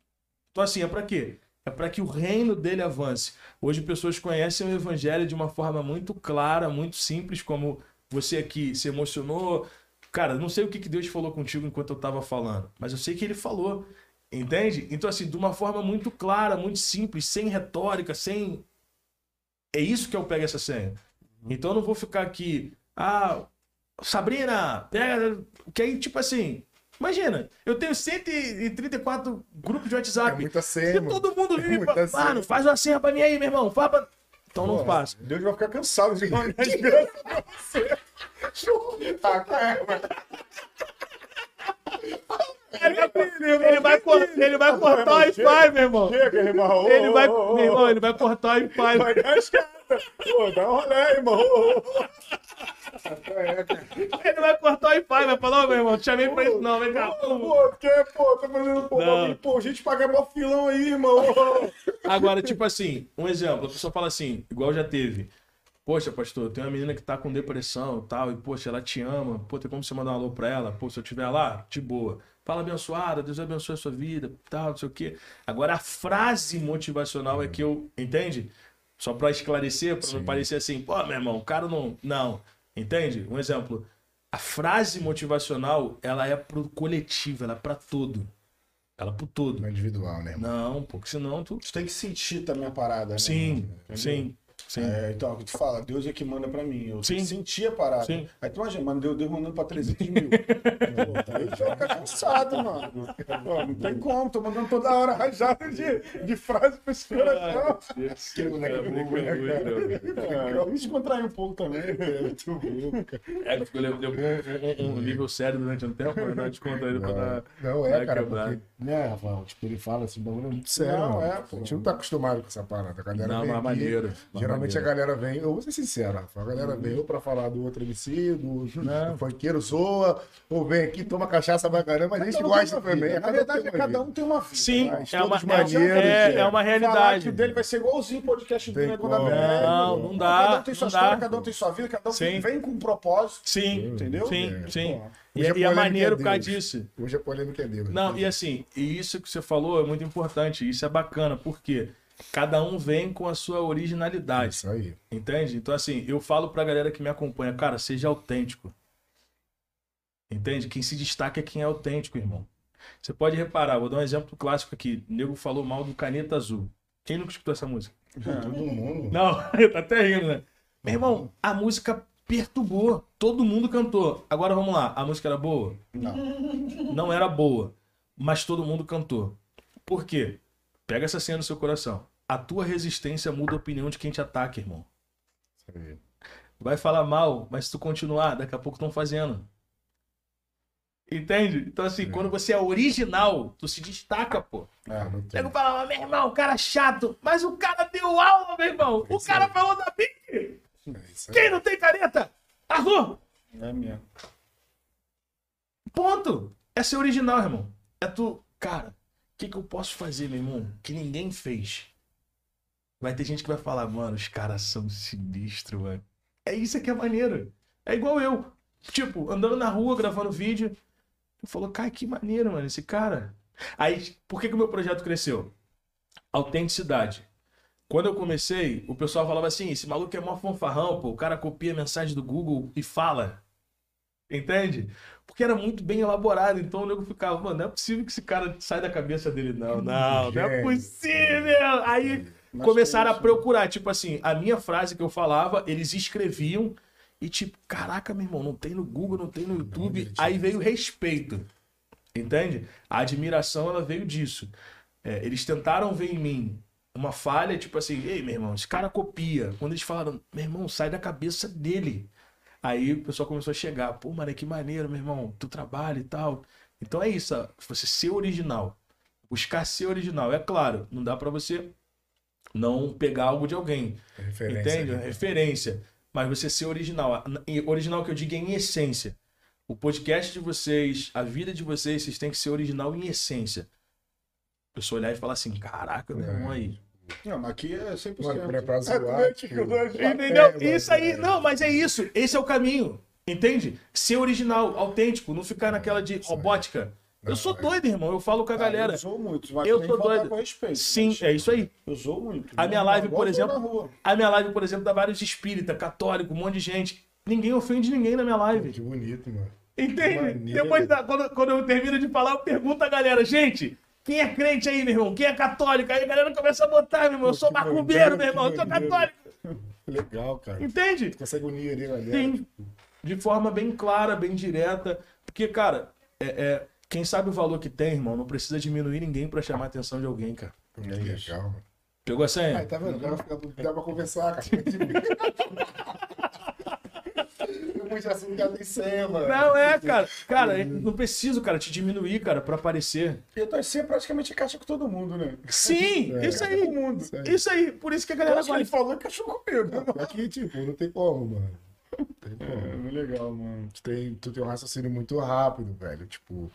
Então, assim, é para quê? É para que o reino dele avance. Hoje, pessoas conhecem o evangelho de uma forma muito clara, muito simples, como você aqui se emocionou. Cara, não sei o que que Deus falou contigo enquanto eu tava falando, mas eu sei que ele falou. Entende? Então, assim, de uma forma muito clara, muito simples, sem retórica, sem. É isso que eu pego essa senha. Então eu não vou ficar aqui. Ah, Sabrina, pega. Que aí, tipo assim. Imagina, eu tenho 134 grupos de É WhatsApp. muita Se senha, mano. todo mundo É vive. muita pra-. Mano, faz uma senha pra mim aí, meu irmão. Faz pra... Então não Pô, faço. Deus vai ficar cansado de mandar desgraça pra você. Ah, cara. Ele vai, cor- ele vai cortar o Wi-Fi, meu irmão. Chega, irmão. Ele vai, meu irmão, ele vai cortar o Wi-Fi. Vai dar chata. Pô, dá um rolê, irmão. Ele vai cortar o Wi-Fi, vai falar, ô, meu irmão, te chamei pra isso. Não, vem cá. Pô, que, pô, tá fazendo pô, Não. pô, gente paga mó filão aí, irmão. Agora, tipo assim, um exemplo, a pessoa fala assim, igual já teve. Poxa, pastor, tem uma menina que tá com depressão e tal, e poxa, ela te ama. Pô, tem como você mandar um alô pra ela? Pô, se eu estiver lá, de boa. Fala abençoada, Deus abençoe a sua vida, tal, não sei o quê. Agora, a frase motivacional é que eu, entende? Só pra esclarecer, pra não parecer assim, pô, meu irmão, o cara não. Não, entende? Um exemplo. A frase motivacional, ela é pro coletivo, ela é pra todo. Ela é pro todo. Não é individual, né, irmão? Não, porque senão tu. Tu tem que sentir também a parada, né? Sim, Entendeu? sim, sim. É, então, o que tu fala, Deus é que manda pra mim. Eu Sim. sentir a parada. Sim. Aí tu imagina, mano, Deus, Deus mandando pra 300 mil. Pô, aí ficar cansado, mano. Pô, não tem como, tô mandando toda hora rajada de, de frase pra esse coração. Que moleque burro, né, cara? É, eu me descontrair um pouco também. Muito burro, cara. É, ficou um, nível sério durante um tempo, mas não ele pra dar. Não, é, cara, porque, né, Rafael, tipo, ele fala esse bagulho é muito sério, Não, é, a pô. gente não tá acostumado com essa parada, a galera Não, mas maneiro. Geralmente Geralmente a galera vem, eu vou ser sincero, Rafa, a galera vem ou pra falar do outro MC, do, Não. do funkeiro zoa, ou vem aqui, toma cachaça pra caramba, mas a gente gosta também. Na verdade, cada um tem uma vida. Sim, Mas é uma, todos é, maneiros, é, é. é uma Falar que realidade. o dele vai ser igualzinho o podcast do Nego da. Não, não dá, Cada um tem sua história, dá. cada um tem sua vida, cada um Sim. vem com um propósito. Sim, Entendeu? sim, É. sim. Pô, E, a e é maneiro é por causa disso. Hoje a polêmica é Deus. Não, e assim, e isso que você falou é muito importante, isso é bacana, porque cada um vem com a sua originalidade, Isso aí. entende? Então, assim, eu falo pra galera que me acompanha, cara, seja autêntico. Entende? Quem se destaca é quem é autêntico, irmão. Você pode reparar, vou dar um exemplo clássico aqui. O nego falou mal do Caneta Azul. Quem nunca escutou essa música? Todo mundo. Não, tá até rindo, né? Meu irmão, a música perturbou. Todo mundo cantou. Agora vamos lá. A música era boa? Não. Não era boa. Mas todo mundo cantou. Por quê? Pega essa cena no seu coração. A tua resistência muda a opinião de quem te ataca, irmão. Aí. Vai falar mal, mas se tu continuar, daqui a pouco estão fazendo. Entende? Então, assim, quando você é original, tu se destaca, pô. É. O tudo. nego fala, meu irmão, o cara é chato. Mas o cara deu aula, meu irmão. O Isso cara aí. falou da Bic. É. Quem não tem caneta? Arthur! É mesmo. Ponto. É ser original, irmão. É tu, cara, o que, que eu posso fazer, meu irmão, que ninguém fez? Vai ter gente que vai falar, mano, os caras são sinistros, mano. É isso que é maneiro. É igual eu. Tipo, andando na rua, gravando vídeo. Tu falou, cara, que maneiro, mano, esse cara. Aí, por que, que o meu projeto cresceu? Autenticidade. Quando eu comecei, o pessoal falava assim: esse maluco é mó fanfarrão, pô. O cara copia a mensagem do Google e fala. Entende? Porque era muito bem elaborado. Então o nego ficava, mano, não é possível que esse cara saia da cabeça dele, não. Não, não é possível. Aí Mas começaram a procurar. Tipo assim, a minha frase que eu falava, eles escreviam. E tipo, caraca, meu irmão, não tem no Google, não tem no YouTube. ele Aí veio o respeito. Entende? A admiração, ela veio disso. É, eles tentaram ver em mim uma falha, tipo assim, ei, meu irmão, esse cara copia. Quando eles falaram, meu irmão, sai da cabeça dele. Aí o pessoal começou a chegar, pô, mano, que maneiro, meu irmão, tu trabalha e tal. Então é isso, você ser original. Buscar ser original. É claro, não dá pra você não pegar algo de alguém. É Referência. Entende? né? Referência. Mas você ser original. Original que eu digo é em essência. O podcast de vocês, a vida de vocês, vocês têm que ser original em essência. A pessoa olhar e falar assim, caraca, meu irmão aí. Não, mas aqui é 100%. Mano, é pra É, zoar, como é tipo, Entendeu? Isso aí, é. não, mas é isso. Esse é o caminho. Entende? Ser original, autêntico, não ficar naquela de robótica. Eu sou é. doido, irmão. Eu falo com a Ah, galera. Eu sou muito, mas Eu sou doido. com respeito. Sim, mas é isso aí. Eu sou muito. A minha Não, live, por exemplo, a minha live, por exemplo, dá vários espírita, católico, um monte de gente. Ninguém ofende ninguém na minha live. Que bonito, mano. Entende? Depois, da, quando, quando eu termino de falar, eu pergunto a galera, gente, quem é crente aí, meu irmão? Quem é católico? Aí a galera começa a botar, meu irmão, eu sou macumbeiro, meu irmão, eu sou católico. Legal, cara. Entende? Consegue unir ali, galera. Sim. De forma bem clara, bem direta. Porque, cara, é, é- quem sabe o valor que tem, irmão, não precisa diminuir ninguém pra chamar a atenção de alguém, cara. Que legal, mano. Pegou a senha? Ai, tá vendo? Pra, dá pra conversar, cara. Senha, mano. Não, é, cara. Cara, não preciso, cara, te diminuir, cara, pra aparecer. Eu tô assim, praticamente caixa com todo mundo, né? Sim, É, isso aí. mundo. Isso aí. Isso aí. Por isso que a Eu galera que ele gosta. falou que achou comigo. Aqui, tipo, não tem como, mano. Não tem como. É, legal, mano. Tu tem, tu tem um raciocínio muito rápido, velho. Tipo,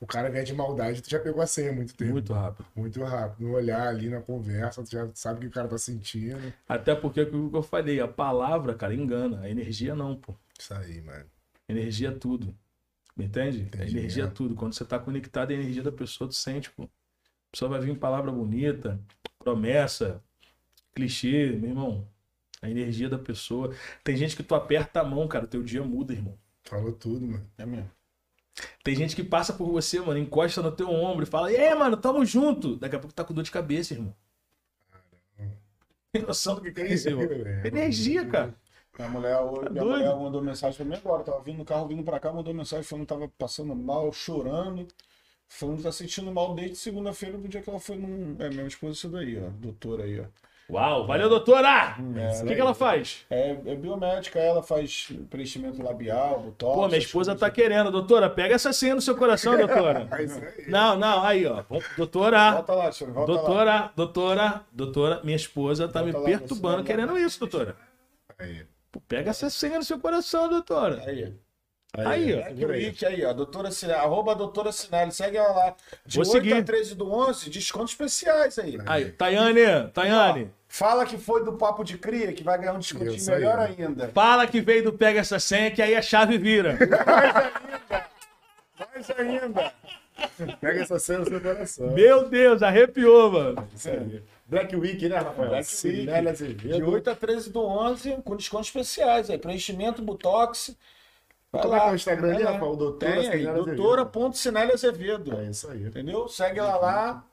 o cara vier de maldade, tu já pegou a senha há muito tempo. Muito rápido. Muito rápido. No olhar ali, na conversa, tu já sabe o que o cara tá sentindo. Até porque o que eu falei, a palavra, cara, engana. A energia não, pô. Isso aí, mano. Energia é tudo. Entende? Entendi, a energia é é. tudo. Quando você tá conectado, a energia da pessoa, tu sente, pô. A pessoa vai vir em palavra bonita, promessa, clichê, meu irmão. A energia da pessoa. Tem gente que tu aperta a mão, cara, teu dia muda, irmão. Falou tudo, mano. É mesmo. Tem gente que passa por você, mano, encosta no teu ombro e fala, e aí, mano, tamo junto. Daqui a pouco tá com dor de cabeça, irmão. Tem noção do que que é isso, irmão? É, Energia, cara. Minha mulher, hoje- Tá minha doido? mulher mandou mensagem pra mim agora. Tava vindo no carro, vindo pra cá, mandou mensagem falando que tava passando mal, chorando. Falando que tá sentindo mal desde segunda-feira, do dia que ela foi num. É, minha esposa, isso daí, ó. Doutora aí, ó. Uau, valeu, doutora! É, O que, que ela faz? É, é biomédica, ela faz preenchimento labial, botox. Pô, minha esposa tá querendo. Doutora, pega essa senha no seu coração, doutora. É aí. Não, não, aí, ó. Doutora, Volta lá, Alexandre, volta lá. doutora, doutora, doutora, minha esposa tá me Volta lá, perturbando querendo isso, doutora. Aí. Pô, pega essa senha no seu coração, doutora. Aí. Aí, ó. Black Week aí, ó. Doutora Sinelli, arroba doutora Sinelli. Segue ela lá. De Vou 8 seguir. a 13 do 11, descontos especiais aí. Aí, Tayane, Tayane, Fala que foi do Papo de Cria, que vai ganhar um descontinho Isso aí. melhor ainda. fala que veio do Pega Essa Senha, que aí a chave vira. Mais ainda. Pega essa cena no seu coração. Meu Deus, arrepiou, mano. Isso aí. Black Week, né, Rafael? Black Sinelli Week. Azevedo. De 8 a 13 do 11, com descontos especiais aí. Preenchimento, botox. Vai Como que é lá. o Instagram ali, lá. Rafael? Doutora Tem aí, Sinelli Azevedo. doutora.sinelli Azevedo. É isso aí. Entendeu? Segue ela lá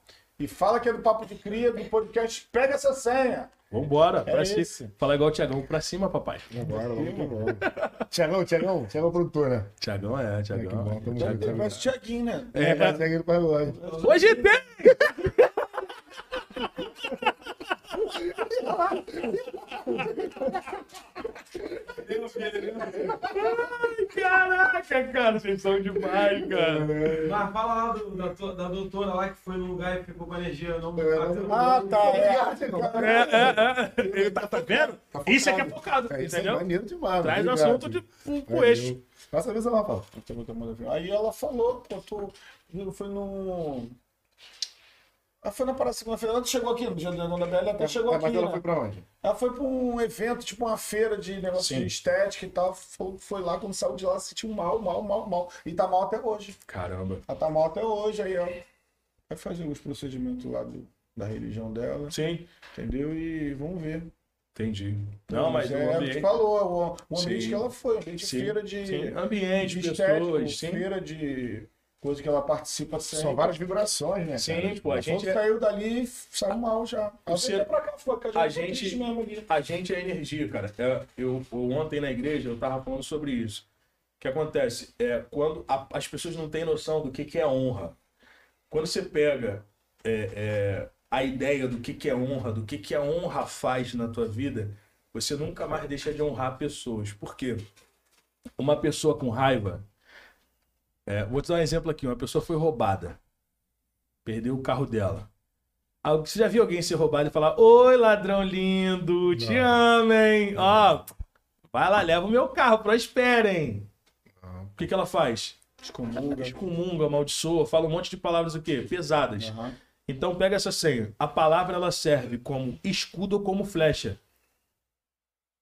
e fala que é do Papo de Cria, do podcast. Pega essa senha. Vambora, pra É cima. esse. Fala igual o Tiagão, pra cima, papai. Vambora, vamos que vamos. Tiagão, Tiagão, Tiagão produtor, né? Tiagão é, Que Tiagão. bom, Já junto. tem tamo junto. Tiaguinho, né? É, vai seguir ele pra relógio. Hoje tem! Ai, Caraca, cara, vocês são demais, cara. Mas fala lá do- da, da doutora lá que foi no lugar e ficou com energia. Não, Ah, tá. É. É, é, é. Ele tá, tá vendo? Isso é que é focado, É, isso é entendeu? maneiro demais. Traz o obrigado. assunto de, pro, pro Valeu. eixo. Passa a visão, Rafael. Aí ela falou, pô, tu foi no. Ela foi na parada segunda-feira. Ela chegou aqui no dia da Dona Bela, até chegou Tá, aqui. mas ela né? foi pra onde? Ela foi pra um evento, tipo uma feira de negócio Sim. de estética e tal. Foi, foi lá, quando saiu de lá, se sentiu mal, mal, mal, mal. E tá mal até hoje. Caramba. Ela tá mal até hoje. Aí ela vai fazer os procedimentos lá do- da religião dela, Sim, entendeu? E vamos ver. entendi. Não, mas é, o ambiente... falou, o, o ambiente Sim. que ela foi, ambiente Sim, feira de, sim. Ambiente, de estético, pessoas, sim. feira de coisa que ela participa. São várias vibrações, né? Sim, cara? pô, a falou gente é- saiu dali e saiu mal já. Veio pra cá, foi, a gente-. A gente é energia, cara. É, eu, eu- ontem na igreja eu tava falando sobre isso. O que acontece? É quando a- as pessoas não têm noção do que, que é honra. Quando você pega é, é, a ideia do que, que é honra, do que, que a honra faz na tua vida, você nunca mais deixa de honrar pessoas. Por quê? Uma pessoa com raiva. É, vou te dar um exemplo aqui: uma pessoa foi roubada, perdeu o carro dela. Você já viu alguém ser roubado e falar: Oi, ladrão lindo, te amo, hein? Ó, vai lá, leva o meu carro, prosperem. Não. O que, que ela faz? Excomunga. Excomunga, amaldiçoa, fala um monte de palavras o quê? Pesadas. Aham. Então pega essa senha. A palavra ela serve como escudo ou como flecha.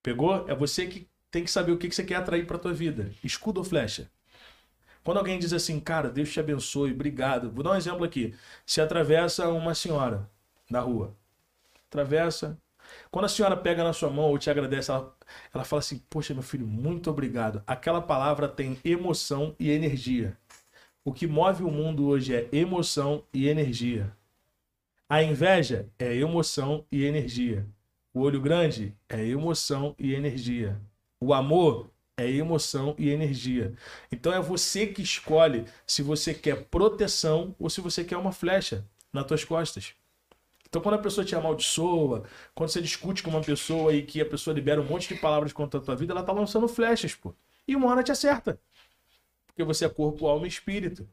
Pegou? É você que tem que saber o que que você quer atrair para tua vida. Escudo ou flecha? Quando alguém diz assim, cara, Deus te abençoe, obrigado. Vou dar um exemplo aqui. Se atravessa uma senhora na rua. Atravessa. Quando a senhora pega na sua mão ou te agradece, ela, ela fala assim: Poxa, meu filho, muito obrigado. Aquela palavra tem emoção e energia. O que move o mundo hoje é emoção e energia. A inveja é emoção e energia. O olho grande é emoção e energia. O amor é emoção e energia. Então é você que escolhe se você quer proteção ou se você quer uma flecha nas tuas costas. Então quando a pessoa te amaldiçoa, quando você discute com uma pessoa e que a pessoa libera um monte de palavras contra a tua vida, ela tá lançando flechas, pô. E uma hora te acerta. Porque você é corpo, alma e espírito.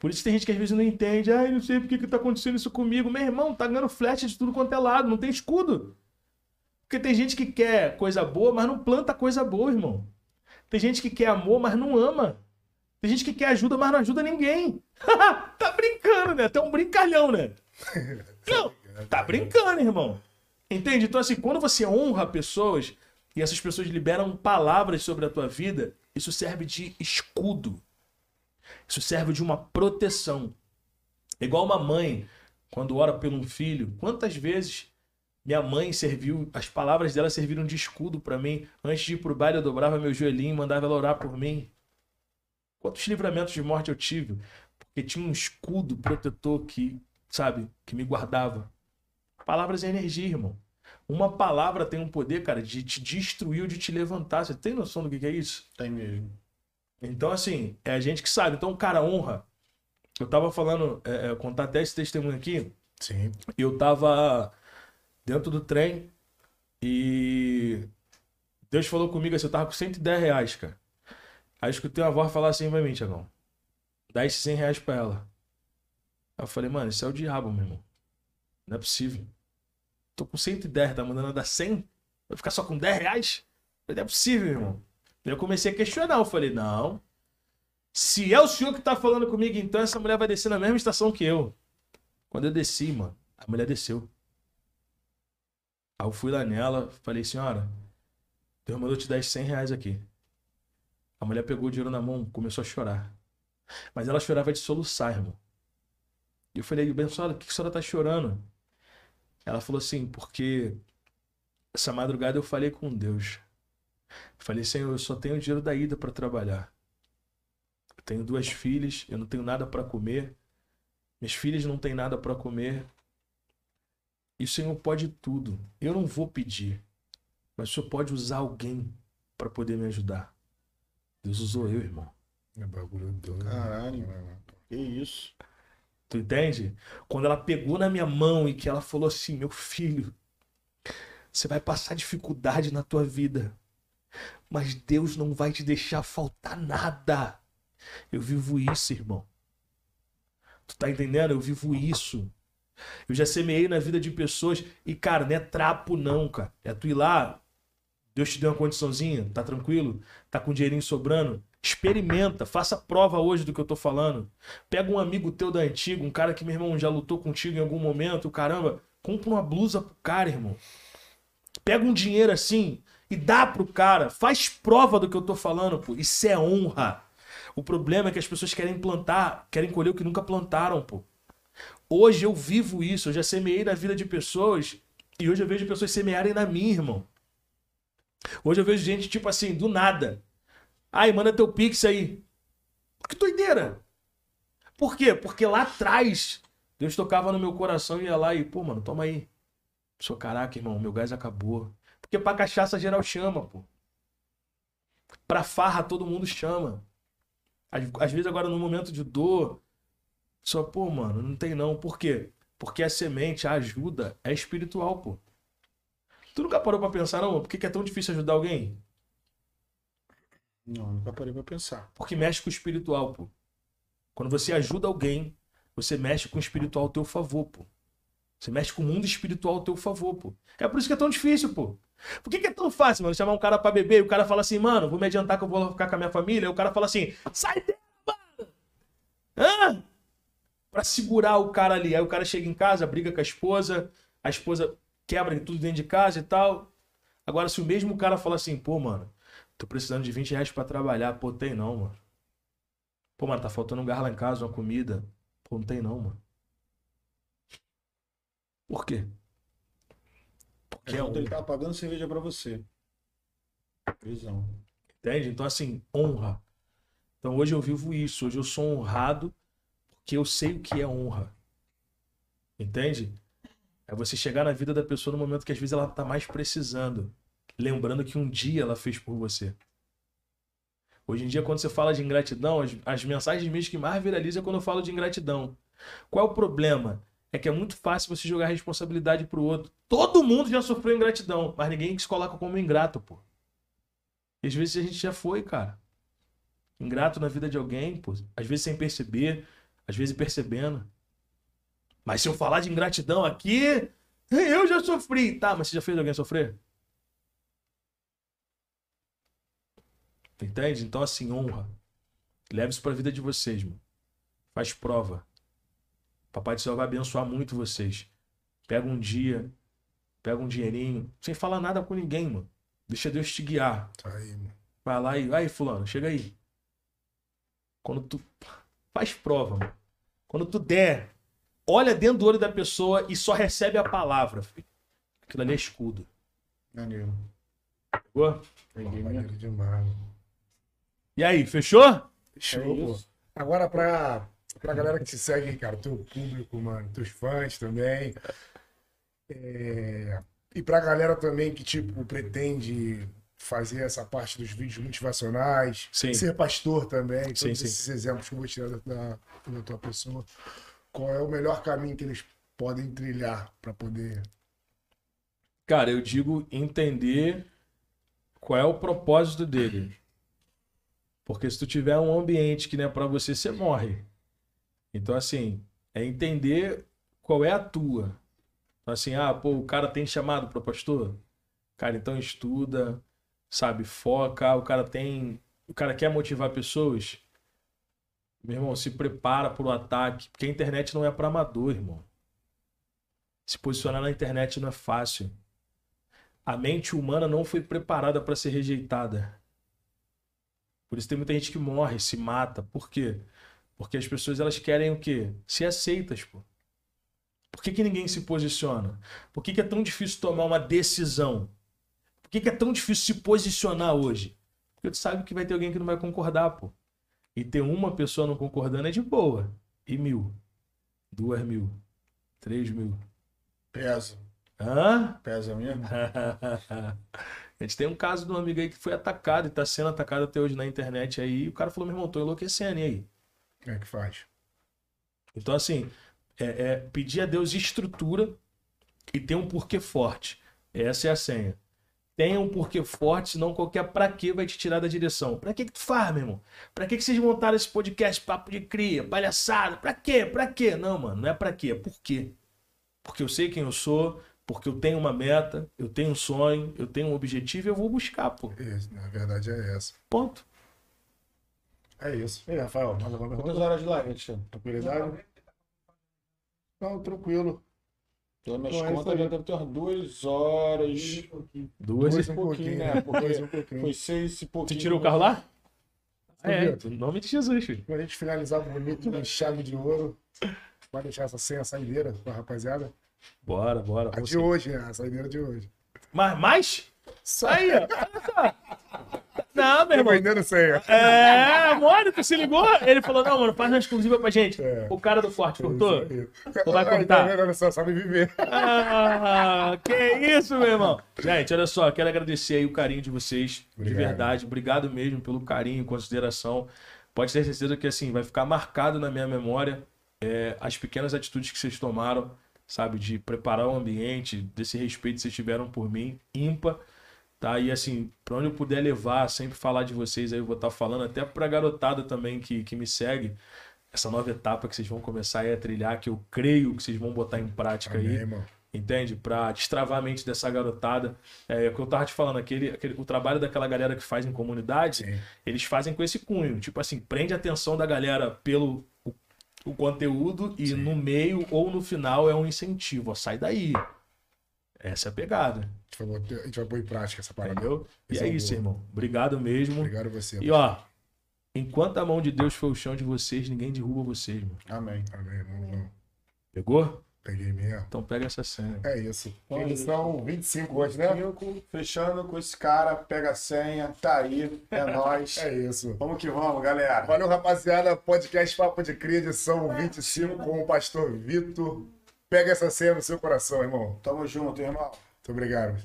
Por isso tem gente que às vezes não entende. Ai, não sei por que que tá acontecendo isso comigo. Meu irmão, tá ganhando flecha de tudo quanto é lado, não tem escudo. Porque tem gente que quer coisa boa, mas não planta coisa boa, irmão. Tem gente que quer amor, mas não ama. Tem gente que quer ajuda, mas não ajuda ninguém. tá brincando, né? Até um brincalhão, né? Não, tá brincando, irmão. Entende? Então, assim, quando você honra pessoas e essas pessoas liberam palavras sobre a tua vida, isso serve de escudo. Isso serve de uma proteção. É igual uma mãe, quando ora por um filho. Quantas vezes minha mãe serviu, as palavras dela serviram de escudo para mim. Antes de ir pro baile, eu dobrava meu joelhinho e mandava ela orar por mim. Quantos livramentos de morte eu tive? Porque tinha um escudo protetor que, sabe, que me guardava. Palavras é energia, irmão. Uma palavra tem um poder, cara, de te destruir ou de te levantar. Você tem noção do que que é isso? Tem mesmo. Então, assim, é a gente que sabe. Então, cara, honra. Eu tava falando, é, é, contar até esse testemunho aqui. Sim. Eu tava dentro do trem e Deus falou comigo assim, eu tava com 110 reais, cara. Aí eu escutei uma voz falar assim pra mim, Tiagão, dá esses 100 reais pra ela. Aí eu falei, mano, isso é o diabo, meu irmão. Não é possível. Tô com 110, tá mandando dar 100? Vai ficar só com 10 reais? Não é possível, irmão. Aí eu comecei a questionar, eu falei, não. Se é o senhor que tá falando comigo, então essa mulher vai descer na mesma estação que eu. Quando eu desci, mano, a mulher desceu. Aí eu fui lá nela, falei, senhora, Deus mandou te dar esses 100 reais aqui. A mulher pegou o dinheiro na mão, começou a chorar. Mas ela chorava de soluçar, irmão. E eu falei, abençoada, o que a senhora tá chorando? Ela falou assim, porque essa madrugada eu falei com Deus. Eu falei, Senhor, eu só tenho dinheiro da ida para trabalhar. Eu tenho duas filhas, eu não tenho nada para comer. Minhas filhas não têm nada para comer. E o Senhor pode tudo. Eu não vou pedir. Mas o Senhor pode usar alguém para poder me ajudar. Deus usou eu, irmão. É bagulho doido. Caralho. Que isso? Tu entende? Quando ela pegou na minha mão e que ela falou assim: Meu filho, você vai passar dificuldade na tua vida, mas Deus não vai te deixar faltar nada. Eu vivo isso, irmão. Tu tá entendendo? Eu vivo isso. Eu já semeei na vida de pessoas e, cara, não é trapo, não, cara. É tu ir lá, Deus te deu uma condiçãozinha, tá tranquilo? Tá com dinheirinho sobrando? Experimenta, faça prova hoje do que eu tô falando. Pega um amigo teu da antiga, um cara que, meu irmão, já lutou contigo em algum momento, caramba, compra uma blusa pro cara, irmão. Pega um dinheiro assim e dá pro cara. Faz prova do que eu tô falando, pô. Isso é honra. O problema é que as pessoas querem plantar, querem colher o que nunca plantaram, pô. Hoje eu vivo isso, eu já semeei na vida de pessoas e hoje eu vejo pessoas semearem na minha, irmão. Hoje eu vejo gente, tipo assim, do nada. Ai, manda teu pix aí. Que doideira. Por quê? Porque lá atrás, Deus tocava no meu coração e ia lá e, pô, mano, toma aí. Sou caraca, irmão, meu gás acabou. Porque pra cachaça geral chama, pô. Pra farra todo mundo chama. Às, às vezes agora no momento de dor, só, pô, mano, não tem não. Por quê? Porque a semente, a ajuda é espiritual, pô. Tu nunca parou pra pensar, não? Por que é tão difícil ajudar alguém? Não, nunca parei pra pensar. Porque mexe com o espiritual, pô. Quando você ajuda alguém, você mexe com o espiritual ao teu favor, pô. Você mexe com o mundo espiritual ao teu favor, pô. É por isso que é tão difícil, pô. Por que, que é tão fácil, mano? Chamar um cara pra beber e o cara fala assim, mano, vou me adiantar que eu vou ficar com a minha família. E o cara fala assim, sai dela, mano! Hã? Pra segurar o cara ali. Aí o cara chega em casa, briga com a esposa, a esposa quebra tudo dentro de casa e tal. Agora, se o mesmo cara fala assim, pô, mano, tô precisando de 20 reais pra trabalhar, pô, tem não, mano. Pô, mano, tá faltando um garra lá em casa, uma comida. Pô, não tem não, mano. Por quê? Porque É ele tá pagando cerveja pra você. Prisão. Entende? Então, assim, honra. Então, hoje eu vivo isso. Hoje eu sou honrado porque eu sei o que é honra. Entende? É você chegar na vida da pessoa no momento que às vezes ela tá mais precisando. Lembrando que um dia ela fez por você. Hoje em dia, quando você fala de ingratidão, as, as mensagens minhas que mais viralizam é quando eu falo de ingratidão. Qual é o problema? É que é muito fácil você jogar responsabilidade pro outro. Todo mundo já sofreu ingratidão, mas ninguém se coloca como ingrato, pô. E às vezes a gente já foi, cara. Ingrato na vida de alguém, pô. Às vezes sem perceber, às vezes percebendo. Mas se eu falar de ingratidão aqui, eu já sofri. Tá, mas você já fez alguém sofrer? Entende? Então, assim, honra. Leve isso pra vida de vocês, mano. Faz prova. Papai do céu vai abençoar muito vocês. Pega um dia, pega um dinheirinho, sem falar nada com ninguém, mano. Deixa Deus te guiar. Tá aí, mano. Vai lá e. Aí, fulano, chega aí. Quando tu. Faz prova, mano. Quando tu der, olha dentro do olho da pessoa e só recebe a palavra, filho. Aquilo ali é escudo. Maneiro. Pegou? Pô, Peguei maneiro demais. E aí, fechou? Show, É. Agora, pra, pra galera que te segue, cara, teu público, mano, teus fãs também. É, E pra galera também que, tipo, pretende fazer essa parte dos vídeos motivacionais, Sim. ser pastor também, todos Sim, sim. esses exemplos que eu vou tirar da, da, tua pessoa. Qual é o melhor caminho que eles podem trilhar pra poder Cara, eu digo entender qual é o propósito dele. Porque se tu tiver um ambiente que não é pra você, você morre. Então, assim, é entender qual é a tua. Então, assim, ah, pô, o cara tem chamado para pastor? Cara, então estuda, sabe, foca, o cara tem, o cara quer motivar pessoas. Meu irmão, se prepara para o ataque, porque a internet não é para amador, irmão. Se posicionar na internet não é fácil. A mente humana não foi preparada para ser rejeitada. Por isso tem muita gente que morre, se mata. Por quê? Porque as pessoas elas querem o quê? Ser aceitas, pô. Por que, que ninguém se posiciona? Por que, que é tão difícil tomar uma decisão? Por que, que é tão difícil se posicionar hoje? Porque tu sabe que vai ter alguém que não vai concordar, pô. E ter uma pessoa não concordando é de boa. E mil. Duas mil. Três mil. Pesa. Hã? Pesa mesmo? A gente tem um caso de um amigo aí que foi atacado e tá sendo atacado até hoje na internet aí. E o cara falou, meu irmão, tô enlouquecendo, e aí? Como é que faz? Então, assim, é, é pedir a Deus estrutura e ter um porquê forte. Essa é a senha. Tenha um porquê forte, senão qualquer pra quê vai te tirar da direção. Pra que que tu faz, meu irmão? Pra que que vocês montaram esse podcast Papo de Cria, palhaçada? Pra quê? Pra quê? Não, mano, não é pra quê, é por quê. Porque eu sei quem eu sou, porque eu tenho uma meta, eu tenho um sonho, eu tenho um objetivo e eu vou buscar, pô. Isso, na verdade é essa. Ponto. É isso. E aí, Rafael, mais alguma Quantas pergunta? horas de live, Alexandre? Tranquilidade? Não, tranquilo. Pelas minhas Então é contas, já deve ter umas duas horas. Duas Dois e... um pouquinho, pouquinho, né? Porque Dois um pouquinho. Foi seis e pouquinho. tirou o carro lá? É, em nome de Jesus, filho. Pra gente finalizar bonito, com chave de ouro. Vai deixar essa senha saideira pra rapaziada? Bora, bora. A de Você. hoje, né? A saideira de hoje. Mas mais? Aí, ó. Não, meu irmão. vendendo senha. É, tu se ligou? Ele falou, não, mano, faz uma exclusiva pra gente. É. O cara do Forte cortou? Tu vai cortar? tá vendo? Olha só, sabe viver. Ah, que isso, meu irmão. Gente, olha só, quero agradecer aí o carinho de vocês, de Obrigado. verdade. Obrigado mesmo pelo carinho, consideração. Pode ter certeza que, assim, vai ficar marcado na minha memória é, as pequenas atitudes que vocês tomaram, sabe? De preparar o ambiente, desse respeito que vocês tiveram por mim, ímpar. Tá? E assim, pra onde eu puder levar, sempre falar de vocês aí, eu vou estar falando, até pra garotada também que, que me segue. Essa nova etapa que vocês vão começar aí a trilhar, que eu creio que vocês vão botar em prática Amém, aí irmão. entende? Pra destravar a mente dessa garotada. É, o que eu tava te falando, aquele, aquele, o trabalho daquela galera que faz em comunidade, Sim. eles fazem com esse cunho. Tipo assim, prende a atenção da galera pelo o, o conteúdo e no meio ou no final é um incentivo. Ó, sai daí. Essa é a pegada. A gente vai botar- a gente vai pôr em prática essa parada. Entendeu? E é é isso, irmão. Obrigado mesmo. Obrigado a você. E ó, enquanto a mão de Deus foi o chão de vocês, ninguém derruba vocês, mano. Amém. Amém, irmão. Pegou? Peguei mesmo. Então pega essa cena. É isso. Eles são 25 hoje, né? Cinco, fechando com esse cara, pega a senha, tá aí, é nóis. É isso. Vamos que vamos, galera. Valeu, rapaziada. Podcast Papo de Cria, edição 25 com o pastor Vitor. Pega essa senha no seu coração, irmão. Tamo junto, irmão. Muito obrigado.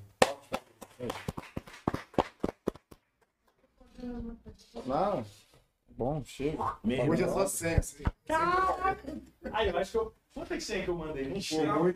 Não. Bom, chega. Hoje é só senha. assim. Aí, eu acho que eu. Quanto é que senha que eu mandei? Não muito